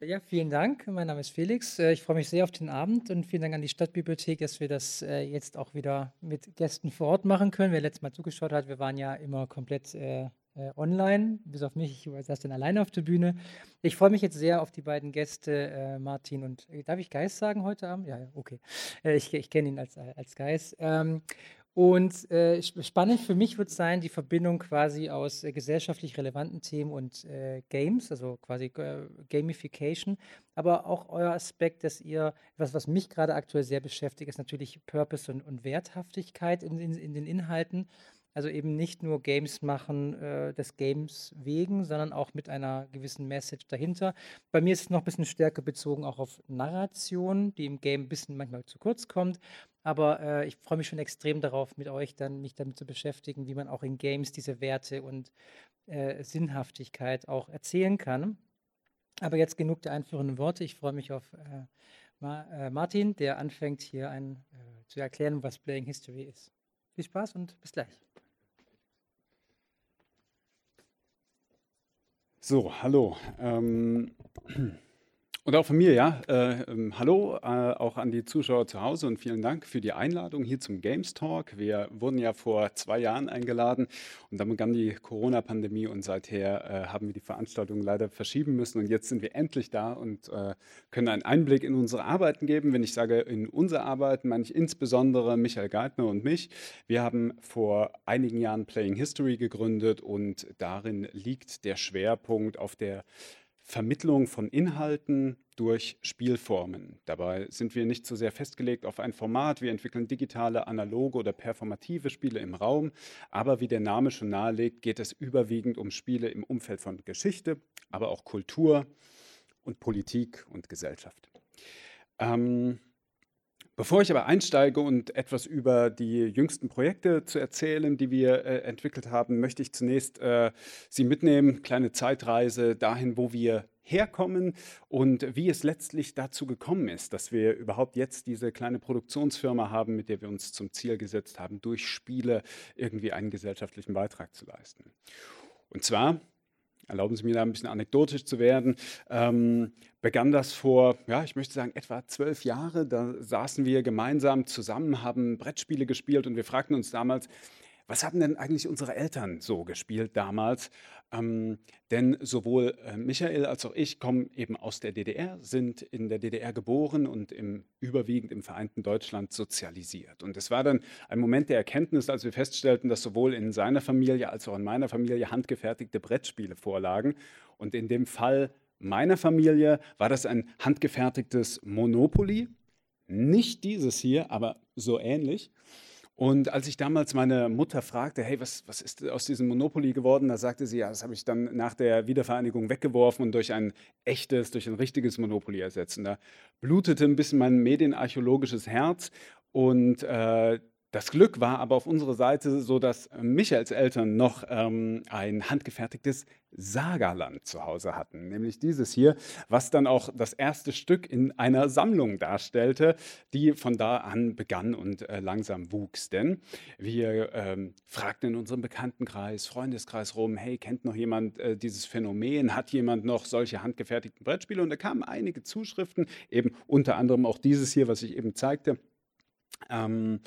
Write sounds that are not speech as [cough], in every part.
Ja, vielen Dank. Mein Name ist Felix. Äh, ich freue mich sehr auf den Abend und vielen Dank an die Stadtbibliothek, dass wir das äh, jetzt auch wieder mit Gästen vor Ort machen können. Wer letztes Mal zugeschaut hat, wir waren ja immer komplett äh, äh, online, bis auf mich. Ich saß dann alleine auf der Bühne. Ich freue mich jetzt sehr auf die beiden Gäste, äh, Martin und, äh, darf ich Geist sagen heute Abend? Ja, ja, okay. ich ich kenne ihn als, als Geist. Ähm, und äh, spannend für mich wird sein, die Verbindung quasi aus äh, gesellschaftlich relevanten Themen und äh, Games, also quasi äh, Gamification, aber auch euer Aspekt, dass ihr, was, was mich gerade aktuell sehr beschäftigt, ist natürlich Purpose und, und Werthaftigkeit in, in, in den Inhalten. Also eben nicht nur Games machen äh, des Games wegen, sondern auch mit einer gewissen Message dahinter. Bei mir ist es noch ein bisschen stärker bezogen auch auf Narration, die im Game ein bisschen manchmal zu kurz kommt. Aber äh, ich freue mich schon extrem darauf, mit euch dann mich damit zu beschäftigen, wie man auch in Games diese Werte und äh, Sinnhaftigkeit auch erzählen kann. Aber jetzt genug der einführenden Worte. Ich freue mich auf äh, Ma äh, Martin, der anfängt hier ein, äh, zu erklären, was Playing History ist. Viel Spaß und bis gleich. So, hallo. Ähm, und auch von mir, ja. Äh, ähm, hallo, äh, auch an die Zuschauer zu Hause und vielen Dank für die Einladung hier zum Games Talk. Wir wurden ja vor zwei Jahren eingeladen und dann begann die Corona-Pandemie und seither äh, haben wir die Veranstaltung leider verschieben müssen und jetzt sind wir endlich da und äh, können einen Einblick in unsere Arbeiten geben. Wenn ich sage in unsere Arbeiten, meine ich insbesondere Michael Geithner und mich. Wir haben vor einigen Jahren Playing History gegründet und darin liegt der Schwerpunkt auf der Vermittlung von Inhalten durch Spielformen. Dabei sind wir nicht so sehr festgelegt auf ein Format. Wir entwickeln digitale, analoge oder performative Spiele im Raum. Aber wie der Name schon nahelegt, geht es überwiegend um Spiele im Umfeld von Geschichte, aber auch Kultur und Politik und Gesellschaft. Ähm, Bevor ich aber einsteige und etwas über die jüngsten Projekte zu erzählen, die wir äh, entwickelt haben, möchte ich zunächst äh, Sie mitnehmen, kleine Zeitreise dahin, wo wir herkommen und wie es letztlich dazu gekommen ist, dass wir überhaupt jetzt diese kleine Produktionsfirma haben, mit der wir uns zum Ziel gesetzt haben, durch Spiele irgendwie einen gesellschaftlichen Beitrag zu leisten. Und zwar erlauben Sie mir da ein bisschen anekdotisch zu werden, ähm, begann das vor, ja, ich möchte sagen, etwa zwölf Jahre. Da saßen wir gemeinsam zusammen, haben Brettspiele gespielt und wir fragten uns damals, was hatten denn eigentlich unsere Eltern so gespielt damals? Ähm, denn sowohl äh, Michael als auch ich kommen eben aus der DDR, sind in der DDR geboren und im, überwiegend im vereinten Deutschland sozialisiert. Und es war dann ein Moment der Erkenntnis, als wir feststellten, dass sowohl in seiner Familie als auch in meiner Familie handgefertigte Brettspiele vorlagen. Und in dem Fall meiner Familie war das ein handgefertigtes Monopoly. Nicht dieses hier, aber so ähnlich. Und als ich damals meine Mutter fragte, hey, was, was ist aus diesem Monopoly geworden, da sagte sie, ja, das habe ich dann nach der Wiedervereinigung weggeworfen und durch ein echtes, durch ein richtiges Monopoly ersetzt. Und da blutete ein bisschen mein medienarchäologisches Herz und äh, das Glück war aber auf unserer Seite so, dass Michaels Eltern noch ähm, ein handgefertigtes Sagerland zu Hause hatten, nämlich dieses hier, was dann auch das erste Stück in einer Sammlung darstellte, die von da an begann und äh, langsam wuchs. Denn wir ähm, fragten in unserem Bekanntenkreis, Freundeskreis rum, hey, kennt noch jemand äh, dieses Phänomen? Hat jemand noch solche handgefertigten Brettspiele? Und da kamen einige Zuschriften, eben unter anderem auch dieses hier, was ich eben zeigte. Ähm,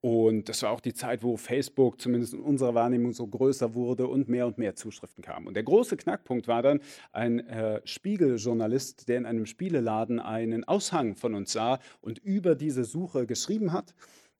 und das war auch die Zeit, wo Facebook zumindest in unserer Wahrnehmung so größer wurde und mehr und mehr Zuschriften kamen. Und der große Knackpunkt war dann ein äh, Spiegeljournalist, der in einem Spieleladen einen Aushang von uns sah und über diese Suche geschrieben hat.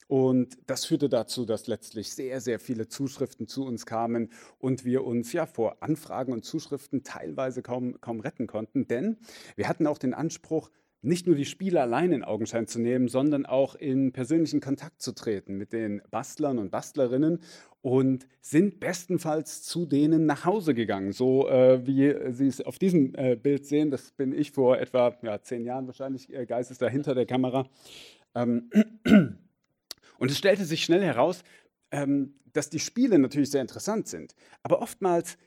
Und das führte dazu, dass letztlich sehr, sehr viele Zuschriften zu uns kamen und wir uns ja vor Anfragen und Zuschriften teilweise kaum, kaum retten konnten. Denn wir hatten auch den Anspruch, nicht nur die Spiele allein in Augenschein zu nehmen, sondern auch in persönlichen Kontakt zu treten mit den Bastlern und Bastlerinnen und sind bestenfalls zu denen nach Hause gegangen. So äh, wie Sie es auf diesem äh, Bild sehen, das bin ich vor etwa ja, zehn Jahren wahrscheinlich, äh, Geist ist da hinter der Kamera. Ähm, [clears throat] und es stellte sich schnell heraus, ähm, dass die Spiele natürlich sehr interessant sind, aber oftmals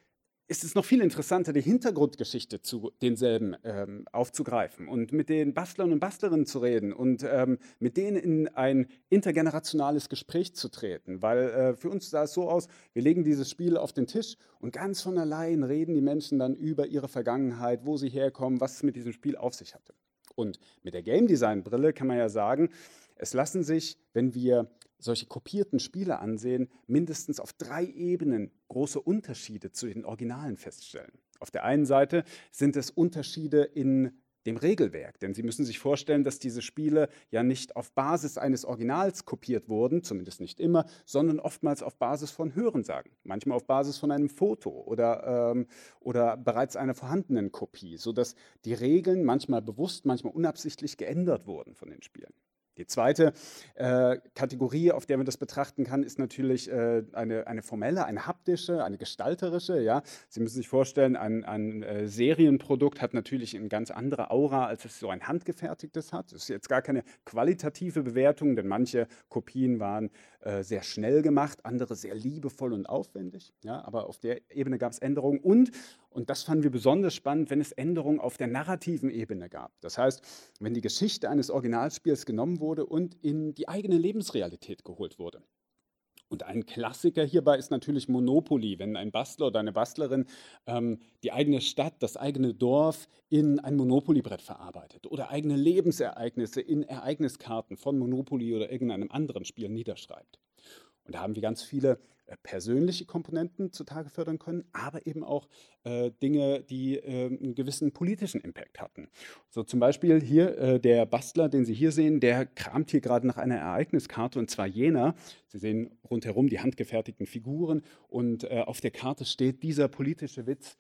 ist es noch viel interessanter, die Hintergrundgeschichte zu denselben ähm, aufzugreifen und mit den Bastlern und Bastlerinnen zu reden und ähm, mit denen in ein intergenerationales Gespräch zu treten. Weil äh, für uns sah es so aus, wir legen dieses Spiel auf den Tisch und ganz von allein reden die Menschen dann über ihre Vergangenheit, wo sie herkommen, was es mit diesem Spiel auf sich hatte. Und mit der Game Design Brille kann man ja sagen, es lassen sich, wenn wir solche kopierten Spiele ansehen, mindestens auf drei Ebenen große Unterschiede zu den Originalen feststellen. Auf der einen Seite sind es Unterschiede in dem Regelwerk, denn Sie müssen sich vorstellen, dass diese Spiele ja nicht auf Basis eines Originals kopiert wurden, zumindest nicht immer, sondern oftmals auf Basis von Hörensagen, manchmal auf Basis von einem Foto oder, ähm, oder bereits einer vorhandenen Kopie, sodass die Regeln manchmal bewusst, manchmal unabsichtlich geändert wurden von den Spielen. Die zweite äh, Kategorie, auf der man das betrachten kann, ist natürlich äh, eine, eine formelle, eine haptische, eine gestalterische. Ja? Sie müssen sich vorstellen, ein, ein äh, Serienprodukt hat natürlich eine ganz andere Aura, als es so ein handgefertigtes hat. Das ist jetzt gar keine qualitative Bewertung, denn manche Kopien waren äh, sehr schnell gemacht, andere sehr liebevoll und aufwendig. Ja? Aber auf der Ebene gab es Änderungen und und das fanden wir besonders spannend, wenn es Änderungen auf der narrativen Ebene gab. Das heißt, wenn die Geschichte eines Originalspiels genommen wurde und in die eigene Lebensrealität geholt wurde. Und ein Klassiker hierbei ist natürlich Monopoly, wenn ein Bastler oder eine Bastlerin ähm, die eigene Stadt, das eigene Dorf in ein Monopoly-Brett verarbeitet oder eigene Lebensereignisse in Ereigniskarten von Monopoly oder irgendeinem anderen Spiel niederschreibt. Und da haben wir ganz viele persönliche Komponenten zutage fördern können, aber eben auch äh, Dinge, die äh, einen gewissen politischen Impact hatten. So zum Beispiel hier äh, der Bastler, den Sie hier sehen, der kramt hier gerade nach einer Ereigniskarte und zwar jener. Sie sehen rundherum die handgefertigten Figuren und äh, auf der Karte steht dieser politische Witz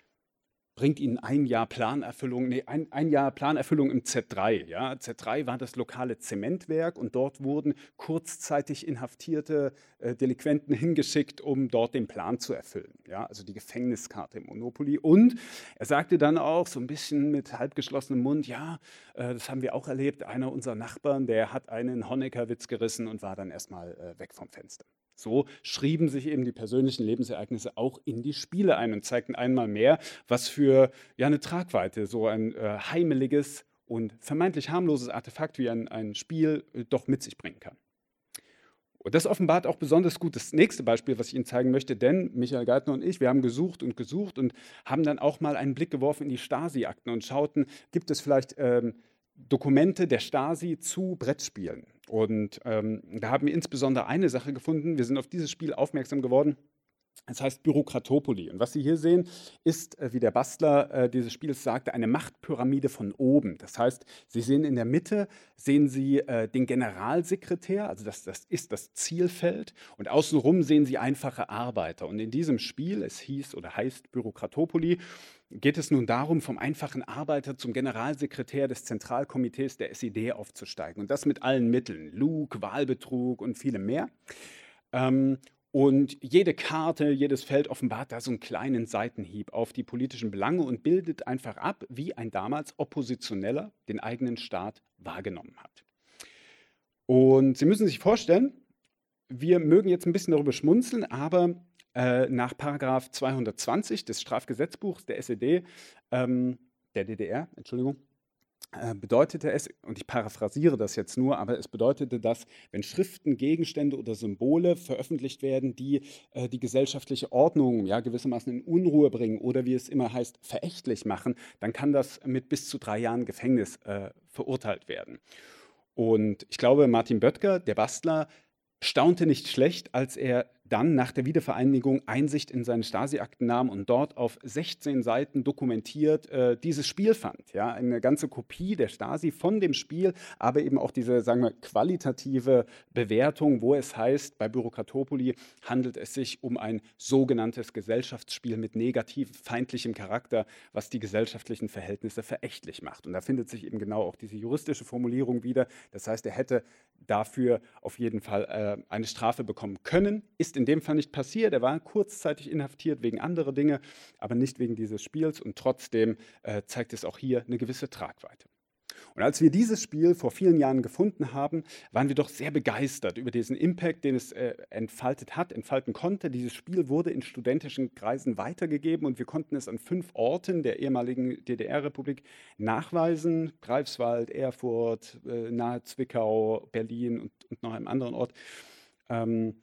bringt ihnen ein Jahr Planerfüllung, nee, ein, ein Jahr Planerfüllung im Z3. Ja. Z3 war das lokale Zementwerk und dort wurden kurzzeitig inhaftierte äh, Delinquenten hingeschickt, um dort den Plan zu erfüllen. Ja. Also die Gefängniskarte im Monopoly. Und er sagte dann auch so ein bisschen mit halbgeschlossenem Mund, ja, äh, das haben wir auch erlebt, einer unserer Nachbarn, der hat einen Honecker-Witz gerissen und war dann erstmal äh, weg vom Fenster. So schrieben sich eben die persönlichen Lebensereignisse auch in die Spiele ein und zeigten einmal mehr, was für ja, eine Tragweite so ein äh, heimeliges und vermeintlich harmloses Artefakt wie ein, ein Spiel äh, doch mit sich bringen kann. Und das offenbart auch besonders gut das nächste Beispiel, was ich Ihnen zeigen möchte, denn Michael Geithner und ich, wir haben gesucht und gesucht und haben dann auch mal einen Blick geworfen in die Stasi-Akten und schauten, gibt es vielleicht ähm, Dokumente der Stasi zu Brettspielen. Und ähm, da haben wir insbesondere eine Sache gefunden. Wir sind auf dieses Spiel aufmerksam geworden. Es heißt Bürokratopoli. Und was Sie hier sehen, ist, äh, wie der Bastler äh, dieses Spiels sagte, eine Machtpyramide von oben. Das heißt, Sie sehen in der Mitte, sehen Sie äh, den Generalsekretär, also das, das ist das Zielfeld. Und außenrum sehen Sie einfache Arbeiter. Und in diesem Spiel, es hieß oder heißt Bürokratopoli, geht es nun darum, vom einfachen Arbeiter zum Generalsekretär des Zentralkomitees der SED aufzusteigen. Und das mit allen Mitteln, Lug, Wahlbetrug und vielem mehr. Ähm, und jede Karte, jedes Feld offenbart da so einen kleinen Seitenhieb auf die politischen Belange und bildet einfach ab, wie ein damals Oppositioneller den eigenen Staat wahrgenommen hat. Und Sie müssen sich vorstellen, wir mögen jetzt ein bisschen darüber schmunzeln, aber äh, nach Paragraph 220 des Strafgesetzbuchs der SED, ähm, der DDR, Entschuldigung, bedeutete es, und ich paraphrasiere das jetzt nur, aber es bedeutete das, wenn Schriften, Gegenstände oder Symbole veröffentlicht werden, die äh, die gesellschaftliche Ordnung ja, gewissermaßen in Unruhe bringen oder wie es immer heißt, verächtlich machen, dann kann das mit bis zu drei Jahren Gefängnis äh, verurteilt werden. Und ich glaube, Martin Böttger, der Bastler, staunte nicht schlecht, als er dann nach der Wiedervereinigung Einsicht in seine Stasi-Akten nahm und dort auf 16 Seiten dokumentiert äh, dieses Spiel fand. Ja, eine ganze Kopie der Stasi von dem Spiel, aber eben auch diese, sagen wir, qualitative Bewertung, wo es heißt, bei Bürokratopoli handelt es sich um ein sogenanntes Gesellschaftsspiel mit negativ feindlichem Charakter, was die gesellschaftlichen Verhältnisse verächtlich macht. Und da findet sich eben genau auch diese juristische Formulierung wieder. Das heißt, er hätte dafür auf jeden Fall äh, eine Strafe bekommen können, ist in dem Fall nicht passiert. Er war kurzzeitig inhaftiert wegen anderer Dinge, aber nicht wegen dieses Spiels. Und trotzdem äh, zeigt es auch hier eine gewisse Tragweite. Und als wir dieses Spiel vor vielen Jahren gefunden haben, waren wir doch sehr begeistert über diesen Impact, den es äh, entfaltet hat, entfalten konnte. Dieses Spiel wurde in studentischen Kreisen weitergegeben und wir konnten es an fünf Orten der ehemaligen DDR-Republik nachweisen. Greifswald, Erfurt, äh, nahe Zwickau, Berlin und, und, noch einem anderen Ort. Ähm,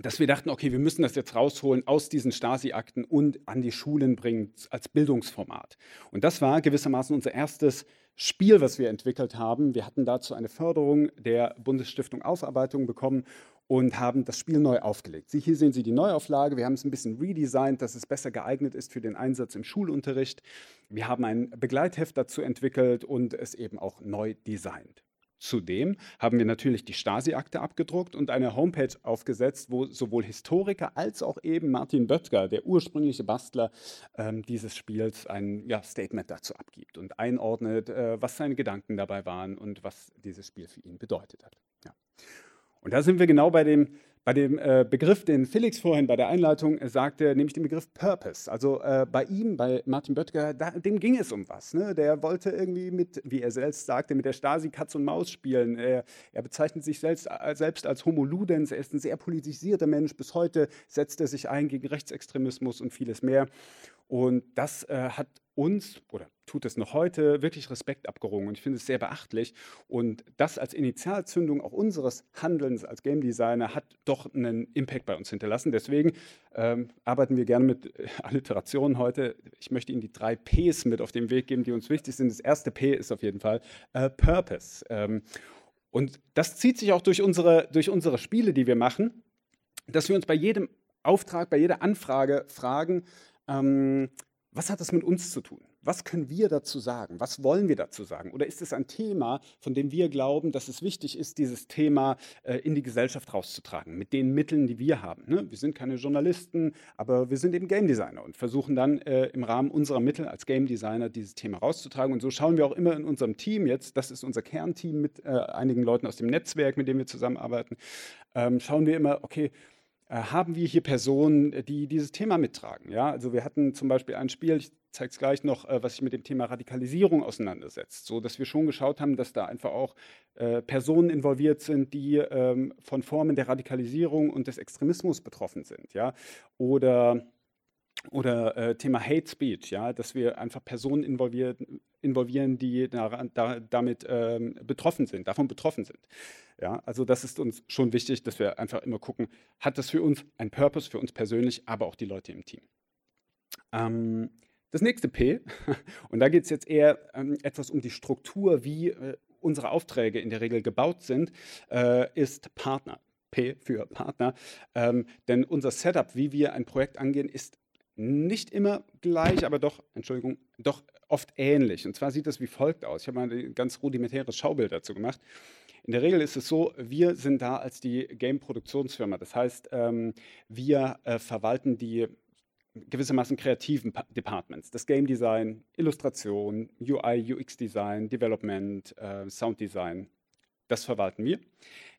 dass wir dachten, okay, wir müssen das jetzt rausholen aus diesen Stasi-Akten und an die Schulen bringen als Bildungsformat. Und das war gewissermaßen unser erstes Spiel, was wir entwickelt haben. Wir hatten dazu eine Förderung der Bundesstiftung Aufarbeitung bekommen und haben das Spiel neu aufgelegt. Sie, hier sehen Sie die Neuauflage. Wir haben es ein bisschen redesigned, dass es besser geeignet ist für den Einsatz im Schulunterricht. Wir haben ein Begleitheft dazu entwickelt und es eben auch neu designt. Zudem haben wir natürlich die Stasi-Akte abgedruckt und eine Homepage aufgesetzt, wo sowohl Historiker als auch eben Martin Böttger, der ursprüngliche Bastler ähm, dieses Spiels, ein ja, Statement dazu abgibt und einordnet, äh, was seine Gedanken dabei waren und was dieses Spiel für ihn bedeutet hat. Ja. Und da sind wir genau bei dem bei dem äh, Begriff, den Felix vorhin bei der Einleitung äh, sagte, nämlich den Begriff Purpose. Also äh, bei ihm, bei Martin Böttger, da, dem ging es um was. Ne? Der wollte irgendwie mit, wie er selbst sagte, mit der Stasi Katz und Maus spielen. Er, er bezeichnet sich selbst, äh, selbst als Homo Ludens. Er ist ein sehr politisierter Mensch. Bis heute setzt er sich ein gegen Rechtsextremismus und vieles mehr. Und das äh, hat uns oder tut es noch heute wirklich Respekt abgerungen. Und ich finde es sehr beachtlich. Und das als Initialzündung auch unseres Handelns als Game Designer hat doch einen Impact bei uns hinterlassen. Deswegen ähm, arbeiten wir gerne mit äh, Alliterationen heute. Ich möchte Ihnen die drei Ps mit auf den Weg geben, die uns wichtig sind. Das erste P ist auf jeden Fall äh, Purpose. Ähm, und das zieht sich auch durch unsere, durch unsere Spiele, die wir machen, dass wir uns bei jedem Auftrag, bei jeder Anfrage fragen, ähm, was hat das mit uns zu tun? Was können wir dazu sagen? Was wollen wir dazu sagen? Oder ist es ein Thema, von dem wir glauben, dass es wichtig ist, dieses Thema äh, in die Gesellschaft rauszutragen, mit den Mitteln, die wir haben? Ne? Wir sind keine Journalisten, aber wir sind eben Game Designer und versuchen dann äh, im Rahmen unserer Mittel als Game Designer dieses Thema rauszutragen. Und so schauen wir auch immer in unserem Team jetzt, das ist unser Kernteam mit äh, einigen Leuten aus dem Netzwerk, mit dem wir zusammenarbeiten, ähm, schauen wir immer, okay, haben wir hier Personen, die dieses Thema mittragen. Ja? Also wir hatten zum Beispiel ein Spiel, ich zeige es gleich noch, äh, was sich mit dem Thema Radikalisierung auseinandersetzt, so dass wir schon geschaut haben, dass da einfach auch äh, Personen involviert sind, die ähm, von Formen der Radikalisierung und des Extremismus betroffen sind. Ja? Oder oder äh, Thema Hate Speech, ja, dass wir einfach Personen involvieren, involvieren die da, da, damit ähm, betroffen sind, davon betroffen sind. Ja, also das ist uns schon wichtig, dass wir einfach immer gucken, hat das für uns einen Purpose, für uns persönlich, aber auch die Leute im Team. Ähm, das nächste P, [laughs] und da geht es jetzt eher ähm, etwas um die Struktur, wie äh, unsere Aufträge in der Regel gebaut sind, äh, ist Partner. P für Partner. Ähm, denn unser Setup, wie wir ein Projekt angehen, ist nicht immer gleich, aber doch, Entschuldigung, doch oft ähnlich. Und zwar sieht das wie folgt aus. Ich habe mal ein ganz rudimentäres Schaubild dazu gemacht. In der Regel ist es so, wir sind da als die Game-Produktionsfirma. Das heißt, ähm, wir äh, verwalten die gewissermaßen kreativen pa Departments. Das Game Design, Illustration, UI, UX Design, Development, äh, Sound Design. Das verwalten wir.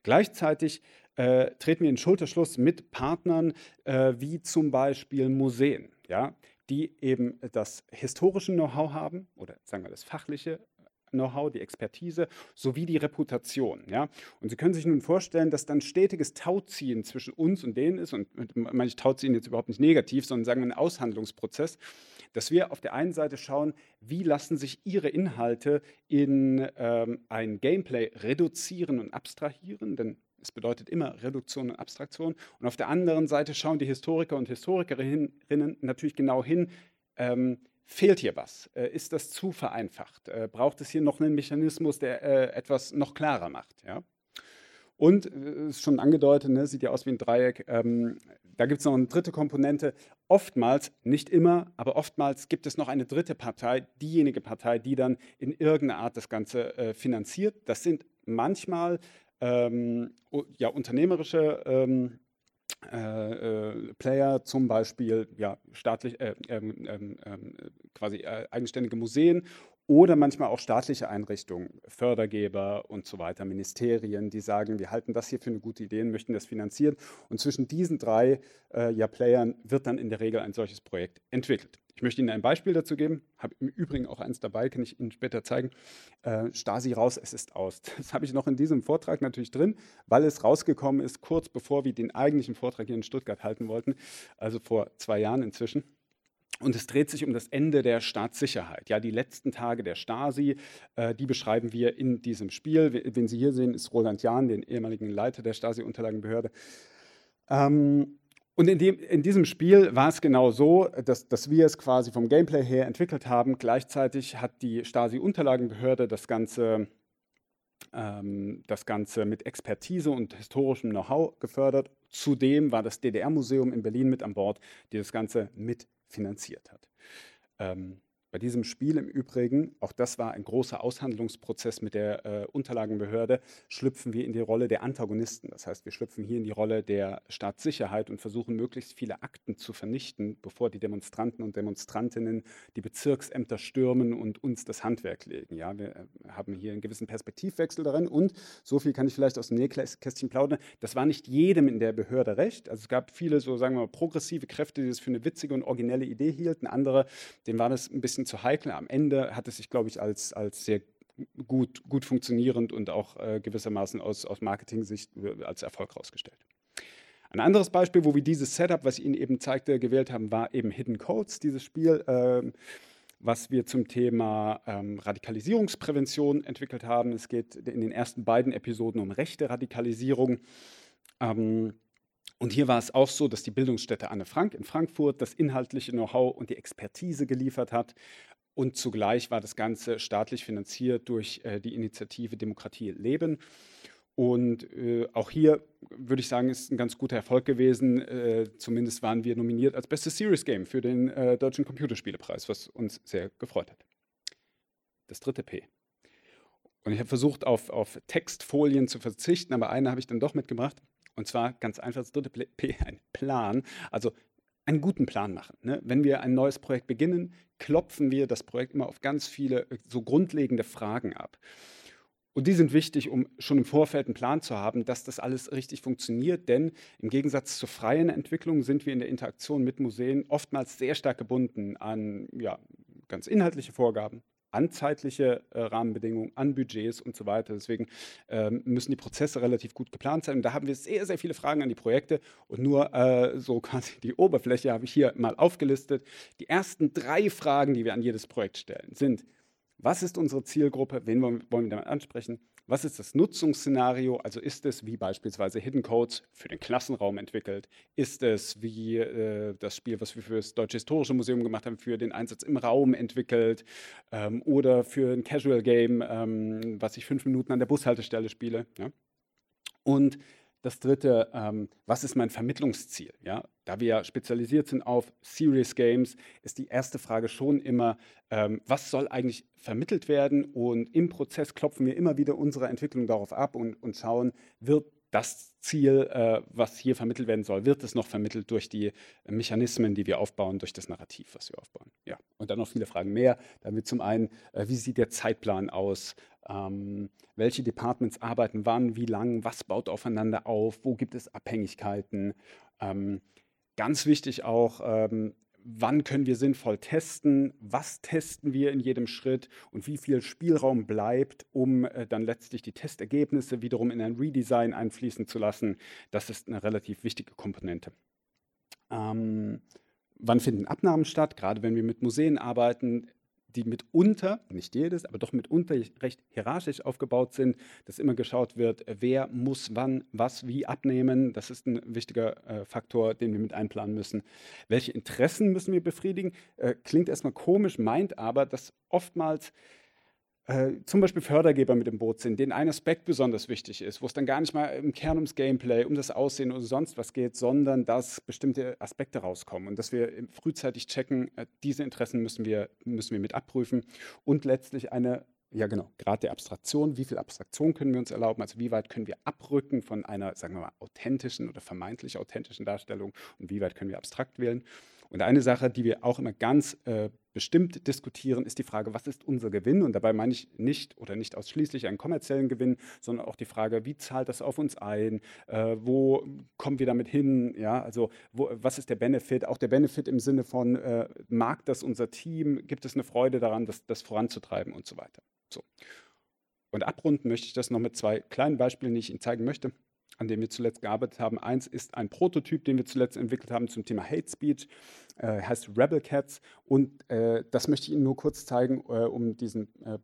Gleichzeitig äh, treten wir in Schulterschluss mit Partnern äh, wie zum Beispiel Museen, ja, die eben das historische Know-how haben oder sagen wir das fachliche Know-how, die Expertise sowie die Reputation. Ja? Und Sie können sich nun vorstellen, dass dann stetiges Tauziehen zwischen uns und denen ist, und meine ich Tauziehen jetzt überhaupt nicht negativ, sondern sagen wir ein Aushandlungsprozess, dass wir auf der einen Seite schauen, wie lassen sich ihre Inhalte in ähm, ein Gameplay reduzieren und abstrahieren, denn es bedeutet immer Reduktion und Abstraktion. Und auf der anderen Seite schauen die Historiker und Historikerinnen natürlich genau hin, ähm, fehlt hier was? Äh, ist das zu vereinfacht? Äh, braucht es hier noch einen Mechanismus, der äh, etwas noch klarer macht? Ja? Und, ist schon angedeutet, ne, sieht ja aus wie ein Dreieck, ähm, da gibt es noch eine dritte Komponente. Oftmals, nicht immer, aber oftmals gibt es noch eine dritte Partei, diejenige Partei, die dann in irgendeiner Art das Ganze äh, finanziert. Das sind manchmal ähm, ja, unternehmerische ähm, äh, äh, Player, zum Beispiel ja, staatlich, äh, ähm, ähm, ähm quasi äh, eigenständige Museen oder manchmal auch staatliche Einrichtungen, Fördergeber und so weiter, Ministerien, die sagen, wir halten das hier für eine gute Idee und möchten das finanzieren. Und zwischen diesen drei äh, ja, Playern wird dann in der Regel ein solches Projekt entwickelt. Ich möchte Ihnen ein Beispiel dazu geben, habe im Übrigen auch eins dabei, kann ich Ihnen später zeigen. Äh, Stasi raus, es ist aus. [laughs] Das habe ich noch in diesem Vortrag natürlich drin, weil es rausgekommen ist, kurz bevor wir den eigentlichen Vortrag hier in Stuttgart halten wollten, also vor zwei Jahren inzwischen. Und es dreht sich um das Ende der Staatssicherheit. Ja, die letzten Tage der Stasi, äh, die beschreiben wir in diesem Spiel. Wen Sie hier sehen, ist Roland Jahn, den ehemaligen Leiter der Stasi-Unterlagenbehörde. Ähm, und in, dem, in, diesem Spiel war es genau so, dass, dass, wir es quasi vom Gameplay her entwickelt haben. Gleichzeitig hat die Stasi-Unterlagenbehörde das Ganze, ähm, das Ganze mit Expertise und historischem Know-how gefördert. Zudem war das DDR-Museum in Berlin mit an Bord, die das Ganze mitfinanziert hat. Ähm, bei diesem Spiel im Übrigen, auch das war ein großer Aushandlungsprozess mit der äh, Unterlagenbehörde, schlüpfen wir in die Rolle der Antagonisten. Das heißt, wir schlüpfen hier in die Rolle der Staatssicherheit und versuchen möglichst viele Akten zu vernichten, bevor die Demonstranten und Demonstrantinnen die Bezirksämter stürmen und uns das Handwerk legen. Ja, wir äh, haben hier einen gewissen Perspektivwechsel darin und so viel kann ich vielleicht aus dem Nähkästchen plaudern. Das war nicht jedem in der Behörde recht. Also es gab viele so sagen wir mal progressive Kräfte, die das für eine witzige und originelle Idee hielten. Andere, denen war das ein bisschen zu heikel. Am Ende hat es sich, glaube ich, als, als sehr gut, gut funktionierend und auch äh, gewissermaßen aus, aus Marketing-Sicht äh, als Erfolg herausgestellt. Ein anderes Beispiel, wo wir dieses Setup, was ich Ihnen eben zeigte, gewählt haben, war eben Hidden Codes, dieses Spiel, ähm, was wir zum Thema ähm, Radikalisierungsprävention entwickelt haben. Es geht in den ersten beiden Episoden um rechte Radikalisierung. Ähm, und hier war es auch so, dass die Bildungsstätte Anne Frank in Frankfurt das inhaltliche Know-how und die Expertise geliefert hat. Und zugleich war das Ganze staatlich finanziert durch äh, die Initiative Demokratie Leben. Und äh, auch hier würde ich sagen, ist ein ganz guter Erfolg gewesen. Äh, zumindest waren wir nominiert als bestes Serious Game für den äh, Deutschen Computerspielepreis, was uns sehr gefreut hat. Das dritte P. Und ich habe versucht, auf, auf Textfolien zu verzichten, aber eine habe ich dann doch mitgebracht. Und zwar ganz einfach das dritte [laughs] P, ein Plan. Also einen guten Plan machen. Ne? Wenn wir ein neues Projekt beginnen, klopfen wir das Projekt immer auf ganz viele äh, so grundlegende Fragen ab. Und die sind wichtig, um schon im Vorfeld einen Plan zu haben, dass das alles richtig funktioniert. Denn im Gegensatz zur freien Entwicklung sind wir in der Interaktion mit Museen oftmals sehr stark gebunden an ja, ganz inhaltliche Vorgaben, an zeitliche äh, Rahmenbedingungen, an Budgets und so weiter. Deswegen ähm, müssen die Prozesse relativ gut geplant sein. Und da haben wir sehr, sehr viele Fragen an die Projekte. Und nur äh, so [laughs] quasi die Oberfläche habe ich hier mal aufgelistet. Die ersten drei Fragen, die wir an jedes Projekt stellen, sind, was ist unsere Zielgruppe? Wen wollen wir damit ansprechen? Was ist das Nutzungsszenario? Also ist es wie beispielsweise Hidden Codes für den Klassenraum entwickelt? Ist es wie äh, das Spiel, was wir für das Deutsche Historische Museum gemacht haben, für den Einsatz im Raum entwickelt? Ähm, oder für ein Casual Game, ähm, was ich fünf Minuten an der Bushaltestelle spiele? Ja? Und das dritte, ähm, was ist mein Vermittlungsziel? Ja, da wir spezialisiert sind auf Serious Games, ist die erste Frage schon immer, ähm, was soll eigentlich vermittelt werden? Und im Prozess klopfen wir immer wieder unsere Entwicklung darauf ab und, und schauen, wird das Ziel, äh, was hier vermittelt werden soll, wird es noch vermittelt durch die Mechanismen, die wir aufbauen, durch das Narrativ, was wir aufbauen. Ja, und dann noch viele Fragen mehr. Damit zum einen, äh, wie sieht der Zeitplan aus? Ähm, welche Departments arbeiten wann, wie lang, was baut aufeinander auf, wo gibt es Abhängigkeiten. Ähm, ganz wichtig auch, ähm, wann können wir sinnvoll testen, was testen wir in jedem Schritt und wie viel Spielraum bleibt, um äh, dann letztlich die Testergebnisse wiederum in ein Redesign einfließen zu lassen. Das ist eine relativ wichtige Komponente. Ähm, wann finden Abnahmen statt? Gerade wenn wir mit Museen arbeiten, die mitunter, nicht jedes, aber doch mitunter recht hierarchisch aufgebaut sind, dass immer geschaut wird, wer muss wann was wie abnehmen. Das ist ein wichtiger äh, Faktor, den wir mit einplanen müssen. Welche Interessen müssen wir befriedigen? Äh, klingt erstmal komisch, meint aber, dass oftmals äh, zum Beispiel Fördergeber mit im Boot sind, denen ein Aspekt besonders wichtig ist, wo es dann gar nicht mal im Kern ums Gameplay, um das Aussehen oder sonst was geht, sondern dass bestimmte Aspekte rauskommen und dass wir frühzeitig checken, äh, diese Interessen müssen wir, müssen wir mit abprüfen und letztlich eine ja, genau. Grad der Abstraktion. Wie viel Abstraktion können wir uns erlauben? Also, wie weit können wir abrücken von einer, sagen wir mal, authentischen oder vermeintlich authentischen Darstellung und wie weit können wir abstrakt wählen? Und eine Sache, die wir auch immer ganz äh, bestimmt diskutieren, ist die Frage, was ist unser Gewinn? Und dabei meine ich nicht oder nicht ausschließlich einen kommerziellen Gewinn, sondern auch die Frage, wie zahlt das auf uns ein? Äh, wo kommen wir damit hin? Ja, also wo, was ist der Benefit? Auch der Benefit im Sinne von, äh, mag das unser Team? Gibt es eine Freude daran, das, das voranzutreiben und so weiter? So. Und abrunden möchte ich das noch mit zwei kleinen Beispielen, die ich Ihnen zeigen möchte an dem wir zuletzt gearbeitet haben. Eins ist ein Prototyp, den wir zuletzt entwickelt haben zum Thema Hate Speech, äh, heißt Rebel Cats. Und äh, das möchte ich Ihnen nur kurz zeigen, äh, um diesen äh,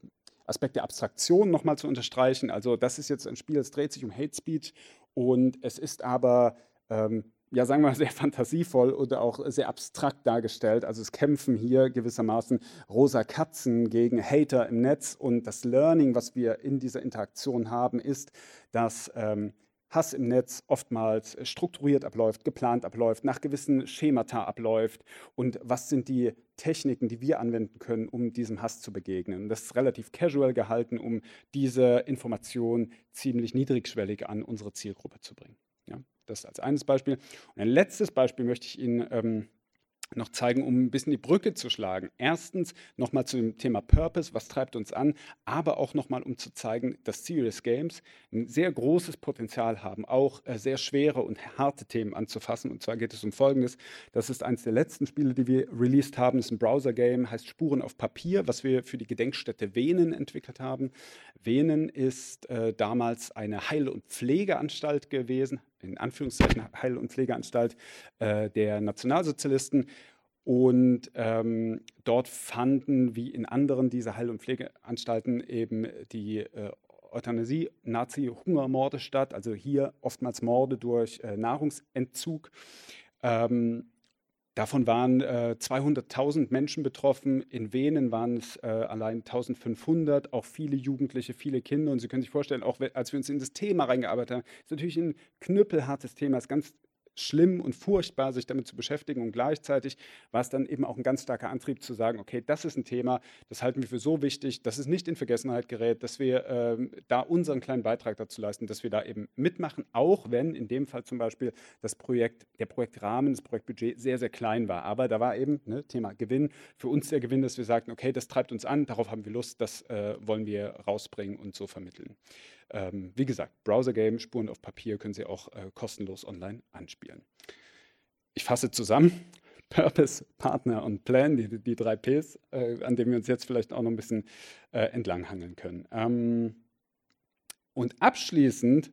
Aspekt der Abstraktion nochmal zu unterstreichen. Also das ist jetzt ein Spiel, es dreht sich um Hate Speech und es ist aber ähm, ja, sagen wir mal, [laughs] sehr fantasievoll oder auch sehr abstrakt dargestellt. Also es kämpfen hier gewissermaßen rosa Katzen gegen Hater im Netz und das Learning, was wir in dieser Interaktion haben, ist, dass ähm, Hass im Netz oftmals strukturiert abläuft, geplant abläuft, nach gewissen Schemata abläuft und was sind die Techniken, die wir anwenden können, um diesem Hass zu begegnen. Das ist relativ casual gehalten, um diese Information ziemlich niedrigschwellig an unsere Zielgruppe zu bringen. Ja, das als eines Beispiel. Und ein letztes Beispiel möchte ich Ihnen ähm, noch zeigen, um ein bisschen die Brücke zu schlagen. Erstens nochmal zu dem Thema Purpose, was treibt uns an, aber auch nochmal, um zu zeigen, dass Serious Games ein sehr großes Potenzial haben, auch äh, sehr schwere und harte Themen anzufassen. Und zwar geht es um Folgendes. Das ist eines der letzten Spiele, die wir released haben. Das ist ein Browser-Game, heißt Spuren auf Papier, was wir für die Gedenkstätte Venen entwickelt haben. Venen ist äh, damals eine Heil- und Pflegeanstalt gewesen, in Anführungszeichen Heil- und Pflegeanstalt äh, der Nationalsozialisten. Und ähm, dort fanden, wie in anderen dieser Heil- und Pflegeanstalten, eben die äh, Euthanasie, Nazi-Hungermorde statt, also hier oftmals Morde durch äh, Nahrungsentzug. Ähm, Davon waren äh, 200.000 Menschen betroffen. In Venen waren es äh, allein 1.500, auch viele Jugendliche, viele Kinder. Und Sie können sich vorstellen, auch als wir uns in das Thema reingearbeitet haben, ist natürlich ein knüppelhartes Thema, ist ganz schlimm und furchtbar, sich damit zu beschäftigen. Und gleichzeitig war es dann eben auch ein ganz starker Antrieb zu sagen, okay, das ist ein Thema, das halten wir für so wichtig, dass es nicht in Vergessenheit gerät, dass wir ähm, da unseren kleinen Beitrag dazu leisten, dass wir da eben mitmachen, auch wenn in dem Fall zum Beispiel das Projekt, der Projektrahmen, das Projektbudget sehr, sehr klein war. Aber da war eben ne, Thema Gewinn, für uns der Gewinn, dass wir sagten, okay, das treibt uns an, darauf haben wir Lust, das äh, wollen wir rausbringen und so vermitteln. Ähm, wie gesagt, Browser-Game, Spuren auf Papier können Sie auch äh, kostenlos online anspielen. Ich fasse zusammen. [laughs] Purpose, Partner und Plan, die, die drei Ps, äh, an denen wir uns jetzt vielleicht auch noch ein bisschen äh, entlanghangeln können. Ähm, und abschließend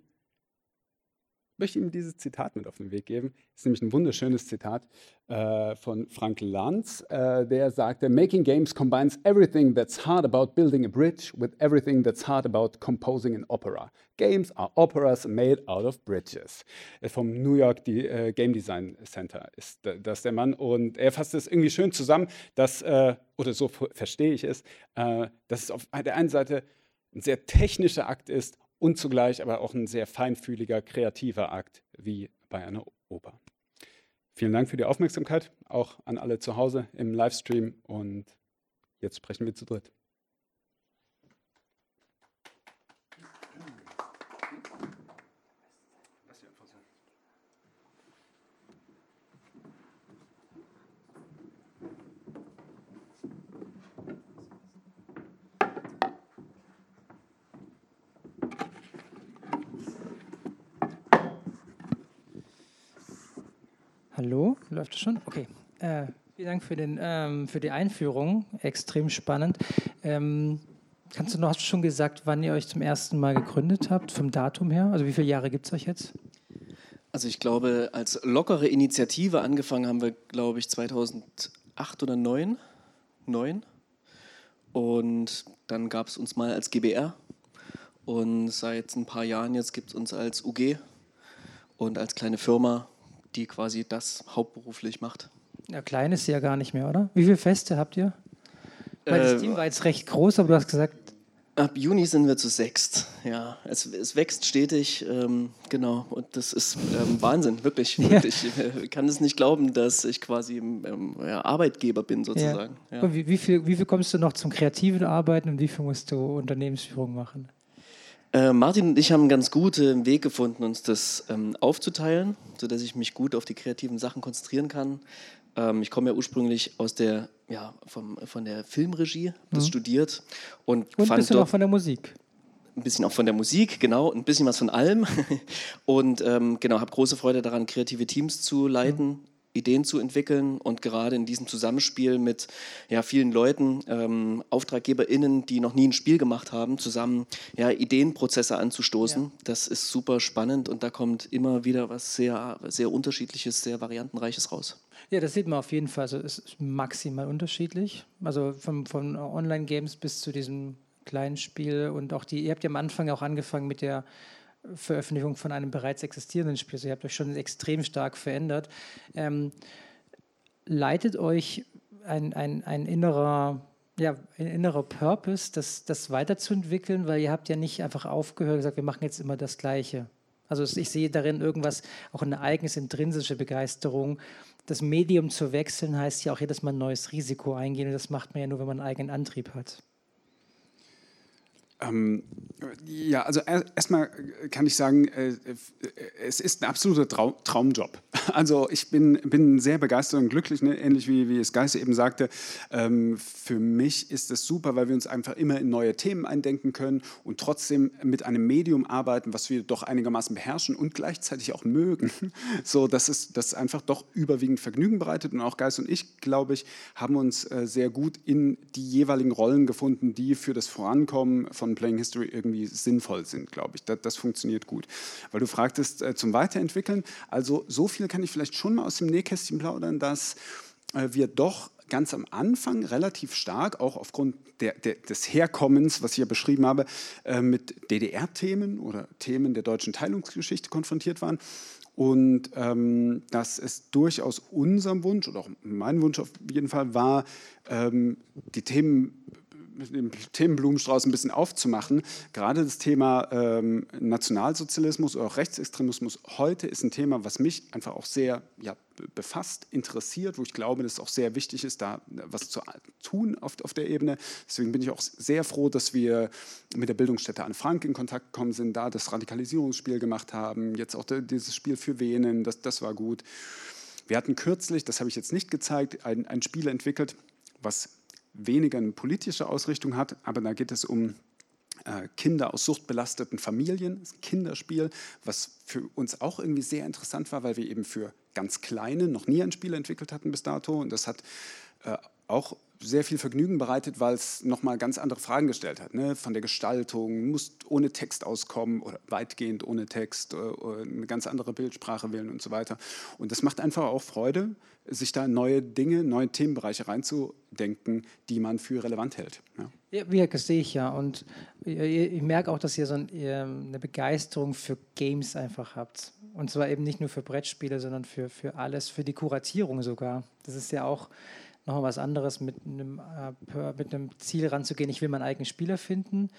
möchte ihm dieses Zitat mit auf den Weg geben. Das ist nämlich ein wunderschönes Zitat äh, von Frank Lanz, äh, der sagte, Making games combines everything that's hard about building a bridge with everything that's hard about composing an opera. Games are operas made out of bridges. Äh, vom New York die, äh, Game Design Center ist das der Mann und er fasst es irgendwie schön zusammen, dass, äh, oder so verstehe ich es, äh, dass es auf der einen Seite ein sehr technischer Akt ist und zugleich aber auch ein sehr feinfühliger, kreativer Akt wie bei einer Oper. Vielen Dank für die Aufmerksamkeit, auch an alle zu Hause im Livestream und jetzt sprechen wir zu dritt. Hallo, läuft das schon? Okay. Äh, vielen Dank für, den, ähm, für die Einführung. Extrem spannend. Ähm, kannst du noch, hast du schon gesagt, wann ihr euch zum ersten Mal gegründet habt, vom Datum her? Also wie viele Jahre gibt es euch jetzt? Also ich glaube, als lockere Initiative angefangen haben wir, glaube ich, 2008 oder 2009. 9. Und dann gab es uns mal als GBR. Und seit ein paar Jahren jetzt gibt es uns als UG und als kleine Firma die quasi das hauptberuflich macht. Ja, klein ist sie ja gar nicht mehr, oder? Wie viele Feste habt ihr? Weil das äh, Team war jetzt recht groß, aber du hast gesagt. Ab Juni sind wir zu sechst. Ja, es, es wächst stetig, ähm, genau. Und das ist ähm, Wahnsinn, wirklich. Ja. Ich kann es nicht glauben, dass ich quasi ähm, ja, Arbeitgeber bin, sozusagen. Ja. Wie, wie, viel, wie viel kommst du noch zum kreativen Arbeiten und wie viel musst du Unternehmensführung machen? Äh, Martin und ich haben einen ganz guten Weg gefunden, uns das ähm, aufzuteilen, sodass ich mich gut auf die kreativen Sachen konzentrieren kann. Ähm, ich komme ja ursprünglich aus der, ja, vom, von der Filmregie, das Mhm. studiert und, Und ein fand bisschen dort auch von der Musik. ein bisschen auch von der Musik, genau, ein bisschen was von allem. [laughs] Und ähm, genau, habe große Freude daran, kreative Teams zu leiten, Ideen zu entwickeln und gerade in diesem Zusammenspiel mit ja, vielen Leuten, ähm, AuftraggeberInnen, die noch nie ein Spiel gemacht haben, zusammen ja, Ideenprozesse anzustoßen. Ja. Das ist super spannend und da kommt immer wieder was sehr, sehr Unterschiedliches, sehr Variantenreiches raus. Ja, das sieht man auf jeden Fall. Also es ist maximal unterschiedlich. Also vom, von Online-Games bis zu diesem kleinen Spiel und auch die, ihr habt ja am Anfang auch angefangen mit der Veröffentlichung von einem bereits existierenden Spiel. Also ihr habt euch schon extrem stark verändert. Ähm, leitet euch ein, ein, ein innerer ja, ein innerer Purpose, das, das weiterzuentwickeln, weil ihr habt ja nicht einfach aufgehört und gesagt, wir machen jetzt immer das Gleiche. Also ich sehe darin irgendwas, auch eine eigenes intrinsische Begeisterung. Das Medium zu wechseln heißt ja auch jedes Mal ein neues Risiko eingehen und das macht man ja nur, wenn man einen eigenen Antrieb hat. Ähm, ja, also er- erstmal kann ich sagen, äh, es ist ein absoluter Trau Traumjob. [laughs] Also ich bin, bin sehr begeistert und glücklich, ne? ähnlich wie, wie es Geist eben sagte. Ähm, für mich ist es super, weil wir uns einfach immer in neue Themen eindenken können und trotzdem mit einem Medium arbeiten, was wir doch einigermaßen beherrschen und gleichzeitig auch mögen. [laughs] So, dass es das einfach doch überwiegend Vergnügen bereitet und auch Geist und ich, glaube ich, haben uns äh, sehr gut in die jeweiligen Rollen gefunden, die für das Vorankommen von Playing History irgendwie sinnvoll sind, glaube ich. Das, das funktioniert gut. Weil du fragtest äh, zum Weiterentwickeln. Also so viel kann ich vielleicht schon mal aus dem Nähkästchen plaudern, dass äh, wir doch ganz am Anfang relativ stark, auch aufgrund der, der, des Herkommens, was ich ja beschrieben habe, äh, mit DDR-Themen oder Themen der deutschen Teilungsgeschichte konfrontiert waren. Und ähm, dass es durchaus unserem Wunsch oder auch mein Wunsch auf jeden Fall war, ähm, die Themen mit dem Themenblumenstrauß ein bisschen aufzumachen. Gerade das Thema ähm, Nationalsozialismus oder auch Rechtsextremismus heute ist ein Thema, was mich einfach auch sehr ja, be- befasst, interessiert, wo ich glaube, dass es auch sehr wichtig ist, da was zu tun auf, auf der Ebene. Deswegen bin ich auch sehr froh, dass wir mit der Bildungsstätte Anne Frank in Kontakt gekommen sind, da das Radikalisierungsspiel gemacht haben, jetzt auch dieses Spiel für Venen, das, das war gut. Wir hatten kürzlich, das habe ich jetzt nicht gezeigt, ein, ein Spiel entwickelt, was weniger eine politische Ausrichtung hat, aber da geht es um äh, Kinder aus suchtbelasteten Familien, das ist ein Kinderspiel, was für uns auch irgendwie sehr interessant war, weil wir eben für ganz Kleine noch nie ein Spiel entwickelt hatten bis dato. Und das hat äh, auch sehr viel Vergnügen bereitet, weil es nochmal ganz andere Fragen gestellt hat. Ne? Von der Gestaltung, muss ohne Text auskommen oder weitgehend ohne Text, äh, äh, eine ganz andere Bildsprache wählen und so weiter. Und das macht einfach auch Freude, sich da neue Dinge, neue Themenbereiche reinzudenken, die man für relevant hält. Ja. Ja, wie das sehe ich ja. Und ich, merke auch, dass ihr so ein, eine Begeisterung für Games einfach habt. Und zwar eben nicht nur für Brettspiele, sondern für, für alles, für die Kuratierung sogar. Das ist ja auch nochmal was anderes, mit einem, äh, mit einem Ziel ranzugehen, ich will meinen eigenen Spieler finden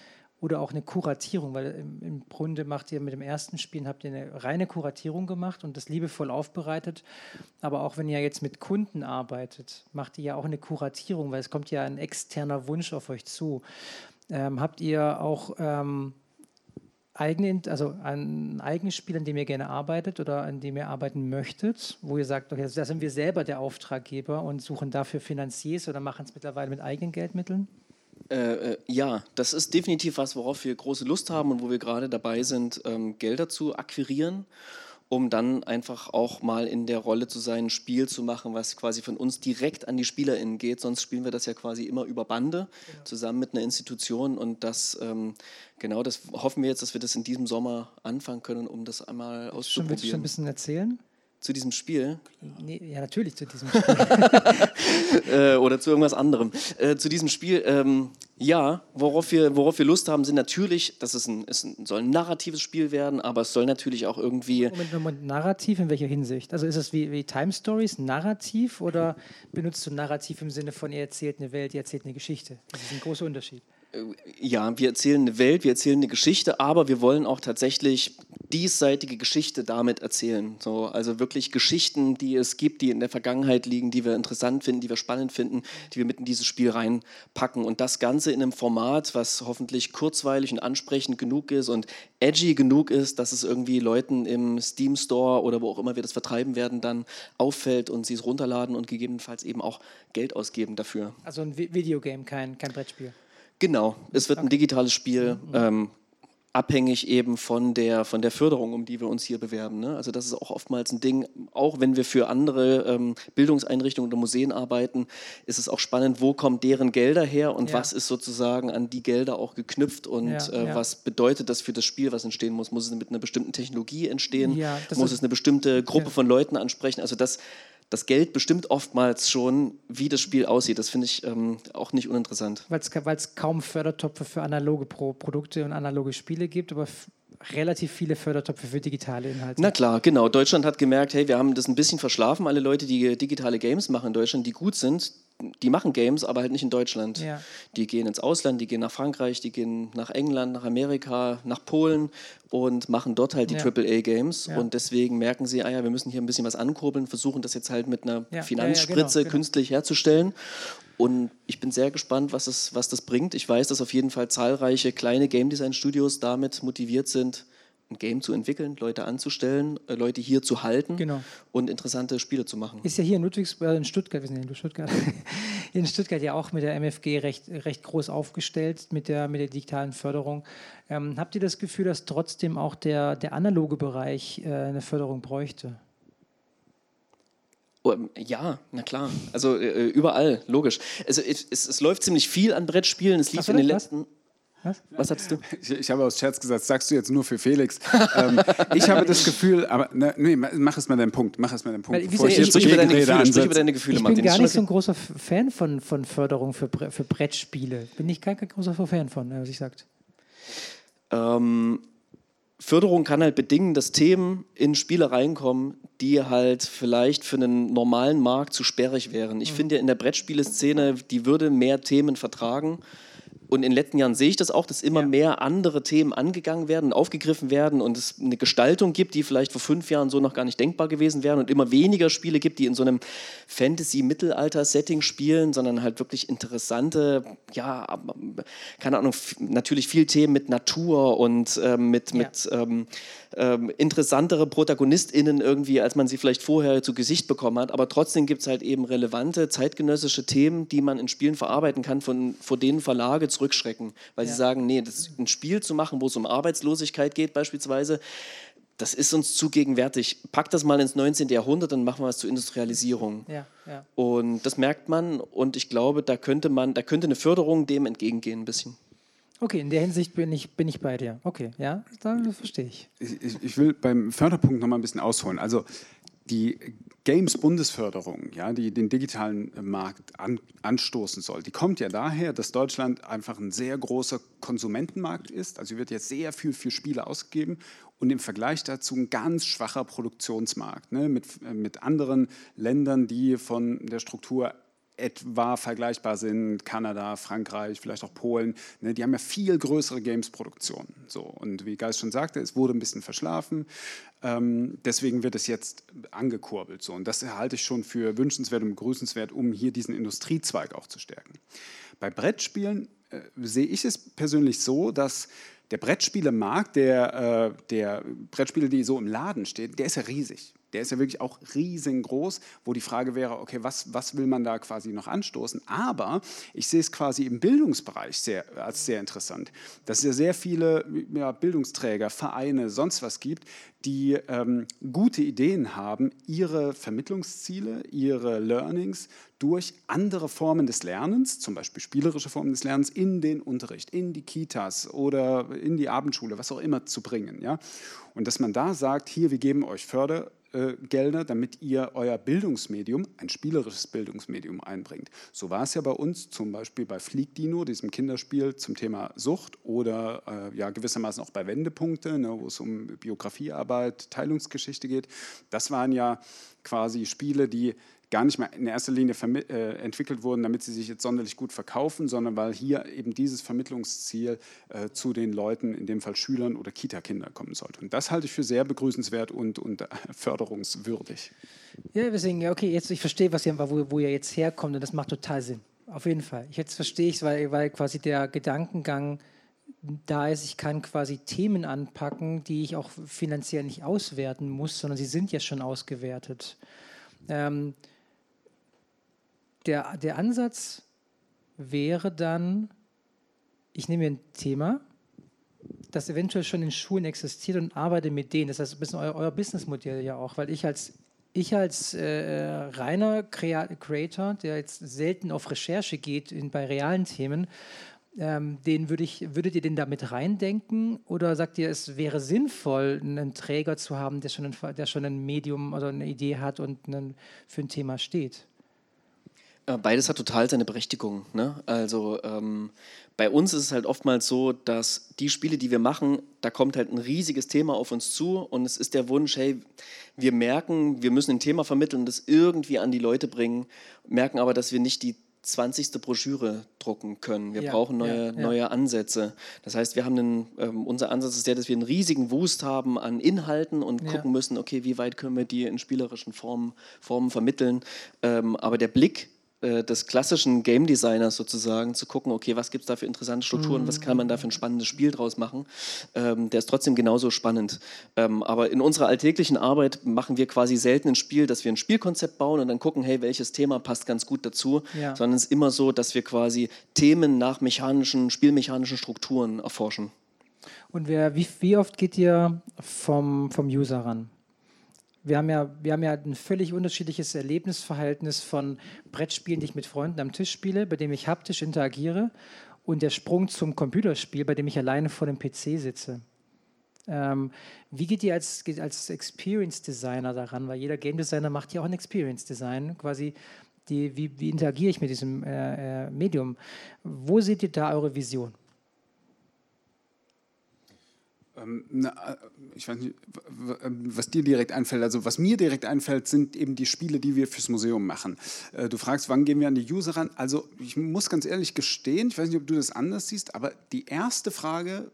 oder auch eine Kuratierung, weil im, im Grunde macht ihr mit dem ersten Spiel, habt ihr eine reine Kuratierung gemacht und das liebevoll aufbereitet. Aber auch wenn ihr jetzt mit Kunden arbeitet, macht ihr ja auch eine Kuratierung, weil es kommt ja ein externer Wunsch auf euch zu. Ähm, habt ihr auch ähm, eigene, also ein eigenes Spiel, an dem ihr gerne arbeitet oder an dem ihr arbeiten möchtet, wo ihr sagt, okay, da sind wir selber der Auftraggeber und suchen dafür Finanziers oder machen es mittlerweile mit eigenen Geldmitteln? Äh, äh, ja, das ist definitiv was, worauf wir große Lust haben und wo wir gerade dabei sind, ähm, Gelder zu akquirieren, um dann einfach auch mal in der Rolle zu sein, ein Spiel zu machen, was quasi von uns direkt an die SpielerInnen geht. Sonst spielen wir das ja quasi immer über Bande zusammen mit einer Institution und das, ähm, genau, das hoffen wir jetzt, dass wir das in diesem Sommer anfangen können, um das einmal Schon, willst du schon ein auszuprobieren. bisschen erzählen? Zu diesem Spiel. Nee, ja, natürlich zu diesem Spiel. [laughs] äh, oder zu irgendwas anderem. Äh, zu diesem Spiel, ähm, ja, worauf wir, worauf wir Lust haben, sind natürlich, dass es ein, es ein, soll ein narratives Spiel werden, aber es soll natürlich auch irgendwie. Moment, Moment, narrativ in welcher Hinsicht? Also ist es wie, wie Time Stories, narrativ oder benutzt du narrativ im Sinne von, ihr erzählt eine Welt, ihr erzählt eine Geschichte? Das ist ein großer Unterschied. Ja, wir erzählen eine Welt, wir erzählen eine Geschichte, aber wir wollen auch tatsächlich diesseitige Geschichte damit erzählen. So, also wirklich Geschichten, die es gibt, die in der Vergangenheit liegen, die wir interessant finden, die wir spannend finden, die wir mit in dieses Spiel reinpacken. Und das Ganze in einem Format, was hoffentlich kurzweilig und ansprechend genug ist und edgy genug ist, dass es irgendwie Leuten im Steam Store oder wo auch immer wir das vertreiben werden, dann auffällt und sie es runterladen und gegebenenfalls eben auch Geld ausgeben dafür. Also ein Videogame, kein, kein Brettspiel. Genau, es wird ein digitales Spiel. Mhm. Ähm, abhängig eben von der, von der Förderung, um die wir uns hier bewerben. Ne? Also das ist auch oftmals ein Ding, auch wenn wir für andere ähm, Bildungseinrichtungen oder Museen arbeiten, ist es auch spannend, wo kommen deren Gelder her und ja. was ist sozusagen an die Gelder auch geknüpft und ja, äh, ja. was bedeutet das für das Spiel, was entstehen muss. Muss es mit einer bestimmten Technologie entstehen? muss es eine bestimmte Gruppe von Leuten ansprechen? Also das das Geld bestimmt oftmals schon, wie das Spiel aussieht. Das finde ich ähm, auch nicht uninteressant. Weil es kaum Fördertöpfe für analoge Pro Produkte und analoge Spiele gibt, aber relativ viele Fördertöpfe für digitale Inhalte. Na klar, genau. Deutschland hat gemerkt, hey, wir haben das ein bisschen verschlafen. Alle Leute, die digitale Games machen in Deutschland, die gut sind, die machen Games, aber halt nicht in Deutschland. Ja. Die gehen ins Ausland, die gehen nach Frankreich, die gehen nach England, nach Amerika, nach Polen und machen dort halt die ja. AAA-Games. Ja. Und deswegen merken sie, ah ja, wir müssen hier ein bisschen was ankurbeln, versuchen das jetzt halt mit einer Finanzspritze genau, genau. künstlich herzustellen. Und ich bin sehr gespannt, was, es, was das bringt. Ich weiß, dass auf jeden Fall zahlreiche kleine Game Design Studios damit motiviert sind, ein Game zu entwickeln, Leute anzustellen, äh, Leute hier zu halten genau. und interessante Spiele zu machen. Ist ja hier in Ludwigsburg, in Stuttgart, wir sind in Stuttgart, [laughs] in Stuttgart ja auch mit der MFG recht, recht groß aufgestellt mit der, mit der digitalen Förderung. Ähm, habt ihr das Gefühl, dass trotzdem auch der, der analoge Bereich äh, eine Förderung bräuchte? Ähm, ja, na klar. Also äh, überall, logisch. Also es, es, es, läuft ziemlich viel an Brettspielen. Es lief in den letzten. Was? Was hattest du? Ich, ich, habe aus Scherz gesagt, sagst du jetzt nur für Felix. ähm, ich habe das Gefühl, aber ne, nee, mach es mal deinen Punkt, mach es mal deinen Punkt. Weil, bevor ich, ich, sprich, über deine Gefühle, sprich über deine Gefühle, Ich bin gar nicht so ein großer Fan von, von Förderung für, für Brettspiele. Bin ich kein, kein großer Fan von, was ich sagt. Ähm, Förderung kann halt bedingen, dass Themen in Spiele reinkommen, die halt vielleicht für einen normalen Markt zu sperrig wären. Ich mhm. finde ja in der Brettspieleszene, die würde mehr Themen vertragen und in den letzten Jahren sehe ich das auch, dass immer ja. mehr andere Themen angegangen werden aufgegriffen werden und es eine Gestaltung gibt, die vielleicht vor fünf Jahren so noch gar nicht denkbar gewesen wären und immer weniger Spiele gibt, die in so einem Fantasy-Mittelalter-Setting spielen, sondern halt wirklich interessante, ja, keine Ahnung, natürlich viel Themen mit Natur und äh, mit, ja. mit ähm, ähm, interessantere ProtagonistInnen irgendwie, als man sie vielleicht vorher zu Gesicht bekommen hat. Aber trotzdem gibt es halt eben relevante zeitgenössische Themen, die man in Spielen verarbeiten kann, von, vor denen Verlage zurückschrecken. Weil ja. sie sagen, nee, das, ein Spiel zu machen, wo es um Arbeitslosigkeit geht beispielsweise, das ist uns zu gegenwärtig. Pack das mal ins 19. Jahrhundert, dann machen wir es zur Industrialisierung. Ja, ja. Und das merkt man und ich glaube, da könnte man, da könnte eine Förderung dem entgegengehen ein bisschen. Okay, in der Hinsicht bin ich, bin ich bei dir. Okay, ja, dann verstehe ich. ich. Ich will beim Förderpunkt noch mal ein bisschen ausholen. Also die Games-Bundesförderung, ja, die den digitalen Markt an, anstoßen soll, die kommt ja daher, dass Deutschland einfach ein sehr großer Konsumentenmarkt ist. Also wird jetzt sehr viel für Spiele ausgegeben und im Vergleich dazu ein ganz schwacher Produktionsmarkt ne, mit, mit anderen Ländern, die von der Struktur etwa vergleichbar sind, Kanada, Frankreich, vielleicht auch Polen, ne, die haben ja viel größere Games-Produktionen. So. Und wie Geist schon sagte, es wurde ein bisschen verschlafen, ähm, deswegen wird es jetzt angekurbelt. So. Und das halte ich schon für wünschenswert und begrüßenswert, um hier diesen Industriezweig auch zu stärken. Bei Brettspielen äh, sehe ich es persönlich so, dass der Brettspielemarkt, der, äh, der Brettspiele, die so im Laden steht, der ist ja riesig der ist ja wirklich auch riesengroß, wo die Frage wäre, okay, was, was will man da quasi noch anstoßen? Aber ich sehe es quasi im Bildungsbereich sehr, als sehr interessant, dass es ja sehr viele ja, Bildungsträger, Vereine, sonst was gibt, die ähm, gute Ideen haben, ihre Vermittlungsziele, ihre Learnings durch andere Formen des Lernens, zum Beispiel spielerische Formen des Lernens, in den Unterricht, in die Kitas oder in die Abendschule, was auch immer zu bringen. Ja? Und dass man da sagt, hier, wir geben euch Förder, äh, Gelder, damit ihr euer Bildungsmedium, ein spielerisches Bildungsmedium einbringt. So war es ja bei uns zum Beispiel bei Fliegdino, diesem Kinderspiel zum Thema Sucht oder äh, ja gewissermaßen auch bei Wendepunkte, ne, wo es um Biografiearbeit, Teilungsgeschichte geht. Das waren ja quasi Spiele, die gar nicht mal in erster Linie äh, entwickelt wurden, damit sie sich jetzt sonderlich gut verkaufen, sondern weil hier eben dieses Vermittlungsziel äh, zu den Leuten, in dem Fall Schülern oder Kita-Kinder, kommen sollte. Und das halte ich für sehr begrüßenswert und, und förderungswürdig. Ja, deswegen, okay, jetzt ich verstehe, was ihr, wo, wo ihr jetzt herkommt und das macht total Sinn. Auf jeden Fall. Jetzt verstehe ich es, weil, weil quasi der Gedankengang da ist, ich kann quasi Themen anpacken, die ich auch finanziell nicht auswerten muss, sondern sie sind ja schon ausgewertet. Ähm, der, der Ansatz wäre dann, ich nehme ein Thema, das eventuell schon in Schulen existiert und arbeite mit denen. Das ist ein bisschen euer, euer Businessmodell ja auch, weil ich als ich als äh, reiner Creator, der jetzt selten auf Recherche geht in, bei realen Themen, ähm, den würde ich, würdet ihr den damit reindenken oder sagt ihr, es wäre sinnvoll, einen Träger zu haben, der schon ein, der schon ein Medium oder eine Idee hat und einen, für ein Thema steht? Äh, beides hat total seine Berechtigung. Ne? Also ähm, bei uns ist es halt oftmals so, dass die Spiele, die wir machen, da kommt halt ein riesiges Thema auf uns zu und es ist der Wunsch, hey, wir merken, wir müssen ein Thema vermitteln, das irgendwie an die Leute bringen, merken aber, dass wir nicht die 20. Broschüre drucken können. Wir ja, brauchen neue, ja, ja. neue Ansätze. Das heißt, wir haben einen, ähm, unser Ansatz ist der, dass wir einen riesigen Wust haben an Inhalten und gucken müssen, okay, wie weit können wir die in spielerischen Formen, Formen vermitteln. Ähm, aber der Blick äh, des klassischen Game Designers sozusagen, zu gucken, okay, was gibt es da für interessante Strukturen, mhm. was kann man da für ein spannendes Spiel draus machen, ähm, der ist trotzdem genauso spannend. Ähm, aber in unserer alltäglichen Arbeit machen wir quasi selten ein Spiel, dass wir ein Spielkonzept bauen und dann gucken, hey, welches Thema passt ganz gut dazu, ja. sondern es ist immer so, dass wir quasi Themen nach mechanischen, spielmechanischen Strukturen erforschen. Und wer, wie, wie oft geht ihr vom, vom User ran? Wir haben ja, wir haben ja ein völlig unterschiedliches Erlebnisverhältnis von Brettspielen, die ich mit Freunden am Tisch spiele, bei dem ich haptisch interagiere, und der Sprung zum Computerspiel, bei dem ich alleine vor dem PC sitze. Ähm, wie geht ihr als, als Experience Designer daran? Weil jeder Game Designer macht ja auch ein Experience Design, quasi. Die, wie, wie interagiere ich mit diesem äh, äh Medium? Wo seht ihr da eure Vision? Ähm, na, äh, ich weiß nicht, ähm, was dir direkt einfällt. Also was mir direkt einfällt, sind eben die Spiele, die wir fürs Museum machen. Äh, du fragst, wann gehen wir an die User ran? Also ich muss ganz ehrlich gestehen, ich weiß nicht, ob du das anders siehst, aber die erste Frage,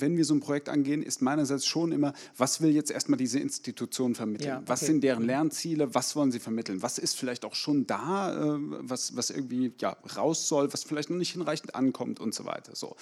wenn wir so ein Projekt angehen, ist meinerseits schon immer, was will jetzt erstmal diese Institution vermitteln? Ja, okay. Was sind deren mhm. Lernziele? Was wollen sie vermitteln? Was ist vielleicht auch schon da, äh, was, was irgendwie ja, raus soll, was vielleicht noch nicht hinreichend ankommt und so weiter. So.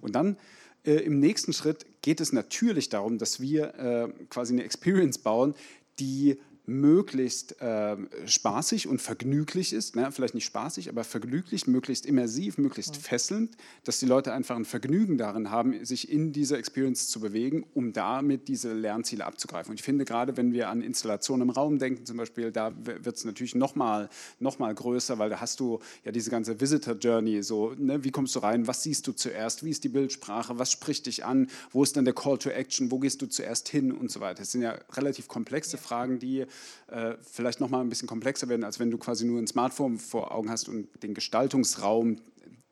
Und dann äh, Im nächsten Schritt geht es natürlich darum, dass wir äh, quasi eine Experience bauen, die möglichst äh, spaßig und vergnüglich ist, ne? vielleicht nicht spaßig, aber vergnüglich, möglichst immersiv, möglichst ja. fesselnd, dass die Leute einfach ein Vergnügen darin haben, sich in dieser Experience zu bewegen, um damit diese Lernziele abzugreifen. Und ich finde gerade, wenn wir an Installationen im Raum denken, zum Beispiel, da wird es natürlich nochmal noch mal größer, weil da hast du ja diese ganze Visitor Journey, so, ne? wie kommst du rein, was siehst du zuerst, wie ist die Bildsprache, was spricht dich an, wo ist dann der Call to Action, wo gehst du zuerst hin und so weiter. Das sind ja relativ komplexe ja. Fragen, die äh, vielleicht noch mal ein bisschen komplexer werden, als wenn du quasi nur ein Smartphone vor Augen hast und den Gestaltungsraum,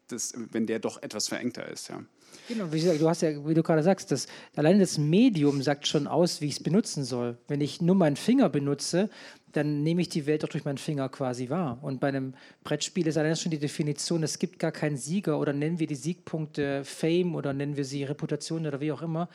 das, wenn der doch etwas verengter ist. Ja. Genau, wie, gesagt, du hast ja, wie du gerade sagst, das, allein das Medium sagt schon aus, wie ich es benutzen soll. Wenn ich nur meinen Finger benutze, dann nehme ich die Welt auch durch meinen Finger quasi wahr. Und bei einem Brettspiel ist allein schon die Definition, es gibt gar keinen Sieger oder nennen wir die Siegpunkte Fame oder nennen wir sie Reputation oder wie auch immer.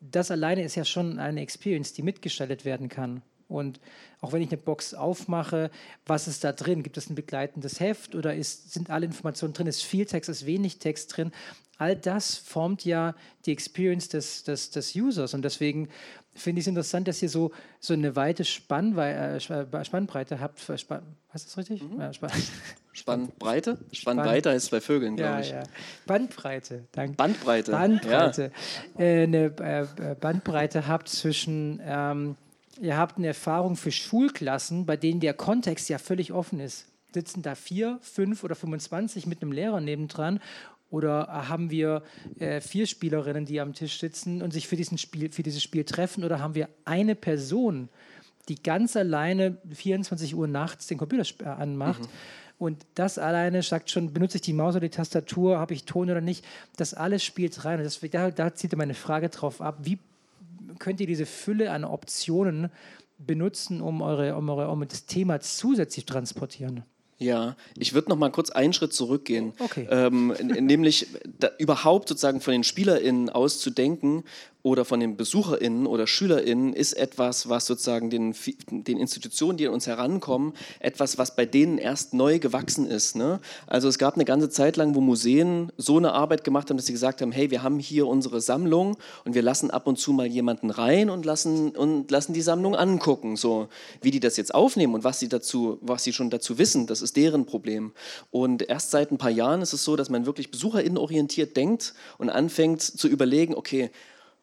Das alleine ist ja schon eine Experience, die mitgestaltet werden kann. Und auch wenn ich eine Box aufmache, was ist da drin? Gibt es ein begleitendes Heft oder ist, sind alle Informationen drin? Ist viel Text, ist wenig Text drin? All das formt ja die Experience des, des, des Users. Und deswegen finde ich es interessant, dass ihr so, so eine weite Spannwei äh, äh Spannbreite habt. Was ist das richtig? Mhm. Ja, Spann [laughs] Spannbreite? Spannweite heißt bei Vögeln, glaube ja, ich. Ja. Bandbreite, danke. Bandbreite. Bandbreite. Ja. Äh, eine äh, Bandbreite habt zwischen. Ähm, ihr habt eine Erfahrung für Schulklassen, bei denen der Kontext ja völlig offen ist. Sitzen da vier, fünf oder 25 mit einem Lehrer nebendran oder haben wir äh, vier Spielerinnen, die am Tisch sitzen und sich für, diesen Spiel, für dieses Spiel treffen? Oder haben wir eine Person, die ganz alleine 24 Uhr nachts den Computer äh, anmacht? Mhm. Und das alleine sagt schon, benutze ich die Maus oder die Tastatur, habe ich Ton oder nicht? Das alles spielt rein. Und das, da, da zieht meine Frage drauf ab. Wie könnt ihr diese Fülle an Optionen benutzen, um, eure, um, eure, um das Thema zusätzlich zu transportieren? Ja, ich würde noch mal kurz einen Schritt zurückgehen. Okay. Ähm, nämlich da, überhaupt sozusagen von den SpielerInnen auszudenken oder von den BesucherInnen oder SchülerInnen ist etwas, was sozusagen den, den Institutionen, die an uns herankommen, etwas, was bei denen erst neu gewachsen ist. Ne? Also es gab eine ganze Zeit lang, wo Museen so eine Arbeit gemacht haben, dass sie gesagt haben, hey, wir haben hier unsere Sammlung und wir lassen ab und zu mal jemanden rein und lassen, und lassen die Sammlung angucken. So, wie die das jetzt aufnehmen und was sie, dazu, was sie schon dazu wissen, das ist deren Problem. Und erst seit ein paar Jahren ist es so, dass man wirklich BesucherInnen orientiert denkt und anfängt zu überlegen, okay,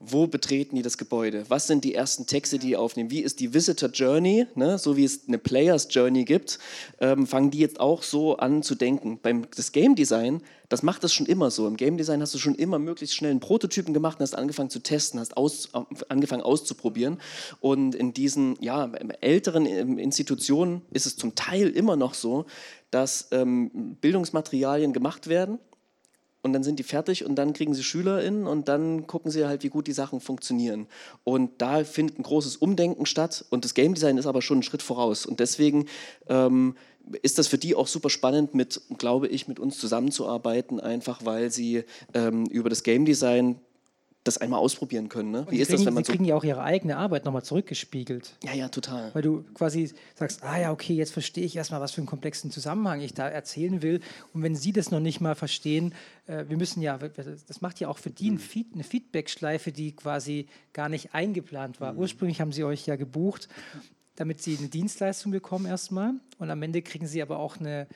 wo betreten die das Gebäude? Was sind die ersten Texte, die die aufnehmen? Wie ist die Visitor Journey? Ne? So wie es eine Players Journey gibt, ähm, fangen die jetzt auch so an zu denken. Beim das Game Design, das macht das schon immer so. Im Game Design hast du schon immer möglichst schnell einen Prototypen gemacht und hast angefangen zu testen, hast aus, angefangen auszuprobieren. Und in diesen ja, älteren ähm, Institutionen ist es zum Teil immer noch so, dass ähm, Bildungsmaterialien gemacht werden und dann sind die fertig und dann kriegen sie SchülerInnen und dann gucken sie halt, wie gut die Sachen funktionieren. Und da findet ein großes Umdenken statt und das Game Design ist aber schon einen Schritt voraus. Und deswegen ähm, ist das für die auch super spannend, mit, glaube ich, mit uns zusammenzuarbeiten, einfach weil sie ähm, über das Game Design das einmal ausprobieren können. Ne? Wie ist kriegen, das, wenn man Sie kriegen ja auch ihre eigene Arbeit nochmal zurückgespiegelt. Ja, ja, total. Weil du quasi sagst, ah ja, okay, jetzt verstehe ich erstmal, was für einen komplexen Zusammenhang ich da erzählen will. Und wenn Sie das noch nicht mal verstehen, äh, wir müssen ja, das macht ja auch für die mhm. eine Feedback-Schleife, die quasi gar nicht eingeplant war. Mhm. Ursprünglich haben Sie euch ja gebucht, damit Sie eine Dienstleistung bekommen erstmal. Und am Ende kriegen Sie aber auch eine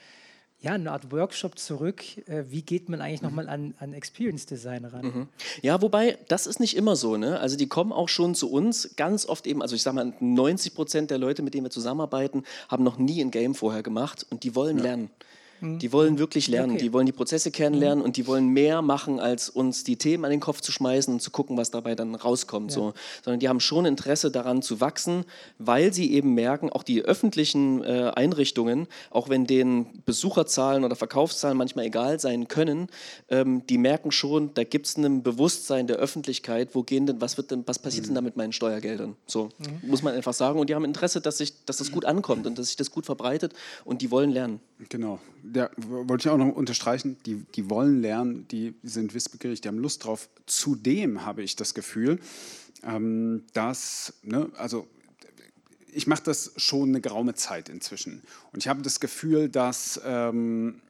ja, eine Art Workshop zurück. Äh, wie geht man eigentlich nochmal an, an Experience Design ran? Mhm. Ja, wobei, das ist nicht immer so. Ne? Also die kommen auch schon zu uns ganz oft eben, also ich sage mal, 90 Prozent der Leute, mit denen wir zusammenarbeiten, haben noch nie ein Game vorher gemacht und die wollen ja. lernen. Mhm. Die wollen wirklich lernen, okay. die wollen die Prozesse kennenlernen mhm. und die wollen mehr machen, als uns die Themen an den Kopf zu schmeißen und zu gucken, was dabei dann rauskommt. Ja. So. Sondern die haben schon Interesse daran zu wachsen, weil sie eben merken, auch die öffentlichen äh, Einrichtungen, auch wenn denen Besucherzahlen oder Verkaufszahlen manchmal egal sein können, ähm, die merken schon, da gibt es ein Bewusstsein der Öffentlichkeit, wo gehen denn, was wird denn, was passiert mhm. denn da mit meinen Steuergeldern? So mhm. muss man einfach sagen. Und die haben Interesse, dass, sich, dass das gut ankommt und dass sich das gut verbreitet und die wollen lernen. Genau ja, wollte ich auch noch unterstreichen, die, die wollen lernen, die sind wissbegierig, die haben Lust drauf. Zudem habe ich das Gefühl, ähm, dass, ne, also ich mache das schon eine geraume Zeit inzwischen. Und ich habe das Gefühl, dass ähm,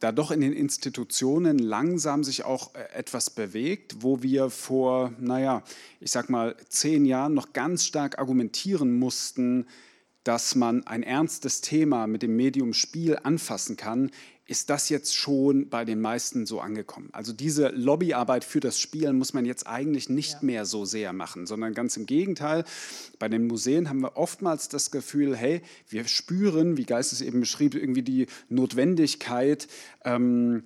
da doch in den Institutionen langsam sich auch äh, etwas bewegt, wo wir vor, naja, ich sag mal, zehn Jahren noch ganz stark argumentieren mussten, dass man ein ernstes Thema mit dem Medium Spiel anfassen kann, ist das jetzt schon bei den meisten so angekommen. Also diese Lobbyarbeit für das Spielen muss man jetzt eigentlich nicht ja. mehr so sehr machen, sondern ganz im Gegenteil. Bei den Museen haben wir oftmals das Gefühl, hey, wir spüren, wie Geist es eben beschrieb, irgendwie die Notwendigkeit, ähm,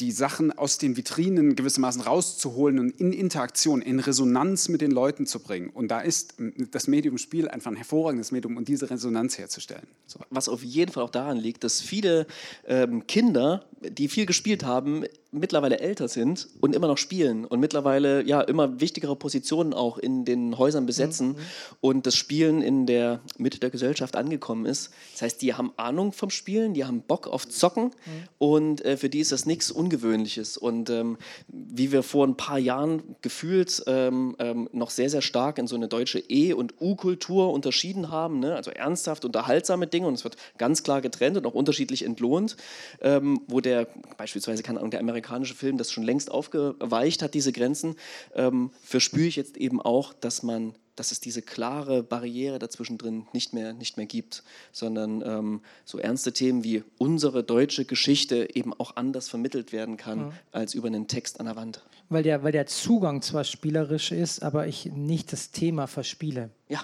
die Sachen aus den Vitrinen gewissermaßen rauszuholen und in Interaktion, in Resonanz mit den Leuten zu bringen. Und da ist das Medium Spiel einfach ein hervorragendes Medium, um diese Resonanz herzustellen. So. Was auf jeden Fall auch daran liegt, dass viele ähm, Kinder, die viel gespielt haben, mittlerweile älter sind und immer noch spielen und mittlerweile ja immer wichtigere Positionen auch in den Häusern besetzen mhm. und das Spielen in der Mitte der Gesellschaft angekommen ist. Das heißt, die haben Ahnung vom Spielen, die haben Bock auf Zocken mhm. und äh, für die ist das nichts Ungewöhnliches. Und ähm, wie wir vor ein paar Jahren gefühlt ähm, ähm, noch sehr, sehr stark in so eine deutsche E- und U-Kultur unterschieden haben, ne? also ernsthaft unterhaltsame Dinge und es wird ganz klar getrennt und auch unterschiedlich entlohnt, ähm, wo der beispielsweise kann der Amerikaner amerikanische Film das schon längst aufgeweicht hat, diese Grenzen, ähm, verspüre ich jetzt eben auch, dass man dass es diese klare Barriere dazwischen drin nicht mehr, nicht mehr gibt, sondern ähm, so ernste Themen wie unsere deutsche Geschichte eben auch anders vermittelt werden kann ja. als über einen Text an der Wand. Weil der, weil der Zugang zwar spielerisch ist, aber ich nicht das Thema verspiele. Ja,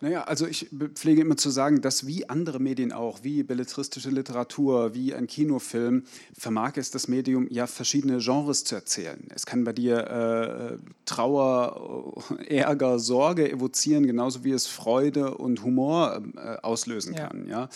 naja, also ich pflege immer zu sagen, dass wie andere Medien auch, wie belletristische Literatur, wie ein Kinofilm, vermag es das Medium ja verschiedene Genres zu erzählen. Es kann bei dir äh, Trauer, Ärger, Sorge evozieren, genauso wie es Freude und Humor äh, auslösen ja. kann. Ja?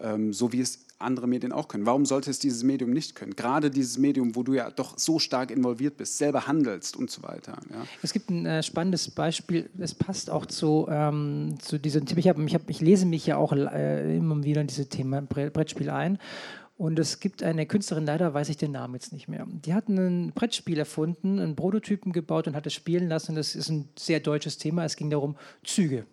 Ähm, so wie es andere Medien auch können. Warum sollte es dieses Medium nicht können? Gerade dieses Medium, wo du ja doch so stark involviert bist, selber handelst und so weiter. Ja. Es gibt ein äh, spannendes Beispiel, es passt auch zu, ähm, zu diesem Thema. Ich, ich, ich lese mich ja auch äh, immer wieder in diese Thema Brettspiel ein. Und es gibt eine Künstlerin, leider weiß ich den Namen jetzt nicht mehr. Die hat ein Brettspiel erfunden, einen Prototypen gebaut und hat es spielen lassen. Das ist ein sehr deutsches Thema. Es ging darum, Züge.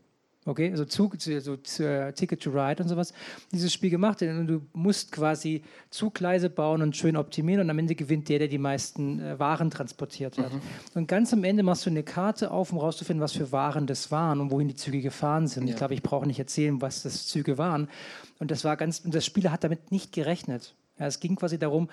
Okay, also Zug, so Ticket to Ride und sowas. Dieses Spiel gemacht und du musst quasi Zugleise bauen und schön optimieren und am Ende gewinnt der, der die meisten äh, Waren transportiert hat. Mhm. Und ganz am Ende machst du eine Karte auf, um rauszufinden, was für Waren das waren und wohin die Züge gefahren sind. Ja. Ich glaube, ich brauche nicht erzählen, was das Züge waren. Und das war ganz, und das Spieler hat damit nicht gerechnet. Ja, es ging quasi darum,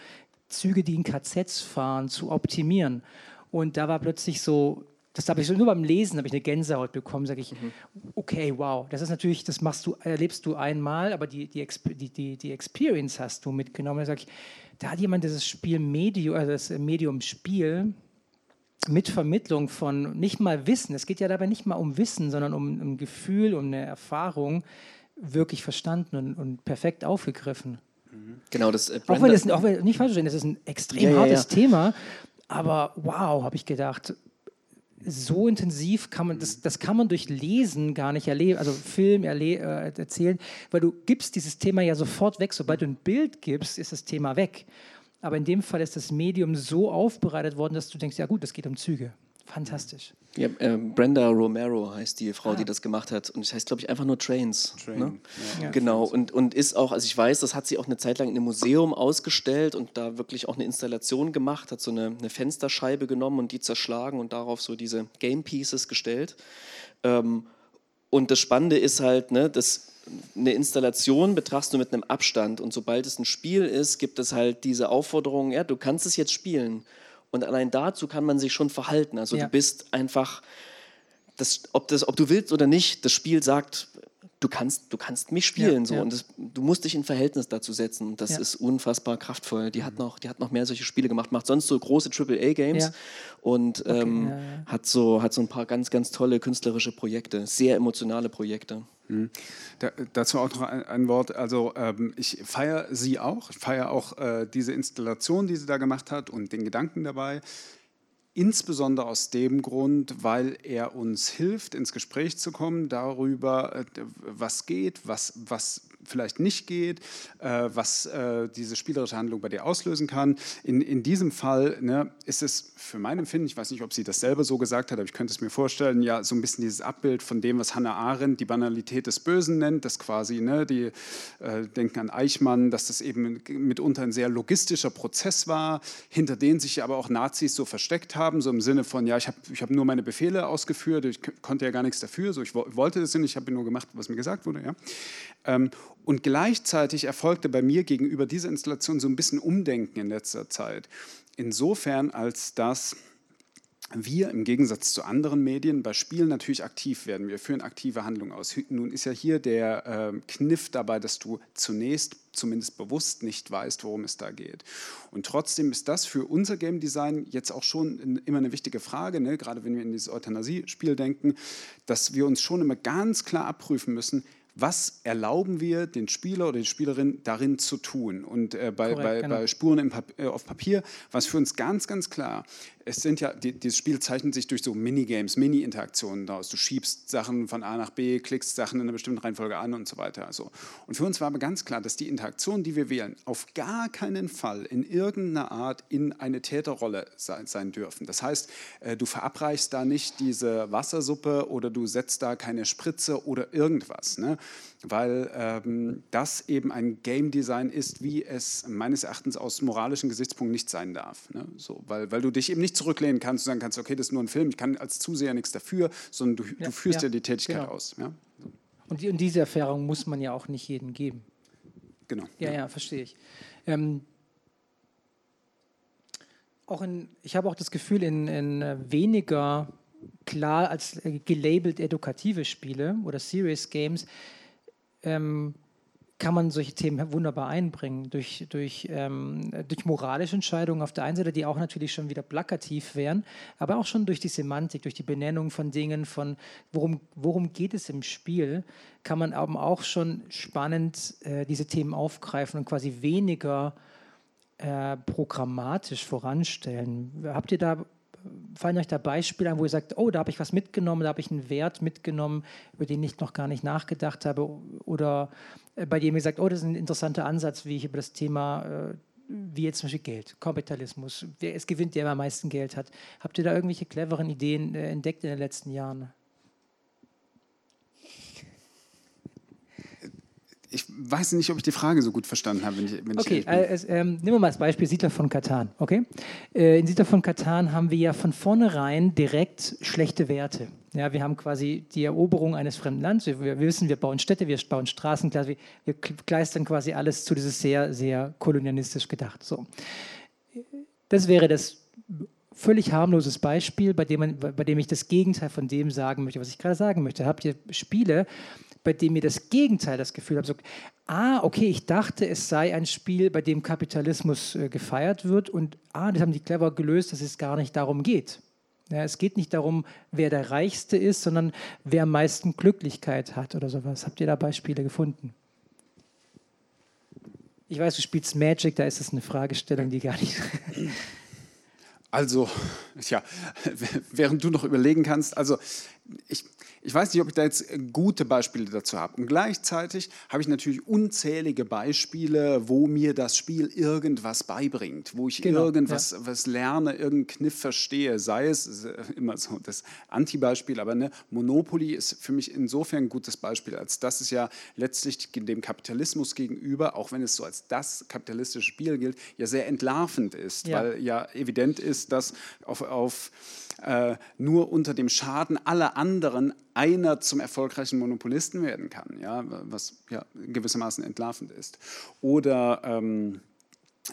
Züge, die in KZs fahren, zu optimieren. Und da war plötzlich so das habe ich so, nur beim Lesen habe ich eine Gänsehaut bekommen, sage ich, mhm. okay, wow, das ist natürlich, das machst du, erlebst du einmal, aber die, die, die, die Experience hast du mitgenommen. Da sage ich, da hat jemand dieses Spiel Medium, also das Medium Spiel mit Vermittlung von nicht mal Wissen, es geht ja dabei nicht mal um Wissen, sondern um ein Gefühl, um eine Erfahrung, wirklich verstanden und, und perfekt aufgegriffen. Genau, das äh, auch wenn das auch wenn, nicht falsch verstehen, das ist ein extrem ja, hartes ja, ja. Thema, aber wow, habe ich gedacht, so intensiv kann man, das, das kann man durch Lesen gar nicht erleben, also Film erle äh, erzählen, weil du gibst dieses Thema ja sofort weg. Sobald du ein Bild gibst, ist das Thema weg. Aber in dem Fall ist das Medium so aufbereitet worden, dass du denkst, ja gut, es geht um Züge. Fantastisch. Ja, äh, Brenda Romero heißt die Frau, ah. die das gemacht hat. Und es heißt, glaube ich, einfach nur Trains. Train. Ne? Ja. Genau. Und, und ist auch, also ich weiß, das hat sie auch eine Zeit lang in einem Museum ausgestellt und da wirklich auch eine Installation gemacht, hat so eine, eine Fensterscheibe genommen und die zerschlagen und darauf so diese Game Pieces gestellt. Ähm, und das Spannende ist halt, ne, dass eine Installation betrachtest du mit einem Abstand und sobald es ein Spiel ist, gibt es halt diese Aufforderung, ja, du kannst es jetzt spielen. Und allein dazu kann man sich schon verhalten. Also ja. du bist einfach, das, ob, das, ob du willst oder nicht, das Spiel sagt, du kannst, du kannst mich spielen. Ja, so. Ja. Und das, du musst dich in Verhältnis dazu setzen. Und das ja. ist unfassbar kraftvoll. Die hat, noch, die hat noch mehr solche Spiele gemacht, macht sonst so große AAA-Games und okay, ähm, Hat, so, hat so ein paar ganz, ganz tolle künstlerische Projekte, sehr emotionale Projekte. Mhm. Da, dazu auch noch ein, ein Wort. Also ähm, ich feiere sie auch. Ich feiere auch äh, diese Installation, die sie da gemacht hat und den Gedanken dabei. Insbesondere aus dem Grund, weil er uns hilft, ins Gespräch zu kommen darüber, äh, was geht, was, was vielleicht nicht geht, äh, was äh, diese spielerische Handlung bei dir auslösen kann. In, in diesem Fall ne, ist es für mein Empfinden, ich weiß nicht, ob sie das selber so gesagt hat, aber ich könnte es mir vorstellen, ja, so ein bisschen dieses Abbild von dem, was Hannah Arendt die Banalität des Bösen nennt, das quasi, ne, die äh, denken an Eichmann, dass das eben mitunter ein sehr logistischer Prozess war, hinter den sich aber auch Nazis so versteckt haben, so im Sinne von, ja, ich habe ich hab nur meine Befehle ausgeführt, ich konnte ja gar nichts dafür, so ich wollte das nicht, ich habe nur gemacht, was mir gesagt wurde. Ja. Ähm, und gleichzeitig erfolgte bei mir gegenüber dieser Installation so ein bisschen Umdenken in letzter Zeit. Insofern, als dass wir im Gegensatz zu anderen Medien bei Spielen natürlich aktiv werden. Wir führen aktive Handlungen aus. Nun ist ja hier der äh, Kniff dabei, dass du zunächst zumindest bewusst nicht weißt, worum es da geht. Und trotzdem ist das für unser Game Design jetzt auch schon immer eine wichtige Frage, ne? gerade wenn wir in dieses Euthanasie-Spiel denken, dass wir uns schon immer ganz klar abprüfen müssen, was erlauben wir den Spieler oder die Spielerin darin zu tun? Und äh, bei, Korrekt, bei, genau. bei, Spuren Pap äh, auf Papier war es für uns ganz, ganz klar, es sind ja, die, dieses Spiel zeichnet sich durch so Minigames, Mini-Interaktionen daraus. Du schiebst Sachen von A nach B, klickst Sachen in einer bestimmten Reihenfolge an und so weiter. Also. Und für uns war aber ganz klar, dass die Interaktionen, die wir wählen, auf gar keinen Fall in irgendeiner Art in eine Täterrolle sein, sein dürfen. Das heißt, äh, du verabreichst da nicht diese Wassersuppe oder du setzt da keine Spritze oder irgendwas. Ne? Weil ähm, das eben ein Game Design ist, wie es meines Erachtens aus moralischen Gesichtspunkten nicht sein darf. Ne? So, weil, weil du dich eben nicht zurücklehnen kannst und sagen kannst, okay, das ist nur ein Film, ich kann als Zuseher nichts dafür, sondern du, ja, du führst ja, ja, die Tätigkeit genau. aus. Ja? Und, und, diese Erfahrung muss man ja auch nicht jedem geben. Genau. Ja, ja, verstehe ich. Ähm, auch in, ich habe auch das Gefühl, in, in äh, weniger klar als äh, gelabelt edukative Spiele oder Serious Games ähm, kann man solche Themen wunderbar einbringen. Durch, durch, ähm, durch moralische Entscheidungen auf der einen Seite, die auch natürlich schon wieder plakativ wären, aber auch schon durch die Semantik, durch die Benennung von Dingen, von worum, worum geht es im Spiel, kann man eben auch schon spannend äh, diese Themen aufgreifen und quasi weniger äh, programmatisch voranstellen. Habt ihr da fallen euch da Beispiele an, wo ihr sagt, oh, da habe ich was mitgenommen, da habe ich einen Wert mitgenommen, über den ich noch gar nicht nachgedacht habe oder äh, bei dem ihr sagt, oh, das ist ein interessanter Ansatz, wie ich über das Thema, äh, wie jetzt zum Beispiel Geld, Kapitalismus, wer es gewinnt, der am meisten Geld hat. Habt ihr da irgendwelche cleveren Ideen äh, entdeckt in den letzten Jahren? Ich weiß nicht, ob ich die Frage so gut verstanden habe. Wenn ich, wenn okay, ich äh, ähm, nehmen wir mal als Beispiel Siedler von Katan. Okay? Äh, in Siedler von Katan haben wir ja von vornherein direkt schlechte Werte. Ja, wir haben quasi die Eroberung eines fremden Landes. Wir, wir wissen, wir bauen Städte, wir bauen Straßen, wir, wir kleistern quasi alles zu dieses sehr, sehr kolonialistisch gedacht. So. Das wäre das völlig harmloses Beispiel, bei dem, man, bei dem ich das Gegenteil von dem sagen möchte, was ich gerade sagen möchte. Habt ihr Spiele, bei dem ihr das Gegenteil das Gefühl habt, so, ah, okay, ich dachte, es sei ein Spiel, bei dem Kapitalismus äh, gefeiert wird und ah, das haben die clever gelöst, dass es gar nicht darum geht. Ja, es geht nicht darum, wer der Reichste ist, sondern wer am meisten Glücklichkeit hat oder sowas. Habt ihr da Beispiele gefunden? Ich weiß, du spielst Magic, da ist es eine Fragestellung, die gar nicht. Also, [laughs] ja, [laughs] während du noch überlegen kannst, also ich, ich weiß nicht, ob ich da jetzt gute Beispiele dazu habe. Und gleichzeitig habe ich natürlich unzählige Beispiele, wo mir das Spiel irgendwas beibringt, wo ich genau, irgendwas ja. was lerne, irgendeinen Kniff verstehe. Sei es immer so das Anti-Beispiel, aber ne, Monopoly ist für mich insofern ein gutes Beispiel, als dass es ja letztlich dem Kapitalismus gegenüber, auch wenn es so als das kapitalistische Spiel gilt, ja sehr entlarvend ist, ja. weil ja evident ist, dass auf, auf äh, nur unter dem Schaden aller anderen einer zum erfolgreichen Monopolisten werden kann, ja, was ja gewissermaßen entlarvend ist. Oder ähm,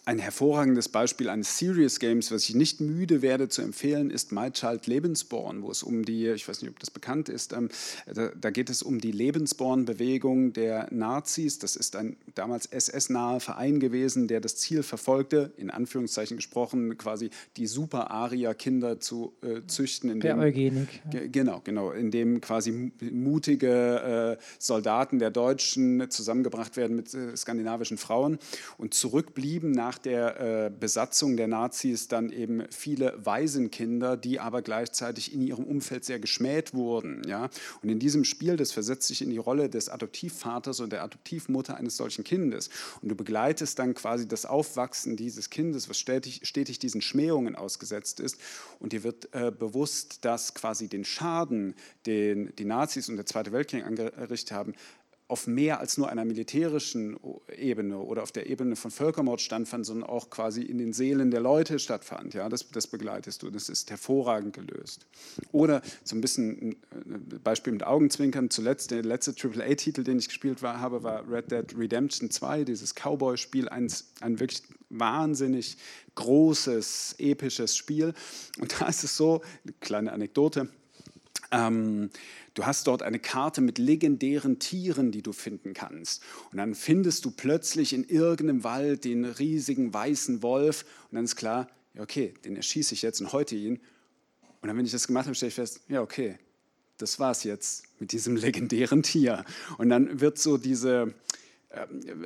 ein hervorragendes Beispiel eines Serious Games, was ich nicht müde werde zu empfehlen, ist My Child Lebensborn, wo es um die, ich weiß nicht, ob das bekannt ist, ähm, da, da, geht es um die Lebensborn-Bewegung der Nazis. Das ist ein damals SS-naher Verein gewesen, der das Ziel verfolgte, in Anführungszeichen gesprochen, quasi die Super-Aria-Kinder zu äh, züchten. In per Eugenik. Ja. Genau, genau, in dem quasi mutige äh, Soldaten der Deutschen zusammengebracht werden mit äh, skandinavischen Frauen und zurückblieben nach der äh, Besatzung der Nazis dann eben viele Waisenkinder, die aber gleichzeitig in ihrem Umfeld sehr geschmäht wurden. Ja? Und in diesem Spiel, das versetzt sich in die Rolle des Adoptivvaters und der Adoptivmutter eines solchen Kindes. Und du begleitest dann quasi das Aufwachsen dieses Kindes, was stetig, stetig diesen Schmähungen ausgesetzt ist. Und dir wird äh, bewusst, dass quasi den Schaden, den die Nazis und der Zweite Weltkrieg angerichtet haben, auf mehr als nur einer militärischen Ebene oder auf der Ebene von Völkermord stattfand, sondern auch quasi in den Seelen der Leute stattfand. Ja, das, das begleitest du. Das ist hervorragend gelöst. Oder so ein bisschen ein Beispiel mit Augenzwinkern. Zuletzt der letzte AAA-Titel, den ich gespielt war, habe, war Red Dead Redemption 2, dieses Cowboy-Spiel, ein, ein wirklich wahnsinnig großes, episches Spiel. Und da ist es so, eine kleine Anekdote. Ähm, Du hast dort eine Karte mit legendären Tieren, die du finden kannst. Und dann findest du plötzlich in irgendeinem Wald den riesigen weißen Wolf. Und dann ist klar, ja, okay, den erschieße ich jetzt und heute ihn. Und dann, wenn ich das gemacht habe, stelle ich fest, ja, okay, das war's jetzt mit diesem [laughs] legendären Tier. Und dann wird so diese, äh,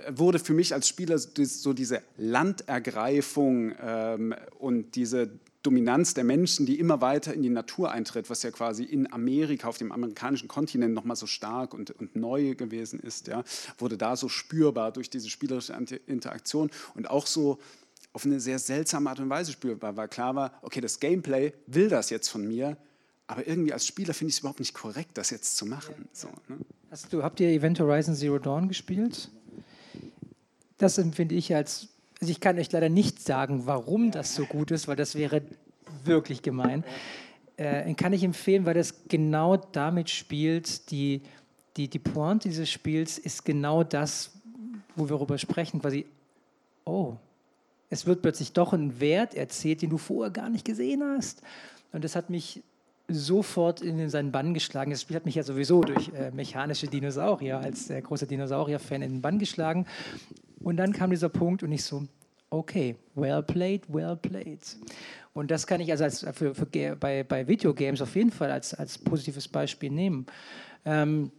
wurde für mich als Spieler so diese Landergreifung ähm, und diese Dominanz der Menschen, die immer weiter in die Natur eintritt, was ja quasi in Amerika, auf dem amerikanischen Kontinent nochmal so stark und, und neu gewesen ist, ja, wurde da so spürbar durch diese spielerische Interaktion und auch so auf eine sehr seltsame Art und Weise spürbar, weil klar war, okay, das Gameplay will das jetzt von mir, aber irgendwie als Spieler finde ich es überhaupt nicht korrekt, das jetzt zu machen. So, ne? Hast du, habt ihr Event Horizon Zero Dawn gespielt? Das empfinde ich als also ich kann euch leider nicht sagen, warum das so gut ist, weil das wäre wirklich gemein. Äh, kann ich empfehlen, weil das genau damit spielt, die, die, die Pointe dieses Spiels ist genau das, wo wir darüber sprechen, quasi, oh, es wird plötzlich doch ein Wert erzählt, den du vorher gar nicht gesehen hast. Und das hat mich sofort in seinen Bann geschlagen. Das Spiel hat mich ja sowieso durch äh, mechanische Dinosaurier als äh, großer Dinosaurier-Fan in den Bann geschlagen. Und dann kam dieser Punkt und ich so, okay, well played, well played. Und das kann ich also als, für, für, bei, bei Videogames auf jeden Fall als, als positives Beispiel nehmen. Ähm,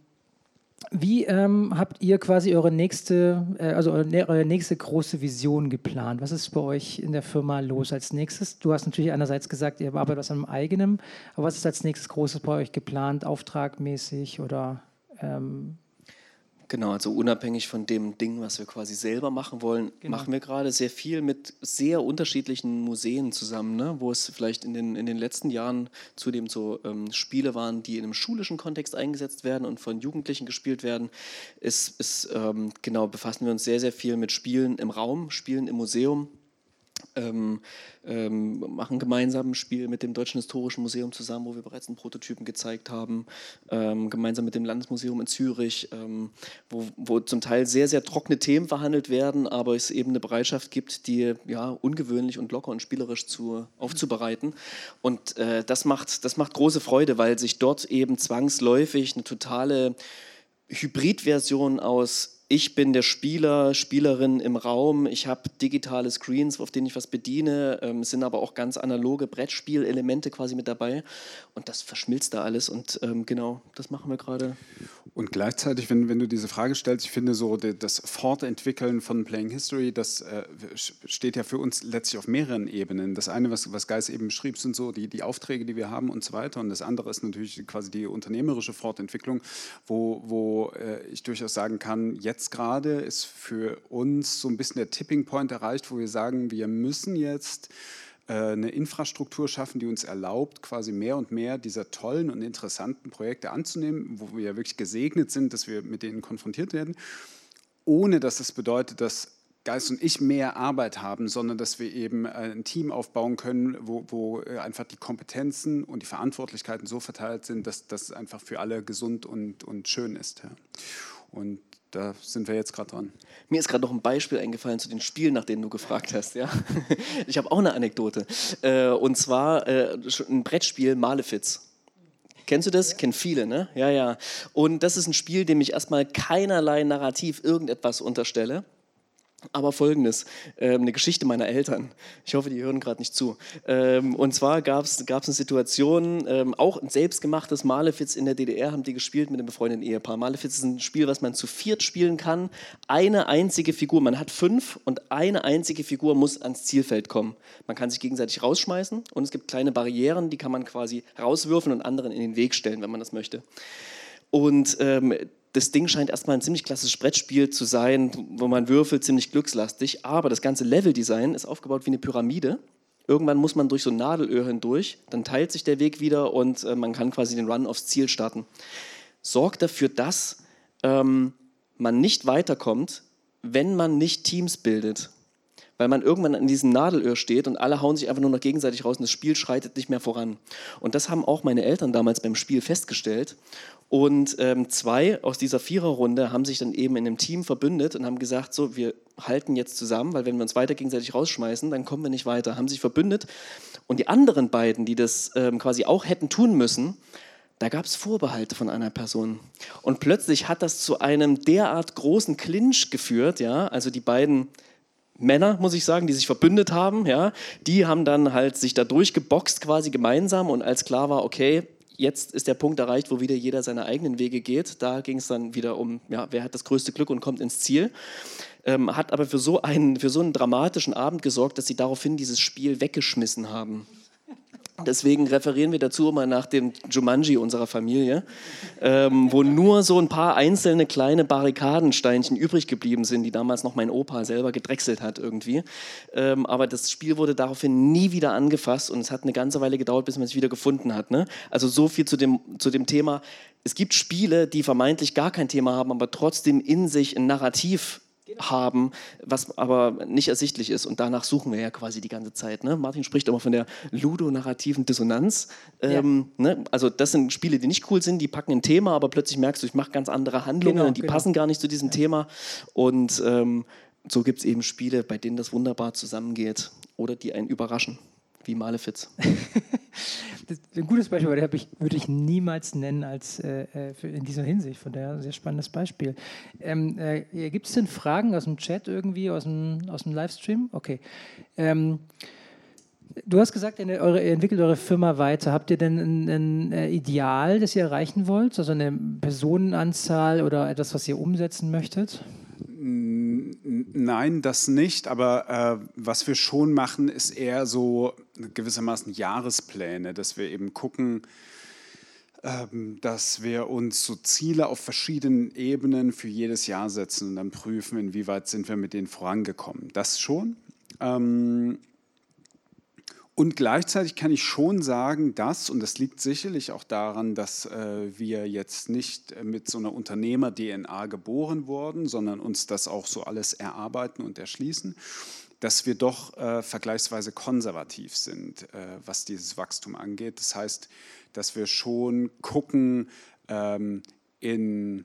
wie ähm, habt ihr quasi eure nächste, äh, also eure, nächste große Vision geplant? Was ist bei euch in der Firma los als nächstes? Du hast natürlich einerseits gesagt, ihr arbeitet was an eigenem, aber was ist als nächstes Großes bei euch geplant, auftragmäßig oder ähm, Genau, also unabhängig von dem Ding, was wir quasi selber machen wollen, genau. machen wir gerade sehr viel mit sehr unterschiedlichen Museen zusammen, ne? wo es vielleicht in den, in den letzten Jahren zudem so ähm, Spiele waren, die in einem schulischen Kontext eingesetzt werden und von Jugendlichen gespielt werden. Ist, ist ähm, genau, befassen wir uns sehr, sehr viel mit Spielen im Raum, Spielen im Museum ähm, ähm, machen gemeinsam ein Spiel mit dem Deutschen Historischen Museum zusammen, wo wir bereits einen Prototypen gezeigt haben, ähm, gemeinsam mit dem Landesmuseum in Zürich, ähm, wo, wo, zum Teil sehr, sehr trockene Themen verhandelt werden, aber es eben eine Bereitschaft gibt, die ja ungewöhnlich und locker und spielerisch zu, aufzubereiten. Und äh, das, macht, das macht große Freude, weil sich dort eben zwangsläufig eine totale Hybridversion aus ich bin der Spieler, Spielerin im Raum, ich habe digitale Screens, auf denen ich was bediene, ähm, sind aber auch ganz analoge Brettspielelemente quasi mit dabei. Und das verschmilzt da alles. Und ähm, genau, das machen wir gerade. Und gleichzeitig, wenn, wenn du diese Frage stellst, ich finde so das Fortentwickeln von Playing History, das äh, steht ja für uns letztlich auf mehreren Ebenen. Das eine, was, was Geis eben beschrieb, sind so die, die Aufträge, die wir haben und so weiter. Und das andere ist natürlich quasi die unternehmerische Fortentwicklung, wo, wo äh, ich durchaus sagen kann, jetzt jetzt gerade ist für uns so ein bisschen der Tipping Point erreicht, wo wir sagen, wir müssen jetzt äh, eine Infrastruktur schaffen, die uns erlaubt, quasi mehr und mehr dieser tollen und interessanten Projekte anzunehmen, wo wir wirklich gesegnet sind, dass wir mit denen konfrontiert werden, ohne dass das bedeutet, dass Geist und ich mehr Arbeit haben, sondern dass wir eben äh, ein Team aufbauen können, wo, wo äh, einfach die Kompetenzen und die Verantwortlichkeiten so verteilt sind, dass das einfach für alle gesund und, und schön ist. Und da sind wir jetzt gerade dran. Mir ist gerade noch ein Beispiel eingefallen zu den Spielen, nach denen du gefragt hast. Ja? [laughs] Ich habe auch eine Anekdote. Äh, und zwar äh, ein Brettspiel Malefiz. Kennst du das? Ja. Kennen viele, ne? Ja, ja. Und das ist ein Spiel, dem ich erstmal keinerlei Narrativ irgendetwas unterstelle. Aber folgendes, ähm, eine Geschichte meiner Eltern. Ich hoffe, die hören gerade nicht zu. Ähm, und zwar gab es eine Situation, ähm, auch ein selbstgemachtes Malefiz in der DDR haben die gespielt mit einem befreundeten Ehepaar. Malefiz ist ein Spiel, was man zu viert spielen kann. Eine einzige Figur, man hat fünf und eine einzige Figur muss ans Zielfeld kommen. Man kann sich gegenseitig rausschmeißen und es gibt kleine Barrieren, die kann man quasi rauswürfen und anderen in den Weg stellen, wenn man das möchte. Und ähm, das Ding scheint erstmal ein ziemlich klassisches Brettspiel zu sein, wo man würfelt, ziemlich glückslastig, aber das ganze Leveldesign ist aufgebaut wie eine Pyramide. Irgendwann muss man durch so ein Nadelöhr hindurch, dann teilt sich der Weg wieder und äh, man kann quasi den Run aufs Ziel starten. Sorgt dafür, dass ähm, man nicht weiterkommt, wenn man nicht Teams bildet weil man irgendwann an diesem Nadelöhr steht und alle hauen sich einfach nur noch gegenseitig raus und das Spiel schreitet nicht mehr voran. Und das haben auch meine Eltern damals beim Spiel festgestellt. Und ähm, zwei aus dieser Viererrunde haben sich dann eben in einem Team verbündet und haben gesagt, so, wir halten jetzt zusammen, weil wenn wir uns weiter gegenseitig rausschmeißen, dann kommen wir nicht weiter. Haben sich verbündet. Und die anderen beiden, die das ähm, quasi auch hätten tun müssen, da gab es Vorbehalte von einer Person. Und plötzlich hat das zu einem derart großen Clinch geführt, ja, also die beiden Männer, muss ich sagen, die sich verbündet haben, ja, die haben dann halt sich da durchgeboxt quasi gemeinsam und als klar war, okay, jetzt ist der Punkt erreicht, wo wieder jeder seine eigenen Wege geht. Da ging es dann wieder um, ja, wer hat das größte Glück und kommt ins Ziel. Ähm, hat aber für so, einen, für so einen dramatischen Abend gesorgt, dass sie daraufhin dieses Spiel weggeschmissen haben. Deswegen referieren wir dazu immer nach dem Jumanji unserer Familie, ähm, wo nur so ein paar einzelne kleine Barrikadensteinchen übrig geblieben sind, die damals noch mein Opa selber gedrechselt hat irgendwie. Ähm, aber das Spiel wurde daraufhin nie wieder angefasst und es hat eine ganze Weile gedauert, bis man es wieder gefunden hat. Ne? Also so viel zu dem, zu dem Thema. Es gibt Spiele, die vermeintlich gar kein Thema haben, aber trotzdem in sich ein Narrativ haben, was aber nicht ersichtlich ist. Und danach suchen wir ja quasi die ganze Zeit. Ne? Martin spricht immer von der ludonarrativen Dissonanz. Ähm, ja. ne? Also das sind Spiele, die nicht cool sind, die packen ein Thema, aber plötzlich merkst du, ich mache ganz andere Handlungen genau, und die genau. passen gar nicht zu diesem ja. Thema. Und ähm, so gibt es eben Spiele, bei denen das wunderbar zusammengeht oder die einen überraschen. Wie Malefiz. [laughs] ein gutes Beispiel, aber ich, würde ich niemals nennen als äh, äh in dieser Hinsicht. Von daher ein sehr spannendes Beispiel. Ähm, äh, Gibt es denn Fragen aus dem Chat irgendwie, aus dem, aus dem Livestream? Okay. Ähm, Du hast gesagt, ihr, entwickelt eure Firma weiter. Habt ihr denn ein, ein, Ideal, das ihr erreichen wollt? Also eine Personenanzahl oder etwas, was ihr umsetzen möchtet? Nein, das nicht. Aber äh, was wir schon machen, ist eher so gewissermaßen Jahrespläne, dass wir eben gucken, ähm, dass wir uns so Ziele auf verschiedenen Ebenen für jedes Jahr setzen und dann prüfen, inwieweit sind wir mit denen vorangekommen. Das schon. Ähm, und gleichzeitig kann ich schon sagen, dass, und das liegt sicherlich auch daran, dass äh, wir jetzt nicht äh, mit so einer Unternehmer-DNA geboren wurden, sondern uns das auch so alles erarbeiten und erschließen, dass wir doch äh, vergleichsweise konservativ sind, äh, was dieses Wachstum angeht. Das heißt, dass wir schon gucken, ähm, in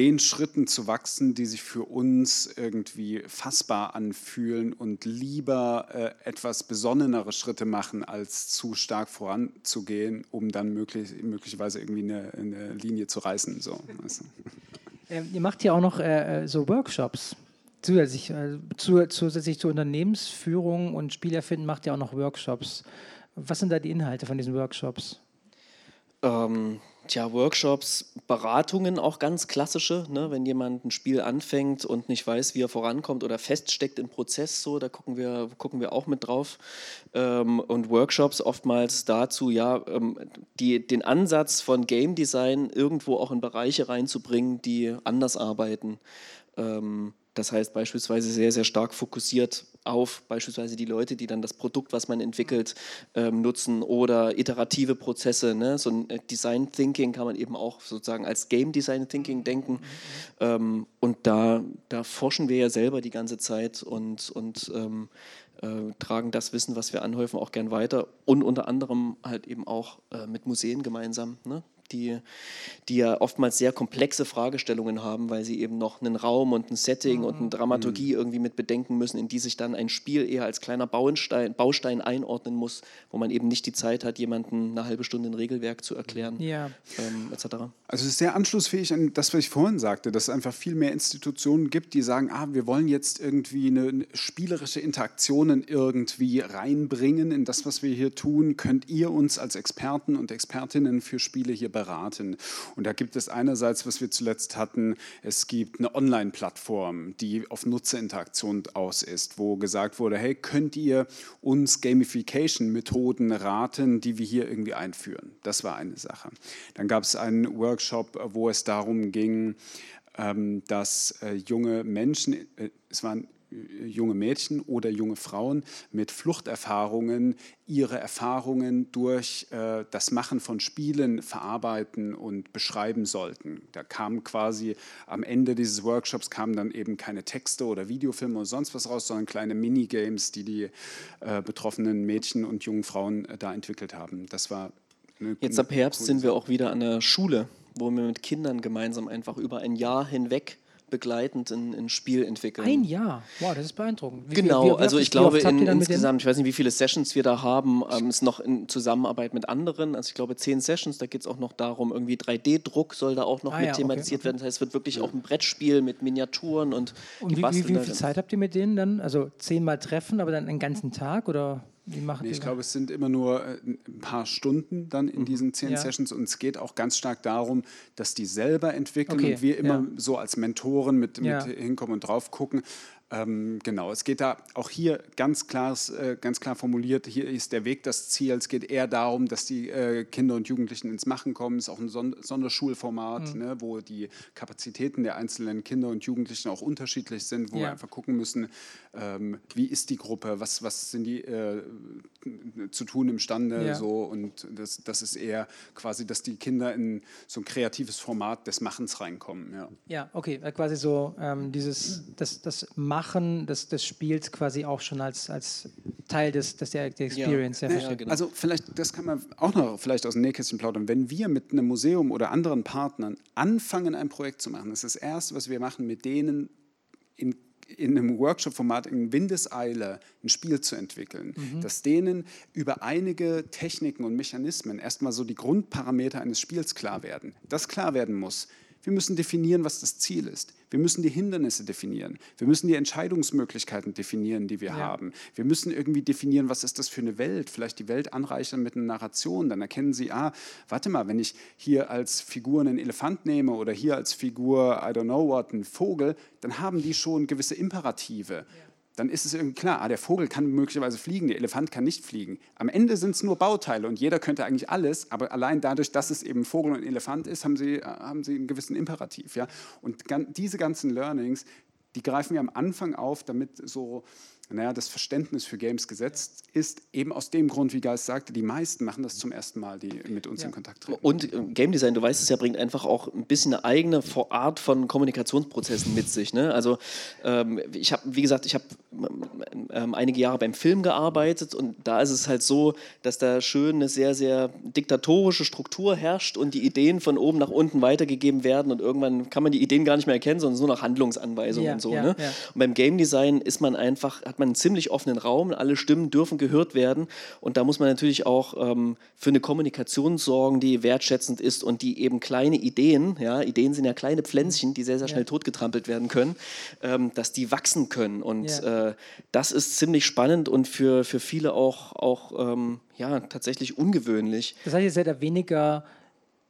den Schritten zu wachsen, die sich für uns irgendwie fassbar anfühlen und lieber äh, etwas besonnenere Schritte machen, als zu stark voranzugehen, um dann möglich, möglicherweise irgendwie eine, eine, Linie zu reißen. So. [laughs] Ähm, ihr macht ja auch noch äh, äh, so Workshops. Zusätzlich, äh, zu, zusätzlich zur Unternehmensführung und Spielerfinden macht ihr auch noch Workshops. Was sind da die Inhalte von diesen Workshops? Ähm, Tja, Workshops, Beratungen auch ganz klassische, ne? wenn jemand ein Spiel anfängt und nicht weiß, wie er vorankommt oder feststeckt im Prozess, so, da gucken wir, gucken wir auch mit drauf. Ähm, und Workshops oftmals dazu, ja, ähm, die, den Ansatz von Game Design irgendwo auch in Bereiche reinzubringen, die anders arbeiten. Ähm, das heißt beispielsweise sehr, sehr stark fokussiert auf beispielsweise die Leute, die dann das Produkt, was man entwickelt, ähm, nutzen oder iterative Prozesse. Ne? So ein äh, Design Thinking kann man eben auch sozusagen als Game Design Thinking denken. Ähm, und da, da forschen wir ja selber die ganze Zeit und, und ähm, äh, tragen das Wissen, was wir anhäufen, auch gern weiter und unter anderem halt eben auch äh, mit Museen gemeinsam. Ne? Die, die ja oftmals sehr komplexe Fragestellungen haben, weil sie eben noch einen Raum und ein Setting mhm. und eine. Dramaturgie mhm. irgendwie mit bedenken müssen, in die sich dann ein Spiel eher als kleiner Baustein, Baustein einordnen muss, wo man eben nicht die Zeit hat, jemanden eine halbe Stunde ein Regelwerk zu erklären, ja. ähm, etc. Also es ist sehr anschlussfähig an das, was ich vorhin sagte, dass es einfach viel mehr Institutionen gibt, die sagen, ah, wir wollen jetzt irgendwie eine spielerische Interaktionen irgendwie reinbringen in das, was wir hier tun. Könnt ihr uns als Experten und Expertinnen für Spiele hier beraten. Und da gibt es einerseits, was wir zuletzt hatten, es gibt eine Online-Plattform, die auf Nutzerinteraktion aus ist, wo gesagt wurde, hey, könnt ihr uns Gamification-Methoden raten, die wir hier irgendwie einführen? Das war eine Sache. Dann gab es einen Workshop, wo es darum ging, ähm, dass äh, junge Menschen, äh, es waren junge Mädchen oder junge Frauen mit Fluchterfahrungen ihre Erfahrungen durch äh, das Machen von Spielen verarbeiten und beschreiben sollten. Da kam quasi am Ende dieses Workshops kamen dann eben keine Texte oder Videofilme oder sonst was raus, sondern kleine Minigames, die die äh, betroffenen Mädchen und jungen Frauen äh, da entwickelt haben. Das war eine, Jetzt ab Herbst sind wir auch wieder an der Schule, wo wir mit Kindern gemeinsam einfach über ein Jahr hinweg begleitend ein, ein Spiel entwickeln. Ein Jahr? Wow, das ist beeindruckend. Wie, genau, wie, wie, also ich glaube in, insgesamt, ich weiß nicht, wie viele Sessions wir da haben, ähm, ist noch in Zusammenarbeit mit anderen. Also ich glaube zehn Sessions, da geht es auch noch darum, irgendwie 3D-Druck soll da auch noch ah, mit ja, thematisiert okay, werden. Das heißt, es wird wirklich ja. auch ein Brettspiel mit Miniaturen und, und wie, wie, wie viel Zeit habt ihr mit denen dann? Also zehnmal treffen, aber dann einen ganzen Tag oder? Wie macht nee, ich glaube, es sind immer nur äh, ein paar Stunden dann in mhm. diesen zehn ja. Sessions und es geht auch ganz stark darum, dass die selber entwickeln okay. und wir immer ja. so als Mentoren mit, ja. mit hinkommen und drauf gucken. Ähm, genau, es geht da auch hier ganz klar, äh, ganz klar formuliert, hier ist der Weg das Ziel. Es geht eher darum, dass die äh, Kinder und Jugendlichen ins Machen kommen. Es ist auch ein Son Sonderschulformat, mhm. ne, wo die Kapazitäten der einzelnen Kinder und Jugendlichen auch unterschiedlich sind, wo ja. wir einfach gucken müssen, ähm, wie ist die Gruppe, was, was sind die äh, zu tun imstande. Ja. So, und das, das ist eher quasi, dass die Kinder in so ein kreatives Format des Machens reinkommen. Ja, ja okay, äh, quasi so ähm, dieses, das, das Machen des, des Spiels quasi auch schon als, als Teil des, des der, der Experience. Ja. Ja, genau. Also vielleicht, das kann man auch noch vielleicht aus dem Nähkästchen plaudern. Wenn wir mit einem Museum oder anderen Partnern anfangen, ein Projekt zu machen, das ist das Erste, was wir machen, mit denen in in einem Workshop-Format in Windeseile ein Spiel zu entwickeln, mhm. dass denen über einige Techniken und Mechanismen erstmal so die Grundparameter eines Spiels klar werden. Das klar werden muss. Wir müssen definieren, was das Ziel ist. Wir müssen die Hindernisse definieren. Wir müssen die Entscheidungsmöglichkeiten definieren, die wir ja. haben. Wir müssen irgendwie definieren, was ist das für eine Welt. Vielleicht die Welt anreichern mit einer Narration. Dann erkennen Sie, ah, warte mal, wenn ich hier als Figur einen Elefant nehme oder hier als Figur, I don't know what, einen Vogel, dann haben die schon gewisse Imperative. Ja dann ist es irgendwie klar, ah, der Vogel kann möglicherweise fliegen, der Elefant kann nicht fliegen. Am Ende sind es nur Bauteile und jeder könnte eigentlich alles, aber allein dadurch, dass es eben Vogel und Elefant ist, haben sie, haben sie einen gewissen Imperativ. Ja? Und diese ganzen Learnings, die greifen wir am Anfang auf, damit so naja, das Verständnis für Games gesetzt ist, eben aus dem Grund, wie Geist sagte, die meisten machen das zum ersten Mal, die mit uns ja. in Kontakt treten. Und äh, Game Design, du weißt es ja, bringt einfach auch ein bisschen eine eigene Art von Kommunikationsprozessen mit sich. Ne? Also ähm, ich habe, wie gesagt, ich habe ähm, einige Jahre beim Film gearbeitet und da ist es halt so, dass da schön eine sehr, sehr diktatorische Struktur herrscht und die Ideen von oben nach unten weitergegeben werden und irgendwann kann man die Ideen gar nicht mehr erkennen, sondern nur noch Handlungsanweisungen ja, und so. Ja, ne? Und beim Game Design ist man einfach, hat man einen ziemlich offenen Raum, alle Stimmen dürfen gehört werden und da muss man natürlich auch ähm, für eine Kommunikation sorgen, die wertschätzend ist und die eben kleine Ideen, ja, Ideen sind ja kleine Pflänzchen, die sehr, sehr schnell ja. totgetrampelt werden können, ähm, dass die wachsen können und ja. äh, das ist ziemlich spannend und für, für viele auch, auch ähm, ja, tatsächlich ungewöhnlich. Das heißt, ihr seid ja weniger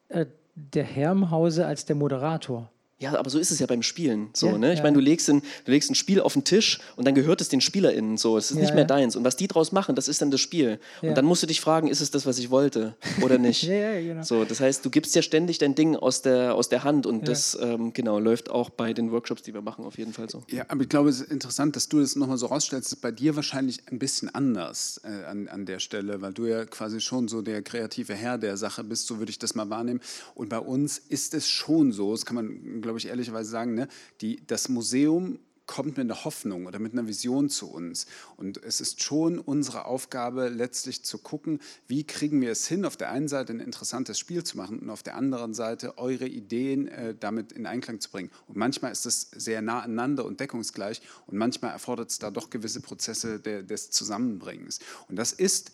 äh, der Herr im Hause als der Moderator. Ja, aber so ist es ja beim Spielen. So, ja, ne? Ich ja. meine, du legst, ein, du legst ein Spiel auf den Tisch und dann gehört es den SpielerInnen so. Es ist ja, nicht mehr deins. Und was die draus machen, das ist dann das Spiel. Und dann musst du dich fragen, ist es das, was ich wollte oder [laughs] nicht? ja, ja, genau. So, das heißt, du gibst ja ständig dein Ding aus der, aus der Hand und das ähm, genau, läuft auch bei den Workshops, die wir machen, auf jeden Fall so. Ja, aber ich glaube, es ist interessant, dass du das nochmal so rausstellst. Das ist bei dir wahrscheinlich ein bisschen anders äh, an, an der Stelle, weil du ja quasi schon so der kreative Herr der Sache bist, so würde ich das mal wahrnehmen. Und bei uns ist es schon so, das kann man, glaube ich, ehrlicherweise sagen, ne, die, das Museum kommt mit einer Hoffnung oder mit einer Vision zu uns. Und es ist schon unsere Aufgabe, letztlich zu gucken, wie kriegen wir es hin, auf der einen Seite ein interessantes Spiel zu machen und auf der anderen Seite eure Ideen äh, damit in Einklang zu bringen. Und manchmal ist es sehr nah aneinander und deckungsgleich und manchmal erfordert es da doch gewisse Prozesse der, des Zusammenbringens. Und das ist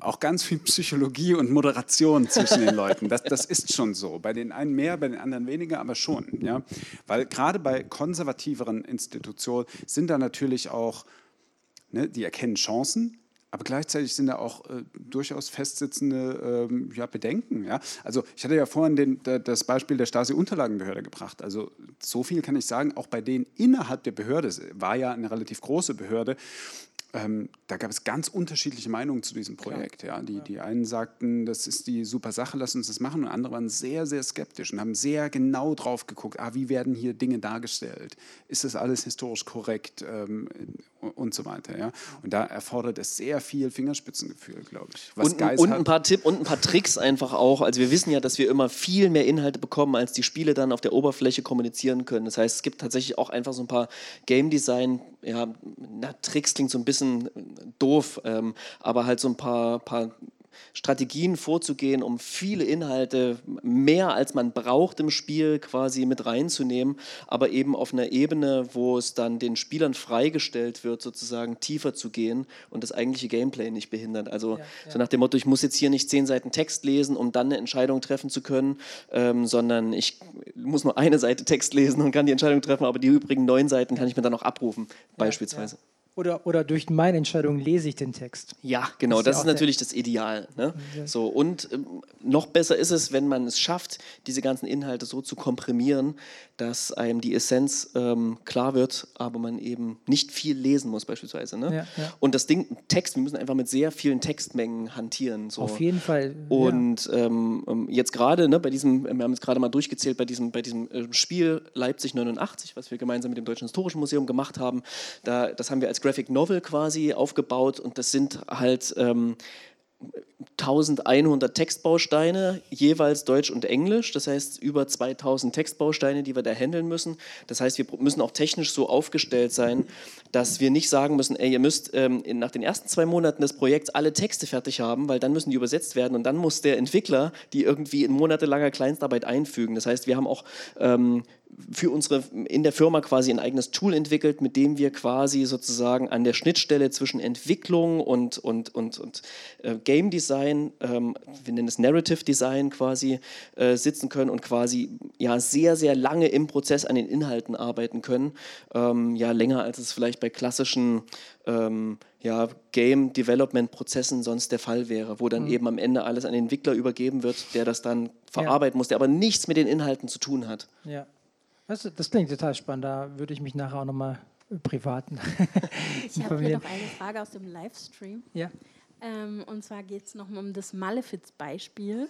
auch ganz viel Psychologie und Moderation zwischen den Leuten. Das, das ist schon so. Bei den einen mehr, bei den anderen weniger, aber schon. Ja? Weil gerade bei konservativeren Institutionen sind da natürlich auch, ne, die erkennen Chancen, aber gleichzeitig sind da auch äh, durchaus festsitzende ähm, ja, Bedenken. Ja? Also ich hatte ja vorhin den, das Beispiel der Stasi-Unterlagenbehörde gebracht. Also so viel kann ich sagen, auch bei denen innerhalb der Behörde, war ja eine relativ große Behörde, ähm, da gab es ganz unterschiedliche Meinungen zu diesem Projekt. Ja. Die, die einen sagten, das ist die super Sache, lass uns das machen. Und andere waren sehr, sehr skeptisch und haben sehr genau drauf geguckt, ah, wie werden hier Dinge dargestellt? Ist das alles historisch korrekt? Ähm, und so weiter. Ja. Und da erfordert es sehr viel Fingerspitzengefühl, glaube ich. und, und ein paar Tipps und ein paar Tricks einfach auch. Also wir wissen ja, dass wir immer viel mehr Inhalte bekommen, als die Spiele dann auf der Oberfläche kommunizieren können. Das heißt, es gibt tatsächlich auch einfach so ein paar Game Design, ja, na, Tricks klingt so ein bisschen doof, ähm, aber halt so ein paar, paar Strategien vorzugehen, um viele Inhalte mehr als man braucht im Spiel quasi mit reinzunehmen, aber eben auf einer Ebene, wo es dann den Spielern freigestellt wird, sozusagen tiefer zu gehen und das eigentliche Gameplay nicht behindert. Also ja, ja. so nach dem Motto, ich muss jetzt hier nicht zehn Seiten Text lesen, um dann eine Entscheidung treffen zu können, ähm, sondern ich muss nur eine Seite Text lesen und kann die Entscheidung treffen, aber die übrigen neun Seiten kann ich mir dann auch abrufen, ja, beispielsweise. Oder, oder durch meine Entscheidung lese ich den Text. Ja, genau, das ist, das ist natürlich das Ideal. Ne? Ja. So, und ähm, noch besser ist es, wenn man es schafft, diese ganzen Inhalte so zu komprimieren, dass einem die Essenz ähm, klar wird, aber man eben nicht viel lesen muss, beispielsweise. Ne? Ja, ja. Und das Ding, Text, wir müssen einfach mit sehr vielen Textmengen hantieren. So. Auf jeden Fall. Und ähm, ähm, jetzt gerade, ne, bei diesem, wir haben jetzt gerade mal durchgezählt, bei diesem, bei diesem äh, Spiel Leipzig 89, was wir gemeinsam mit dem Deutschen Historischen Museum gemacht haben, da, das haben wir als Graphic Novel quasi aufgebaut und das sind halt ähm, 1100 Textbausteine, jeweils Deutsch und Englisch. Das heißt, über 2000 Textbausteine, die wir da handeln müssen. Das heißt, wir müssen auch technisch so aufgestellt sein, dass wir nicht sagen müssen, ey, ihr müsst ähm, nach den ersten zwei Monaten des Projekts alle Texte fertig haben, weil dann müssen die übersetzt werden und dann muss der Entwickler die irgendwie in monatelanger Kleinstarbeit einfügen. Das heißt, wir haben auch ähm, für unsere, in der Firma quasi ein eigenes Tool entwickelt, mit dem wir quasi sozusagen an der Schnittstelle zwischen Entwicklung und, und, und, und äh, Game Design, ähm, wir nennen es Narrative Design quasi, äh, sitzen können und quasi ja sehr, sehr lange im Prozess an den Inhalten arbeiten können. Ähm, ja, länger als es vielleicht bei klassischen ähm, ja, Game Development Prozessen sonst der Fall wäre, wo dann mhm. eben am Ende alles an den Entwickler übergeben wird, der das dann verarbeiten ja. muss, der aber nichts mit den Inhalten zu tun hat. Ja, das, das klingt total spannend. Da würde ich mich nachher auch nochmal privaten. [laughs] ich habe hier noch eine Frage aus dem Livestream. Ja. Ähm, und zwar geht es nochmal um das Malefiz-Beispiel.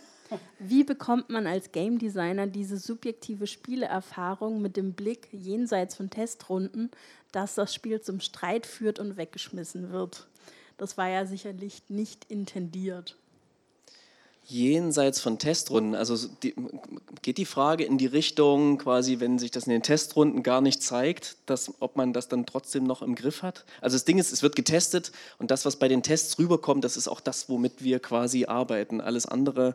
Wie bekommt man als Game Designer diese subjektive Spieleerfahrung mit dem Blick jenseits von Testrunden, dass das Spiel zum Streit führt und weggeschmissen wird? Das war ja sicherlich nicht intendiert jenseits von Testrunden? Also die, geht die Frage in die Richtung, quasi, wenn sich das in den Testrunden gar nicht zeigt, dass, ob man das dann trotzdem noch im Griff hat? Also das Ding ist, es wird getestet und das, was bei den Tests rüberkommt, das ist auch das, womit wir quasi arbeiten. Alles andere,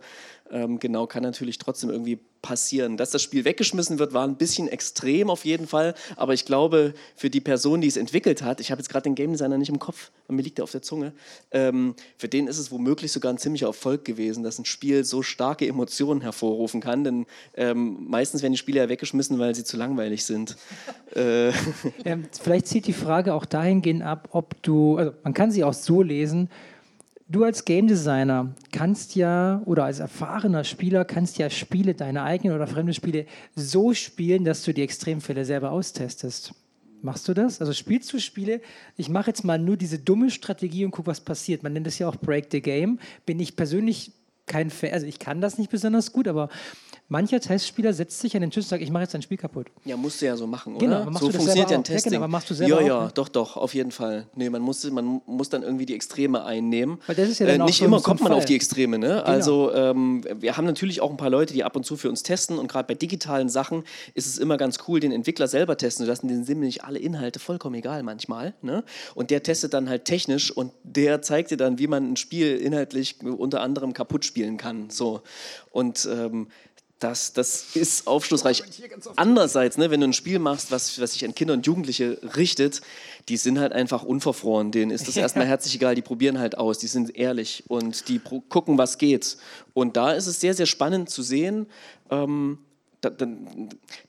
ähm, genau, kann natürlich trotzdem irgendwie passieren. Dass das Spiel weggeschmissen wird, war ein bisschen extrem auf jeden Fall, aber ich glaube, für die Person, die es entwickelt hat, ich habe jetzt gerade den Game Designer nicht im Kopf, mir liegt er auf der Zunge, ähm, für den ist es womöglich sogar ein ziemlicher Erfolg gewesen, dass ein Spiel so starke Emotionen hervorrufen kann, denn ähm, meistens werden die Spiele ja weggeschmissen, weil sie zu langweilig sind. [laughs] äh. ja, vielleicht zieht die Frage auch dahingehend ab, ob du, also man kann sie auch so lesen, Du als Game Designer kannst ja, oder als erfahrener Spieler, kannst ja Spiele, deine eigenen oder fremde Spiele, so spielen, dass du die Extremfälle selber austestest. Machst du das? Also spielst du Spiele? Ich mache jetzt mal nur diese dumme Strategie und gucke, was passiert. Man nennt es ja auch Break the Game. Bin ich persönlich kein Fan, also ich kann das nicht besonders gut, aber Mancher Testspieler setzt sich an den Tisch und sagt, ich mache jetzt ein Spiel kaputt. Ja, musst du ja so machen, genau, oder? So funktioniert ja ein Testing. Ja, genau, machst du selber ja, ja, auch, ne? doch, doch, auf jeden Fall. Nee, man muss, man muss dann irgendwie die Extreme einnehmen. Weil das ist ja dann äh, nicht immer kommt man Fall. auf die Extreme, ne? Genau. Also ähm, wir haben natürlich auch ein paar Leute, die ab und zu für uns testen und gerade bei digitalen Sachen ist es immer ganz cool, den Entwickler selber testen zu lassen. Den sind nämlich alle Inhalte vollkommen egal manchmal. Ne? Und der testet dann halt technisch und der zeigt dir dann, wie man ein Spiel inhaltlich unter anderem kaputt spielen kann. So. Und ähm, das, das ist aufschlussreich. Andererseits, ne, wenn du ein Spiel machst, was, was sich an Kinder und Jugendliche richtet, die sind halt einfach unverfroren. Denen ist das [laughs] erstmal herzlich egal. Die probieren halt aus. Die sind ehrlich und die gucken, was geht. Und da ist es sehr, sehr spannend zu sehen, ähm, da, da,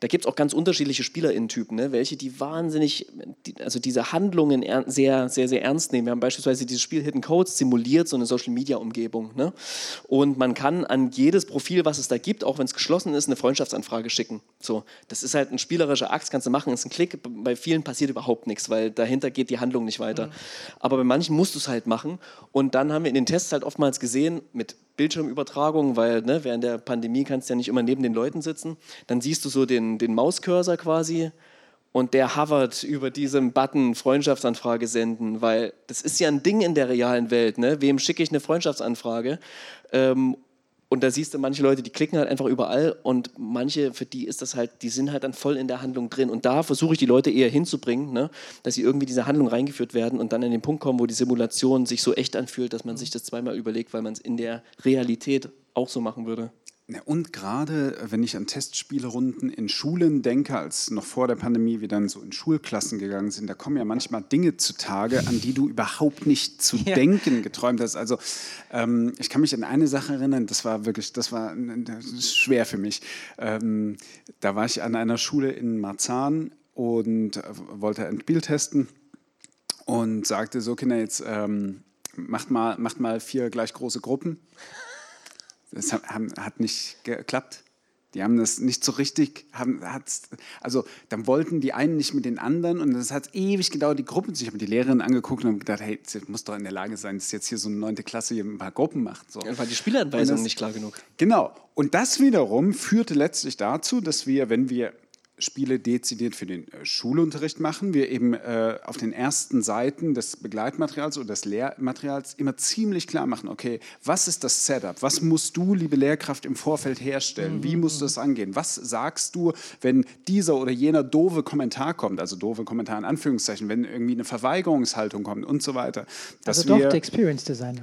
da gibt es auch ganz unterschiedliche SpielerInnen-Typen, ne? welche die wahnsinnig, die, also diese Handlungen sehr, sehr, sehr ernst nehmen. Wir haben beispielsweise dieses Spiel Hidden Codes simuliert, so eine Social-Media-Umgebung. Ne? Und man kann an jedes Profil, was es da gibt, auch wenn es geschlossen ist, eine Freundschaftsanfrage schicken. So, das ist halt ein spielerischer Akt, kannst du machen, ist ein Klick. Bei vielen passiert überhaupt nichts, weil dahinter geht die Handlung nicht weiter. Mhm. Aber bei manchen musst du es halt machen. Und dann haben wir in den Tests halt oftmals gesehen, mit Bildschirmübertragung, weil ne, während der Pandemie kannst du ja nicht immer neben den Leuten sitzen. Dann siehst du so den, den Mauscursor quasi und der hovert über diesem Button Freundschaftsanfrage senden, weil das ist ja ein Ding in der realen Welt. Ne? Wem schicke ich eine Freundschaftsanfrage? Ähm, und da siehst du manche Leute, die klicken halt einfach überall und manche, für die ist das halt, die sind halt dann voll in der Handlung drin. Und da versuche ich die Leute eher hinzubringen, ne, dass sie irgendwie diese Handlung reingeführt werden und dann an den Punkt kommen, wo die Simulation sich so echt anfühlt, dass man sich das zweimal überlegt, weil man es in der Realität auch so machen würde. Und gerade wenn ich an Testspielrunden in Schulen denke, als noch vor der Pandemie wir dann so in Schulklassen gegangen sind, da kommen ja manchmal Dinge zutage, an die du überhaupt nicht zu ja. denken geträumt hast. Also ähm, ich kann mich an eine Sache erinnern, das war wirklich, das war das schwer für mich. Ähm, da war ich an einer Schule in Marzahn und wollte ein Spiel testen und sagte so, Kinder, jetzt ähm, macht, mal, macht mal vier gleich große Gruppen. Das hat nicht geklappt. Die haben das nicht so richtig, haben, also dann wollten die einen nicht mit den anderen und das hat ewig gedauert, die Gruppen. Ich habe die Lehrerin angeguckt und habe gedacht, hey, sie muss doch in der Lage sein, dass jetzt hier so eine neunte Klasse hier ein paar Gruppen macht. So. Ja, war die Spielanweisung das, nicht klar genug. Genau. Und das wiederum führte letztlich dazu, dass wir, wenn wir Spiele dezidiert für den äh, Schulunterricht machen. Wir eben äh, auf den ersten Seiten des Begleitmaterials oder des Lehrmaterials immer ziemlich klar machen, okay, was ist das Setup? Was musst du, liebe Lehrkraft, im Vorfeld herstellen? Wie musst du das angehen? Was sagst du, wenn dieser oder jener doofe Kommentar kommt, also doofe Kommentar in Anführungszeichen, wenn irgendwie eine Verweigerungshaltung kommt und so weiter. Dass also doch wir, Experience Design.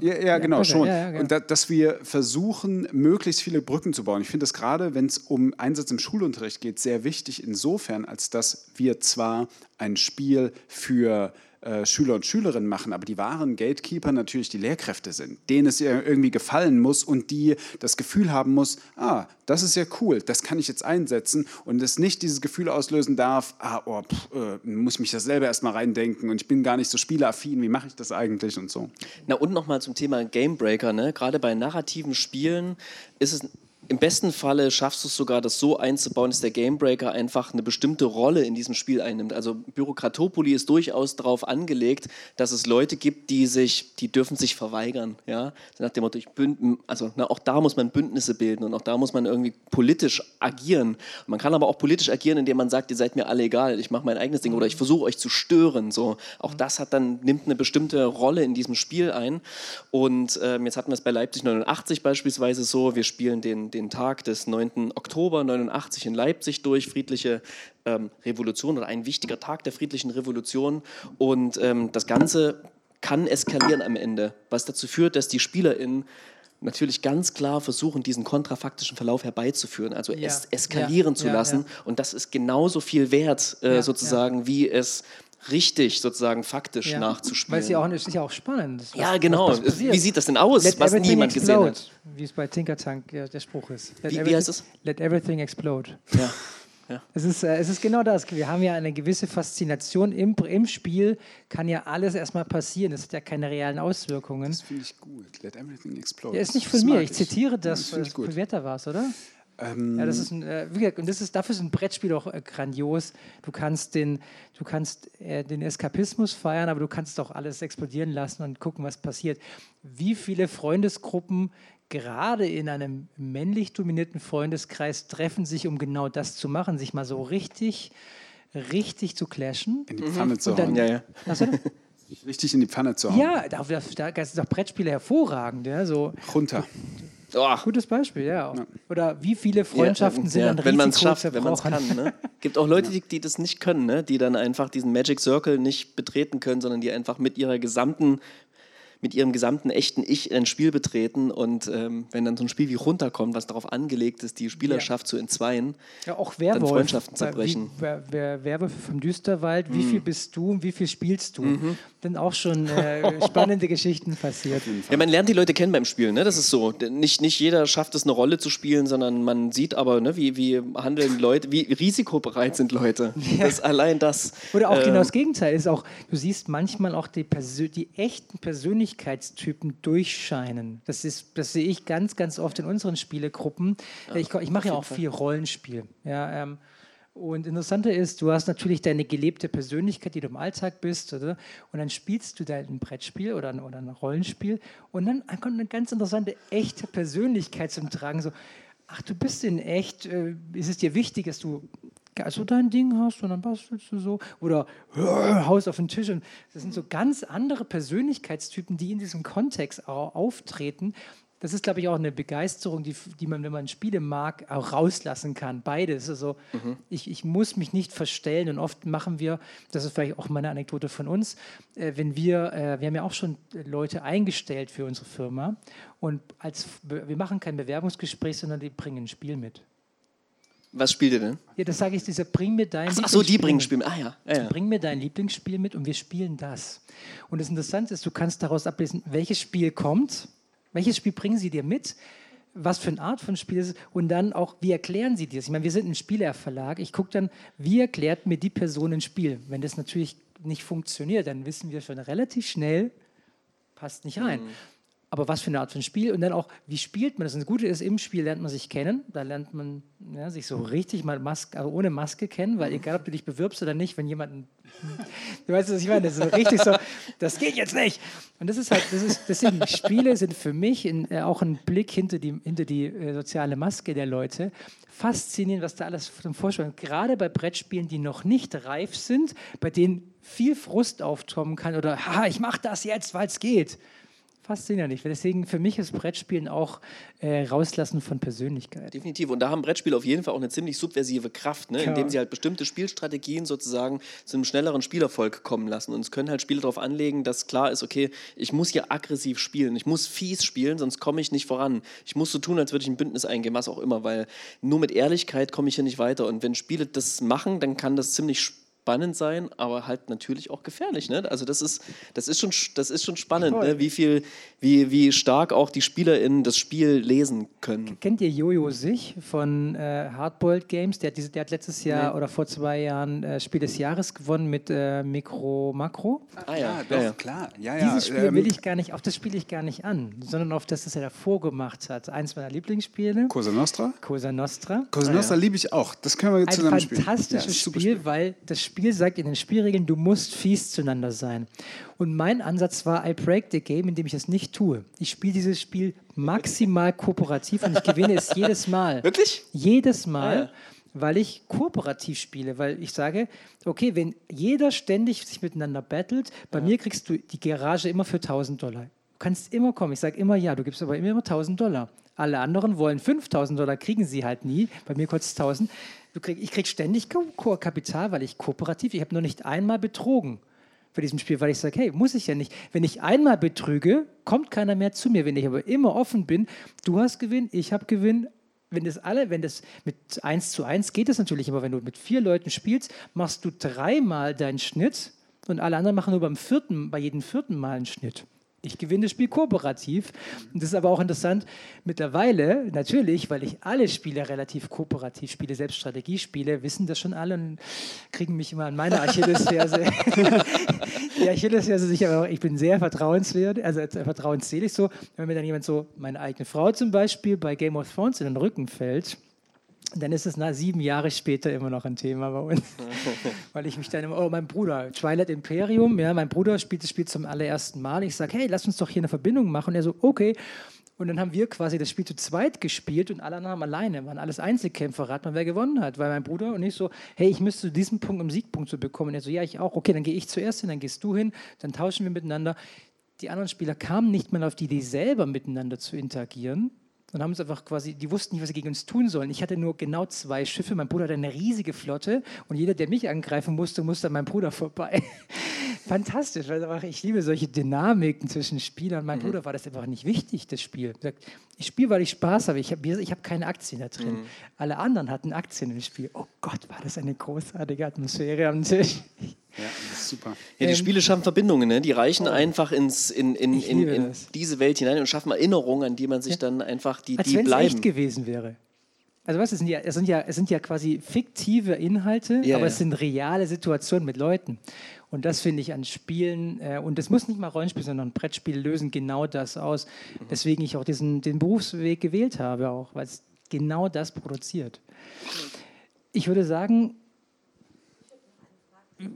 Ja, ja, genau, schon. Ja, ja, genau. Und da, dass wir versuchen, möglichst viele Brücken zu bauen. Ich finde das gerade, wenn es um Einsatz im Schulunterricht geht, sehr sehr wichtig insofern, als dass wir zwar ein Spiel für äh, Schüler und Schülerinnen machen, aber die wahren Gatekeeper natürlich die Lehrkräfte sind, denen es irgendwie gefallen muss und die das Gefühl haben muss, ah, das ist ja cool, das kann ich jetzt einsetzen und es nicht dieses Gefühl auslösen darf, ah, oh, pff, äh, muss mich das selber erstmal reindenken und ich bin gar nicht so spieleaffin, wie mache ich das eigentlich und so. Na und nochmal zum Thema Gamebreaker, ne? gerade bei narrativen Spielen ist es im besten Falle schaffst du es sogar, das so einzubauen, dass der Gamebreaker einfach eine bestimmte Rolle in diesem Spiel einnimmt. Also Bürokratopoli ist durchaus darauf angelegt, dass es Leute gibt, die sich, die dürfen sich verweigern. Ja? Nach dem Motto, ich bünd, also na, auch da muss man Bündnisse bilden und auch da muss man irgendwie politisch agieren. Man kann aber auch politisch agieren, indem man sagt, ihr seid mir alle egal, ich mache mein eigenes Ding oder ich versuche euch zu stören. So, auch das hat dann nimmt eine bestimmte Rolle in diesem Spiel ein. Und ähm, jetzt hatten wir es bei Leipzig 89 beispielsweise so, wir spielen den den Tag des 9. Oktober 89 in Leipzig durch, friedliche ähm, Revolution oder ein wichtiger Tag der friedlichen Revolution. Und ähm, das Ganze kann eskalieren am Ende, was dazu führt, dass die SpielerInnen natürlich ganz klar versuchen, diesen kontrafaktischen Verlauf herbeizuführen, also ja, es eskalieren ja, zu lassen. Ja, Und das ist genauso viel wert, äh, sozusagen, wie es richtig sozusagen faktisch ja, nachzuspielen. Weil es ja auch ist ja auch spannend. Was, ja, genau. Wie sieht das denn aus, Let was niemand explode, gesehen hat? Wie es bei Tinker Tank ja, der Spruch ist. Wie, wie, heißt es? Let everything explode. Ja. [laughs] Ja. Es, ist, äh, es ist genau das. Wir haben ja eine gewisse Faszination im, im Spiel, kann ja alles erstmal passieren. Das hat ja keine realen Auswirkungen. Das finde ich gut. Let everything explode. Ja, ist nicht von das mir. Ich. ich zitiere das, ja, das, das Bewerter war es, oder? Ähm, ja, das ist ein, äh, und das ist, dafür ist ein Brettspiel auch äh, grandios. Du kannst, den, du kannst äh, den Eskapismus feiern, aber du kannst auch alles explodieren lassen und gucken, was passiert. Wie viele Freundesgruppen gerade in einem männlich dominierten Freundeskreis treffen sich, um genau das zu machen, sich mal so richtig, richtig zu clashen. In die Pfanne mhm. zu hauen. Ja, ja. Richtig in die Pfanne zu hauen. Ja, da, da, da sind doch Brettspiele hervorragend. Ja, so. Runter. Oh. Gutes Beispiel, ja. Oder wie viele Freundschaften ja, sind ja, an Wenn man es schafft, wenn man es kann. Ne? gibt auch Leute, [laughs] die, die das nicht können, ne? die dann einfach diesen Magic Circle nicht betreten können, sondern die einfach mit ihrer gesamten mit ihrem gesamten echten Ich ein Spiel betreten und ähm, wenn dann so ein Spiel wie runterkommt, was darauf angelegt ist, die Spielerschaft ja. zu entzweien, ja, auch Werwolf, dann Freundschaften zerbrechen. Wie, wer, wer, Werwölfe vom Düsterwald, wie mhm. viel bist du und wie viel spielst du? Mhm. Dann auch schon äh, [laughs] spannende Geschichten passiert. Ja, man lernt die Leute kennen beim Spielen, ne? das ist so. Nicht, nicht jeder schafft es, eine Rolle zu spielen, sondern man sieht aber, ne, wie, wie handeln Leute, wie risikobereit sind Leute. [laughs] Ja. Das, allein das. Oder auch äh, genau das Gegenteil ist auch, du siehst manchmal auch die, Persö die echten Persönlichkeiten Persönlichkeitstypen durchscheinen. Das, ist, das sehe ich ganz, ganz oft in unseren Spielegruppen. Ja, ich, ich mache ja auch viel Rollenspiel. Ja, ähm, und interessanter ist, du hast natürlich deine gelebte Persönlichkeit, die du im Alltag bist, oder? und dann spielst du dein Brettspiel oder ein, oder ein Rollenspiel und dann kommt eine ganz interessante, echte Persönlichkeit zum Tragen. So, ach, du bist in echt, äh, ist es dir wichtig, dass du also dein Ding hast und dann bastelst du so oder äh, haust auf den Tisch. Und das sind so ganz andere Persönlichkeitstypen, die in diesem Kontext auftreten. Das ist, glaube ich, auch eine Begeisterung, die, die man, wenn man Spiele mag, auch rauslassen kann. Beides. Also mhm. ich, ich muss mich nicht verstellen und oft machen wir, das ist vielleicht auch meine Anekdote von uns, äh, wenn wir, äh, wir haben ja auch schon Leute eingestellt für unsere Firma und als, wir machen kein Bewerbungsgespräch, sondern die bringen ein Spiel mit. Was spielt ihr denn? Ja, das sage ich, dieser bring mir dein Ach, ach so, die bringen Spiel mit. Ah ja. ja, ja. Bring mir dein Lieblingsspiel mit und wir spielen das. Und das Interessante ist, du kannst daraus ablesen, welches Spiel kommt, welches Spiel bringen sie dir mit, was für eine Art von Spiel ist es und dann auch, wie erklären sie dir das? Ich meine, wir sind ein Spielerverlag. Ich gucke dann, wie erklärt mir die Person ein Spiel? Wenn das natürlich nicht funktioniert, dann wissen wir schon relativ schnell, passt nicht rein. Mhm aber was für eine Art von Spiel und dann auch, wie spielt man das? Und das Gute ist, im Spiel lernt man sich kennen, da lernt man ja, sich so richtig mal Maske, also ohne Maske kennen, weil egal, ob du dich bewirbst oder nicht, wenn jemand, [laughs] du weißt, was ich meine, das ist so richtig so, das geht jetzt nicht. Und das ist halt, das ist, deswegen, Spiele sind für mich in, äh, auch ein Blick hinter die, hinter die äh, soziale Maske der Leute. Faszinierend, was da alles zum Vorschlag Gerade bei Brettspielen, die noch nicht reif sind, bei denen viel Frust aufkommen kann oder, haha, ich mache das jetzt, weil es geht faszinierend. Deswegen für mich ist Brettspielen auch äh, Rauslassen von Persönlichkeit. Definitiv. Und da haben Brettspiele auf jeden Fall auch eine ziemlich subversive Kraft, ne? Indem sie halt bestimmte Spielstrategien sozusagen zu einem schnelleren Spielerfolg kommen lassen. Und es können halt Spiele darauf anlegen, dass klar ist, okay, ich muss hier aggressiv spielen, ich muss fies spielen, sonst komme ich nicht voran. Ich muss so tun, als würde ich ein Bündnis eingehen, was auch immer, weil nur mit Ehrlichkeit komme ich hier nicht weiter. Und wenn Spiele das machen, dann kann das ziemlich spannend sein, aber halt natürlich auch gefährlich. Ne? Also das ist, das ist schon, das ist schon spannend, ne? wie viel, wie, wie stark auch die SpielerInnen das Spiel lesen können. Kennt ihr Jojo Sich von äh, Hardboiled Games? Der hat, diese, der hat letztes Jahr oder vor zwei Jahren äh, Spiel des Jahres gewonnen mit äh, Mikro Makro. Ah ja, doch, ja, ja. klar. Ja, ja. Dieses Spiel ähm, will ich gar nicht, auf das spiele ich gar nicht an, sondern auf das, das er davor gemacht hat. Eins meiner Lieblingsspiele, Cosa Nostra? Cosa Nostra. Cosa Nostra liebe ich auch. Das können wir Ein zusammen spielen. fantastisches Ja, super Spiel, weil das Spiel sagt in den Spielregeln, du musst fies zueinander sein. Und mein Ansatz war, I break the game, indem ich es nicht tue. Ich spiele dieses Spiel maximal kooperativ und ich gewinne es jedes Mal. [laughs] Wirklich? Jedes Mal, Ah, ja. weil ich kooperativ spiele, weil ich sage, okay, wenn jeder ständig sich miteinander battelt, bei mir kriegst du die Garage immer für 1000 Dollar. Du kannst immer kommen, ich sage immer ja, du gibst aber immer 1000 Dollar. Alle anderen wollen 5000 Dollar, kriegen sie halt nie. Bei mir kostet es 1000. Krieg, ich kriege ständig Kapital, weil ich kooperativ, ich habe noch nicht einmal betrogen für diesem Spiel, weil ich sage, hey, muss ich ja nicht. Wenn ich einmal betrüge, kommt keiner mehr zu mir. Wenn ich aber immer offen bin, du hast Gewinn, ich habe Gewinn. Wenn das alle, wenn das mit 1 zu 1 geht es natürlich, aber wenn du mit vier Leuten spielst, machst du dreimal deinen Schnitt und alle anderen machen nur beim vierten, bei jedem vierten Mal einen Schnitt. Ich gewinne das Spiel kooperativ. Und das ist aber auch interessant. Mittlerweile, natürlich, weil ich alle Spiele relativ kooperativ spiele, selbst Strategiespiele, wissen das schon alle und kriegen mich immer an meine Achillesferse. [laughs] Die Achillesferse sich aber ich bin sehr vertrauenswert, also äh, vertrauensselig so. Wenn mir dann jemand so, meine eigene Frau zum Beispiel, bei Game of Thrones in den Rücken fällt, dann ist es nach sieben Jahre später immer noch ein Thema bei uns. [laughs] Weil ich mich dann immer, oh, mein Bruder, Twilight Imperium, ja, mein Bruder spielt das Spiel zum allerersten Mal. Ich sage, hey, lass uns doch hier eine Verbindung machen. Und er so, okay. Und dann haben wir quasi das Spiel zu zweit gespielt und alle anderen haben alleine, waren alles Einzelkämpfer, rat mal, wer gewonnen hat. Weil mein Bruder und ich so, hey, ich müsste diesen Punkt, um Siegpunkt zu bekommen. Und er so, ja, ich auch. Okay, dann gehe ich zuerst hin, dann gehst du hin, dann tauschen wir miteinander. Die anderen Spieler kamen nicht mal auf die Idee, selber miteinander zu interagieren und haben uns einfach quasi, die wussten nicht, was sie gegen uns tun sollen. Ich hatte nur genau zwei Schiffe, mein Bruder hatte eine riesige Flotte und jeder, der mich angreifen musste, musste an meinem Bruder vorbei. Fantastisch, weil ich liebe solche Dynamiken zwischen Spielern. Mein Bruder war das einfach nicht wichtig, das Spiel. Ich spiele, weil ich Spaß habe. Ich habe hab keine Aktien da drin. Alle anderen hatten Aktien im Spiel. Oh Gott, war das eine großartige Atmosphäre am Tisch. Ja, das ist super. Ja, die Ähm, Spiele schaffen Verbindungen, ne? die reichen einfach ins, in, in, in, in diese Welt hinein und schaffen Erinnerungen, an die man sich dann einfach, die, Als die wenn es bleiben. echt gewesen wäre. Also was, es sind ja, es sind ja, es sind ja quasi fiktive Inhalte, Ja, aber ja. es sind reale Situationen mit Leuten. Und das finde ich an Spielen, äh, und das muss nicht mal Rollenspiel, sondern Brettspiele lösen genau das aus. Mhm. Weswegen ich auch diesen, den Berufsweg gewählt habe, auch, weil es genau das produziert. Ich würde sagen,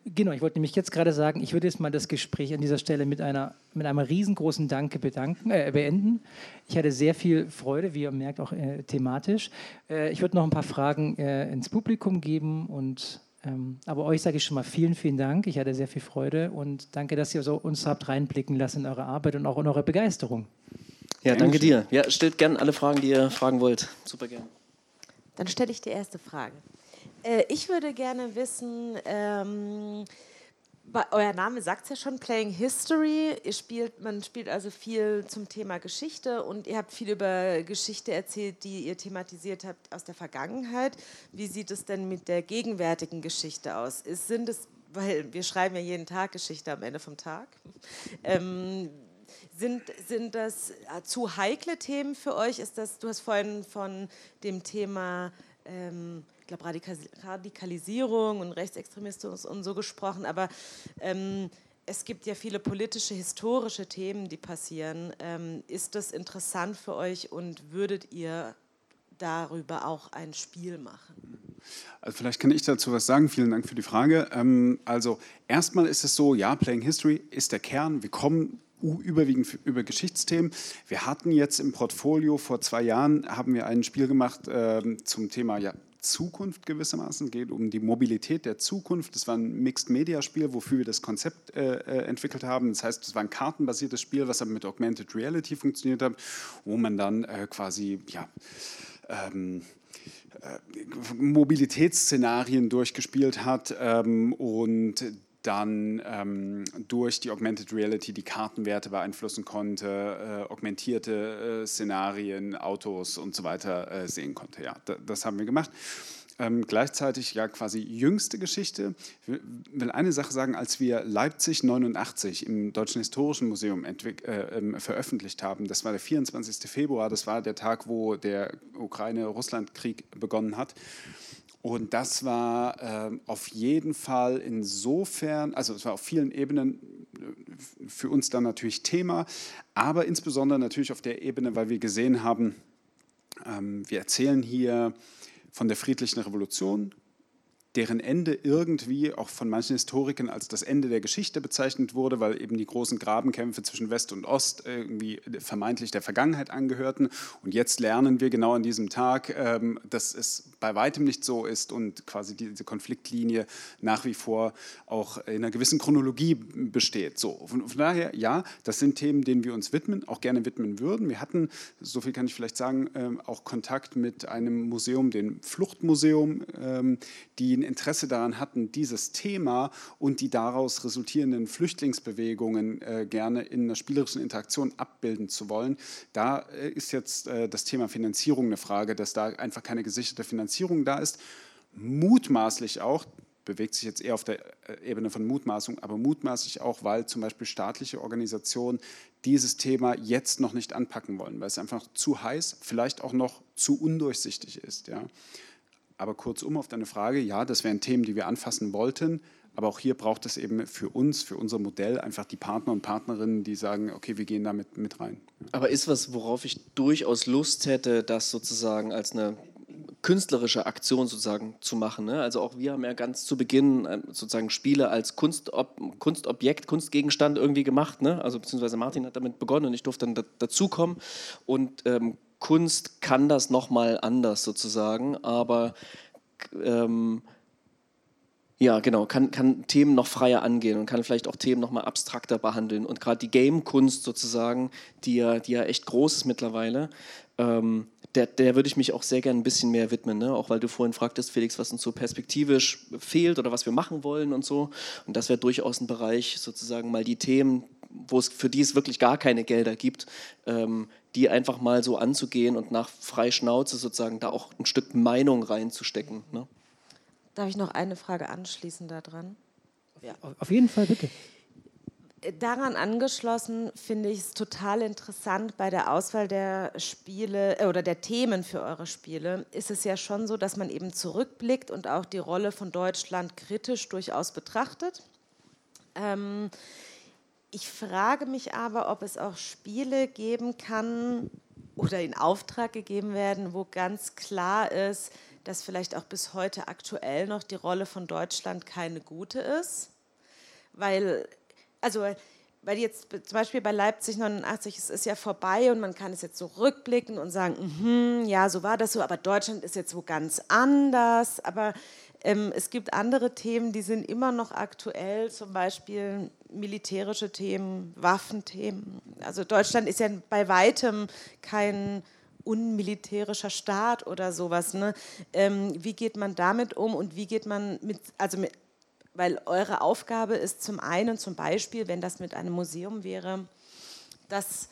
Genau, ich wollte nämlich jetzt gerade sagen, ich würde jetzt mal das Gespräch an dieser Stelle mit, einer, mit einem riesengroßen Danke bedanken, äh, beenden. Ich hatte sehr viel Freude, wie ihr merkt, auch äh, thematisch. Äh, ich würde noch ein paar Fragen äh, ins Publikum geben. Und, aber euch sage ich schon mal vielen, vielen Dank. Ich hatte sehr viel Freude und danke, dass ihr so uns habt reinblicken lassen in eure Arbeit und auch in eure Begeisterung. Ja, danke dir. Ja, stellt gerne alle Fragen, die ihr fragen wollt. Super gerne. Dann stelle ich die erste Frage. Äh, ich würde gerne wissen, ähm, euer Name sagt es ja schon, Playing History. Ihr spielt, man spielt also viel zum Thema Geschichte und ihr habt viel über Geschichte erzählt, die ihr thematisiert habt aus der Vergangenheit. Wie sieht es denn mit der gegenwärtigen Geschichte aus? Ist, sind es, weil wir schreiben ja jeden Tag Geschichte am Ende vom Tag. Ähm, sind, sind das äh, zu heikle Themen für euch? Ist das, du hast vorhin von dem Thema, ähm, glaube, Radikal Radikalisierung und Rechtsextremismus und so gesprochen, aber ähm, es gibt ja viele politische, historische Themen, die passieren. Ähm, ist das interessant für euch und würdet ihr darüber auch ein Spiel machen? Also vielleicht kann ich dazu was sagen. Vielen Dank für die Frage. Ähm, also erstmal ist es so, ja, Playing History ist der Kern. Wir kommen überwiegend über Geschichtsthemen. Wir hatten jetzt im Portfolio vor zwei Jahren haben wir ein Spiel gemacht ähm, zum Thema ja, Zukunft gewissermaßen, geht um die Mobilität der Zukunft. Das war ein Mixed-Media-Spiel, wofür wir das Konzept äh, äh, entwickelt haben. Das heißt, es war ein kartenbasiertes Spiel, was aber mit Augmented Reality funktioniert hat, wo man dann äh, quasi, ja, ähm, äh, Mobilitätsszenarien durchgespielt hat ähm, und dann ähm, durch die Augmented Reality die Kartenwerte beeinflussen konnte, äh, augmentierte äh, Szenarien, Autos und so weiter äh, sehen konnte. Ja, das haben wir gemacht. Ähm, gleichzeitig ja quasi jüngste Geschichte. Ich will eine Sache sagen, als wir Leipzig 89 im Deutschen Historischen Museum äh, ähm, veröffentlicht haben, das war der 24. Februar, das war der Tag, wo der Ukraine-Russland-Krieg begonnen hat. Und das war äh, auf jeden Fall insofern, also es war auf vielen Ebenen äh, für uns dann natürlich Thema, aber insbesondere natürlich auf der Ebene, weil wir gesehen haben, ähm, wir erzählen hier von der friedlichen Revolution, deren Ende irgendwie auch von manchen Historikern als das Ende der Geschichte bezeichnet wurde, weil eben die großen Grabenkämpfe zwischen West und Ost irgendwie vermeintlich der Vergangenheit angehörten. Und jetzt lernen wir genau an diesem Tag, ähm, dass es bei weitem nicht so ist und quasi diese Konfliktlinie nach wie vor auch in einer gewissen Chronologie besteht. So, von, daher, ja, das sind Themen, denen wir uns widmen, auch gerne widmen würden. Wir hatten, so viel kann ich vielleicht sagen, ähm, auch Kontakt mit einem Museum, dem Fluchtmuseum, ähm, die ein Interesse daran hatten, dieses Thema und die daraus resultierenden Flüchtlingsbewegungen äh, gerne in einer spielerischen Interaktion abbilden zu wollen. Da äh, ist jetzt äh, das Thema Finanzierung eine Frage, dass da einfach keine gesicherte Finanzierung da ist. Mutmaßlich auch, bewegt sich jetzt eher auf der äh, Ebene von Mutmaßung, aber mutmaßlich auch, weil zum Beispiel staatliche Organisationen dieses Thema jetzt noch nicht anpacken wollen, weil es einfach zu heiß, vielleicht auch noch zu undurchsichtig ist. Ja. Aber kurzum auf deine Frage, ja, das wären Themen, die wir anfassen wollten. Aber auch hier braucht es eben für uns, für unser Modell einfach die Partner und Partnerinnen, die sagen, okay, wir gehen damit mit rein. Aber ist was, worauf ich durchaus Lust hätte, das sozusagen als eine künstlerische Aktion sozusagen zu machen. Ne? Also auch wir haben ja ganz zu Beginn ähm, sozusagen Spiele als Kunstob Kunstobjekt, Kunstgegenstand irgendwie gemacht. Ne? Also beziehungsweise Martin hat damit begonnen und ich durfte dann da, dazukommen. Und ähm, Kunst kann das nochmal anders sozusagen, aber ähm, ja, genau, kann, kann Themen noch freier angehen und kann vielleicht auch Themen noch mal abstrakter behandeln. Und gerade die Game-Kunst sozusagen, die ja, die ja echt groß ist mittlerweile, ähm, der, der würde ich mich auch sehr gerne ein bisschen mehr widmen, ne? auch weil du vorhin fragtest, Felix, was uns so perspektivisch fehlt oder was wir machen wollen und so. Und das wäre durchaus ein Bereich, sozusagen mal die Themen, wo es für die es wirklich gar keine Gelder gibt, ähm, die einfach mal so anzugehen und nach Freischnauze sozusagen da auch ein Stück Meinung reinzustecken. Ne? Darf ich noch eine Frage anschließen daran? Ja. Auf jeden Fall, bitte. Daran angeschlossen finde ich es total interessant bei der Auswahl der Spiele äh, oder der Themen für eure Spiele. Ist es ja schon so, dass man eben zurückblickt und auch die Rolle von Deutschland kritisch durchaus betrachtet. Ähm, ich frage mich aber, ob es auch Spiele geben kann oder in Auftrag gegeben werden, wo ganz klar ist, dass vielleicht auch bis heute aktuell noch die Rolle von Deutschland keine gute ist. Weil also weil jetzt zum Beispiel bei Leipzig 89 es ist ja vorbei und man kann es jetzt so rückblicken und sagen, mm ja, so war das so, aber Deutschland ist jetzt wo ganz anders. Aber ähm, es gibt andere Themen, die sind immer noch aktuell, zum Beispiel militärische Themen, Waffenthemen. Also Deutschland ist ja bei weitem kein unmilitärischer Staat oder sowas. Ne? Ähm, wie geht man damit um und wie geht man mit, also mit, weil eure Aufgabe ist zum einen zum Beispiel, wenn das mit einem Museum wäre, das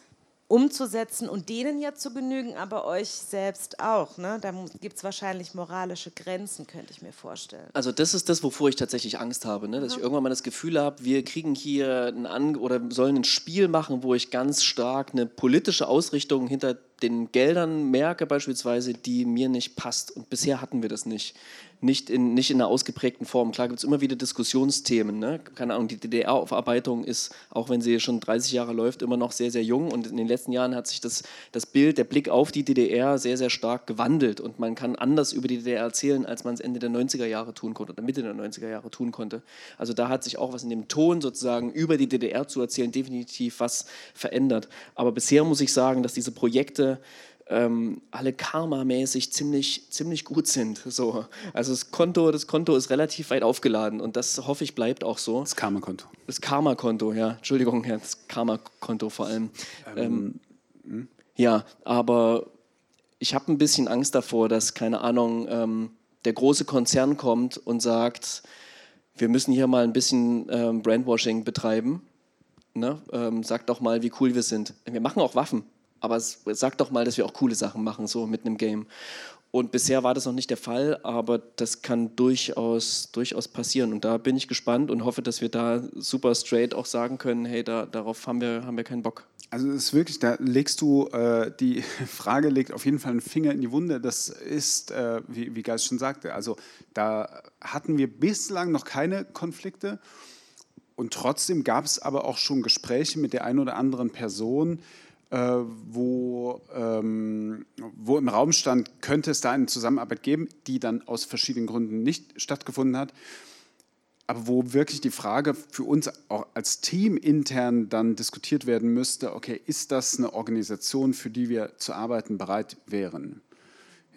umzusetzen und denen ja zu genügen, aber euch selbst auch. Ne? Da gibt es wahrscheinlich moralische Grenzen, könnte ich mir vorstellen. Also das ist das, wovor ich tatsächlich Angst habe, ne? dass mhm. ich irgendwann mal das Gefühl habe, wir kriegen hier ein An oder sollen ein Spiel machen, wo ich ganz stark eine politische Ausrichtung hinter den Geldern merke beispielsweise, die mir nicht passt. Und bisher hatten wir das nicht nicht in, nicht in einer ausgeprägten Form. Klar gibt es immer wieder Diskussionsthemen. Ne? Keine Ahnung, die DDR-Aufarbeitung ist, auch wenn sie schon 30 Jahre läuft, immer noch sehr, sehr jung. Und in den letzten Jahren hat sich das, das Bild, der Blick auf die DDR sehr, sehr stark gewandelt. Und man kann anders über die DDR erzählen, als man es Ende der 90er Jahre tun konnte oder Mitte der 90er Jahre tun konnte. Also da hat sich auch was in dem Ton sozusagen über die DDR zu erzählen, definitiv was verändert. Aber bisher muss ich sagen, dass diese Projekte ähm, alle karmamäßig ziemlich, ziemlich gut sind. So. Also das Konto, das Konto ist relativ weit aufgeladen und das hoffe ich bleibt auch so. Das Karma-Konto. Das Karma-Konto, ja. Entschuldigung, ja, das Karma-Konto vor allem. Ähm, ähm, ja, aber ich habe ein bisschen Angst davor, dass, keine Ahnung, ähm, der große Konzern kommt und sagt, wir müssen hier mal ein bisschen ähm, Brandwashing betreiben. Ne? Ähm, sagt doch mal, wie cool wir sind. Wir machen auch Waffen, aber sagt doch mal, dass wir auch coole Sachen machen, so mit einem Game. Und bisher war das noch nicht der Fall, aber das kann durchaus, durchaus passieren. Und da bin ich gespannt und hoffe, dass wir da super straight auch sagen können, hey, da, darauf haben wir, haben wir keinen Bock. Also es ist wirklich, da legst du, äh, die [laughs] Frage legt auf jeden Fall einen Finger in die Wunde. Das ist, äh, wie, wie Geist schon sagte, also da hatten wir bislang noch keine Konflikte. Und trotzdem gab es aber auch schon Gespräche mit der einen oder anderen Person, wo, ähm, wo im Raum stand, könnte es da eine Zusammenarbeit geben, die dann aus verschiedenen Gründen nicht stattgefunden hat. Aber wo wirklich die Frage für uns auch als Team intern dann diskutiert werden müsste, okay, ist das eine Organisation, für die wir zu arbeiten bereit wären?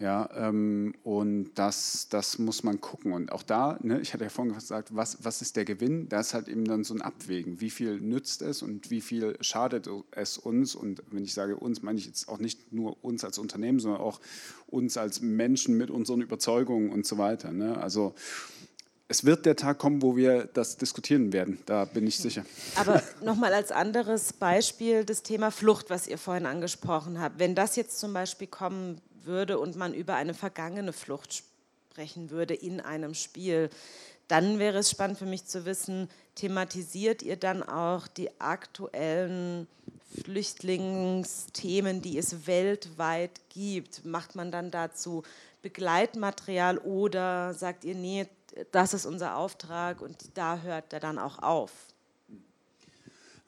Ja, ähm, und das, das muss man gucken. Und auch da, ne, ich hatte ja vorhin gesagt, was, was ist der Gewinn? Da ist halt eben dann so ein Abwägen. Wie viel nützt es und wie viel schadet es uns? Und wenn ich sage uns, meine ich jetzt auch nicht nur uns als Unternehmen, sondern auch uns als Menschen mit unseren Überzeugungen und so weiter. Ne? Also es wird der Tag kommen, wo wir das diskutieren werden, da bin ich sicher. Aber [laughs] nochmal als anderes Beispiel das Thema Flucht, was ihr vorhin angesprochen habt. Wenn das jetzt zum Beispiel kommen würde und man über eine vergangene Flucht sprechen würde in einem Spiel, dann wäre es spannend für mich zu wissen, thematisiert ihr dann auch die aktuellen Flüchtlingsthemen, die es weltweit gibt? Macht man dann dazu Begleitmaterial oder sagt ihr, nee, das ist unser Auftrag und da hört er dann auch auf?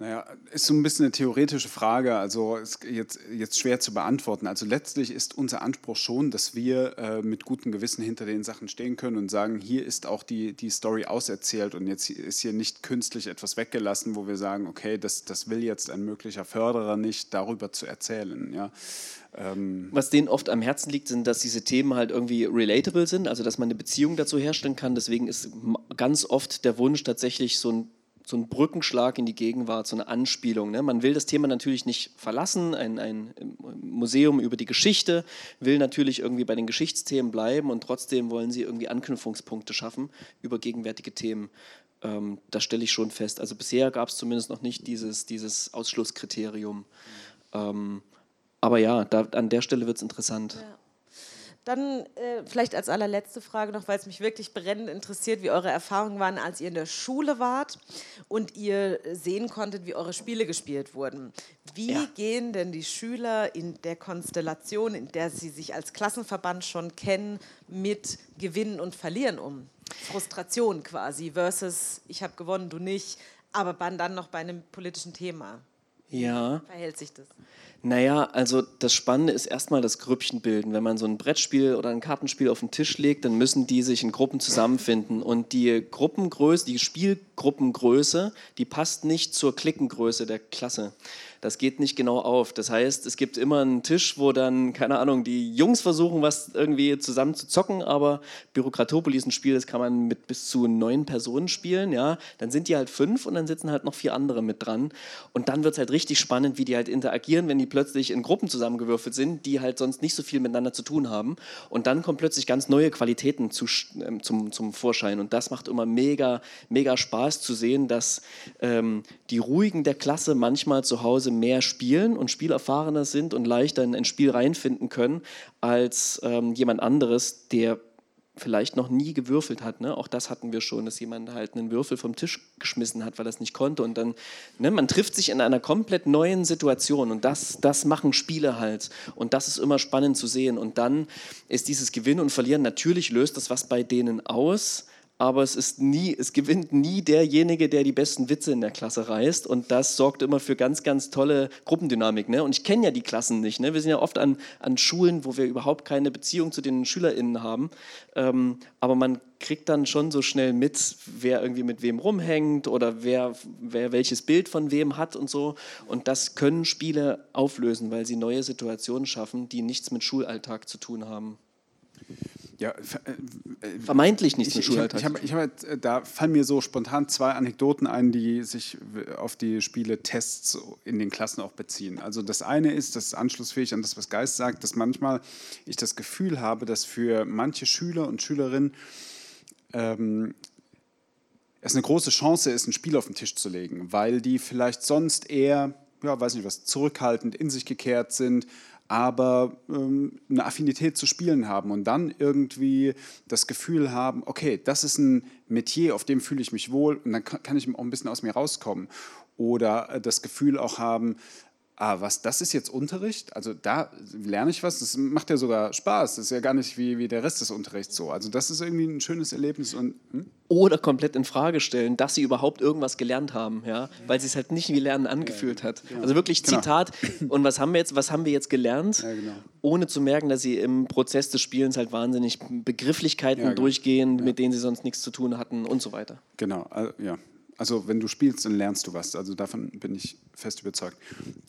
Naja, ist so ein bisschen eine theoretische Frage, also ist jetzt, jetzt schwer zu beantworten. Also letztlich ist unser Anspruch schon, dass wir äh, mit gutem Gewissen hinter den Sachen stehen können und sagen, hier ist auch die, die Story auserzählt und jetzt ist hier nicht künstlich etwas weggelassen, wo wir sagen, okay, das, das will jetzt ein möglicher Förderer nicht, darüber zu erzählen. Ja. Ähm Was denen oft am Herzen liegt, sind, dass diese Themen halt irgendwie relatable sind, also dass man eine Beziehung dazu herstellen kann. Deswegen ist ganz oft der Wunsch tatsächlich so ein so ein Brückenschlag in die Gegenwart, so eine Anspielung. Ne? Man will das Thema natürlich nicht verlassen, ein, ein Museum über die Geschichte will natürlich irgendwie bei den Geschichtsthemen bleiben und trotzdem wollen sie irgendwie Anknüpfungspunkte schaffen über gegenwärtige Themen. Ähm, das stelle ich schon fest. Also bisher gab es zumindest noch nicht dieses, dieses Ausschlusskriterium. Mhm. Ähm, aber ja, da, an der Stelle wird es interessant. Ja. Dann äh, vielleicht als allerletzte Frage noch, weil es mich wirklich brennend interessiert, wie eure Erfahrungen waren, als ihr in der Schule wart und ihr sehen konntet, wie eure Spiele gespielt wurden. Wie ja. gehen denn die Schüler in der Konstellation, in der sie sich als Klassenverband schon kennen, mit Gewinnen und Verlieren um? Frustration quasi versus ich habe gewonnen, du nicht, aber dann noch bei einem politischen Thema. Ja. Wie verhält sich das? Naja, also das Spannende ist erstmal das Grüppchen bilden. Wenn man so ein Brettspiel oder ein Kartenspiel auf den Tisch legt, dann müssen die sich in Gruppen zusammenfinden. Und die Gruppengröße, die Spielgruppengröße, die passt nicht zur Klickengröße der Klasse das geht nicht genau auf. Das heißt, es gibt immer einen Tisch, wo dann, keine Ahnung, die Jungs versuchen, was irgendwie zusammen zu zocken, aber Bürokratopolis, ein Spiel, das kann man mit bis zu neun Personen spielen, ja. Dann sind die halt fünf und dann sitzen halt noch vier andere mit dran. Und dann wird es halt richtig spannend, wie die halt interagieren, wenn die plötzlich in Gruppen zusammengewürfelt sind, die halt sonst nicht so viel miteinander zu tun haben. Und dann kommen plötzlich ganz neue Qualitäten zu, äh, zum, zum Vorschein. Und das macht immer mega, mega Spaß zu sehen, dass ähm, die Ruhigen der Klasse manchmal zu Hause mehr spielen und spielerfahrener sind und leichter in ein Spiel reinfinden können als ähm, jemand anderes, der vielleicht noch nie gewürfelt hat. Ne? Auch das hatten wir schon, dass jemand halt einen Würfel vom Tisch geschmissen hat, weil er es nicht konnte. Und dann, ne, man trifft sich in einer komplett neuen Situation und das, das machen Spiele halt. Und das ist immer spannend zu sehen. Und dann ist dieses Gewinnen und Verlieren, natürlich löst das was bei denen aus, aber es ist nie, es gewinnt nie derjenige, der die besten Witze in der Klasse reißt. Und das sorgt immer für ganz, ganz tolle Gruppendynamik. Ne? Und ich kenne ja die Klassen nicht. Ne? Wir sind ja oft an, an Schulen, wo wir überhaupt keine Beziehung zu den SchülerInnen haben. Ähm, aber man kriegt dann schon so schnell mit, wer irgendwie mit wem rumhängt oder wer, wer welches Bild von wem hat und so. Und das können Spiele auflösen, weil sie neue Situationen schaffen, die nichts mit Schulalltag zu tun haben. Ja, äh, Vermeintlich nichts ich, hab, Schulalltag. ich, hab, ich hab, äh, da fallen mir so spontan zwei Anekdoten ein, die sich auf die Spiele-Tests in den Klassen auch beziehen. Also das eine ist, das ist anschlussfähig an das, was Geist sagt, dass manchmal ich das Gefühl habe, dass für manche Schüler und Schülerinnen ähm, es eine große Chance ist, ein Spiel auf den Tisch zu legen, weil die vielleicht sonst eher, ja, weiß nicht was, zurückhaltend in sich gekehrt sind, aber ähm, eine Affinität zu Spielen haben und dann irgendwie das Gefühl haben, okay, das ist ein Metier, auf dem fühle ich mich wohl und dann kann, kann ich auch ein bisschen aus mir rauskommen. Oder äh, das Gefühl auch haben, ah, was, das ist jetzt Unterricht? Also da lerne ich was, das macht ja sogar Spaß, das ist ja gar nicht wie, wie der Rest des Unterrichts so. Also das ist irgendwie ein schönes Erlebnis und hm? oder komplett in Frage stellen, dass sie überhaupt irgendwas gelernt haben, ja, weil sie es halt nicht wie Lernen angefühlt hat. Also wirklich Genau. Zitat. Und was haben wir jetzt? Was haben wir jetzt gelernt? Ja, genau. Ohne zu merken, dass sie im Prozess des Spielens halt wahnsinnig Begrifflichkeiten Ja, genau. durchgehen, mit denen sie sonst nichts zu tun hatten und so weiter. Genau, äh, ja. Also wenn du spielst, dann lernst du was. Also davon bin ich fest überzeugt.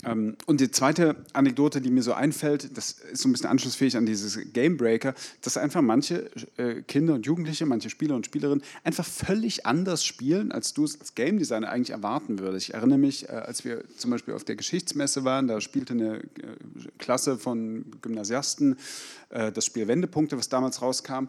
Ähm, und die zweite Anekdote, die mir so einfällt, das ist so ein bisschen anschlussfähig an dieses Game Breaker, dass einfach manche äh, Kinder und Jugendliche, manche Spieler und Spielerinnen einfach völlig anders spielen, als du es als Game Designer eigentlich erwarten würdest. Ich erinnere mich, äh, als wir zum Beispiel auf der Geschichtsmesse waren, da spielte eine äh, Klasse von Gymnasiasten äh, das Spiel Wendepunkte, was damals rauskam.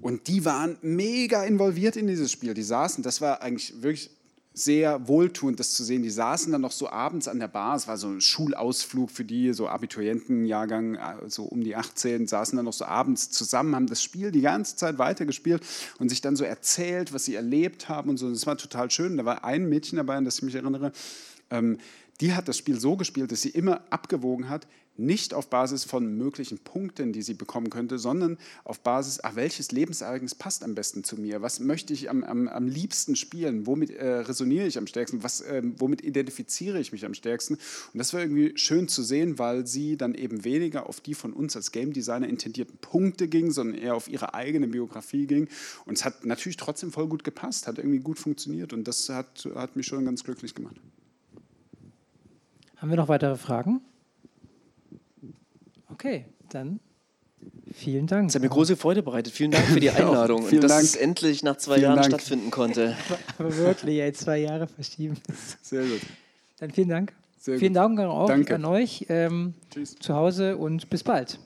Und die waren mega involviert in dieses Spiel. Die saßen, das war eigentlich wirklich sehr wohltuend, das zu sehen. Die saßen dann noch so abends an der Bar. Es war so ein Schulausflug für die, so Abiturientenjahrgang, äh, so um die 18, saßen dann noch so abends zusammen, haben das Spiel die ganze Zeit weitergespielt und sich dann so erzählt, was sie erlebt haben und so. Das war total schön. Da war ein Mädchen dabei, an das ich mich erinnere. Ähm, die hat das Spiel so gespielt, dass sie immer abgewogen hat, nicht auf Basis von möglichen Punkten, die sie bekommen könnte, sondern auf Basis, ach, welches Lebensereignis passt am besten zu mir? Was möchte ich am, am, am liebsten spielen? Womit äh, resoniere ich am stärksten? Was, ähm, womit identifiziere ich mich am stärksten? Und das war irgendwie schön zu sehen, weil sie dann eben weniger auf die von uns als Game Designer intendierten Punkte ging, sondern eher auf ihre eigene Biografie ging. Und es hat natürlich trotzdem voll gut gepasst, hat irgendwie gut funktioniert und das hat, hat mich schon ganz glücklich gemacht. Haben wir noch weitere Fragen? Okay, dann vielen Dank. Das hat mir große Freude bereitet. Vielen Dank für die [laughs] Einladung und dass Dank. es endlich nach zwei Vielen Jahren Dank. stattfinden konnte. [laughs] Aber wirklich, ey, zwei Jahre verschieben. Sehr gut. Dann vielen Dank. Sehr vielen gut. Dank auch Danke. an euch ähm, Tschüss. zu Hause und bis bald.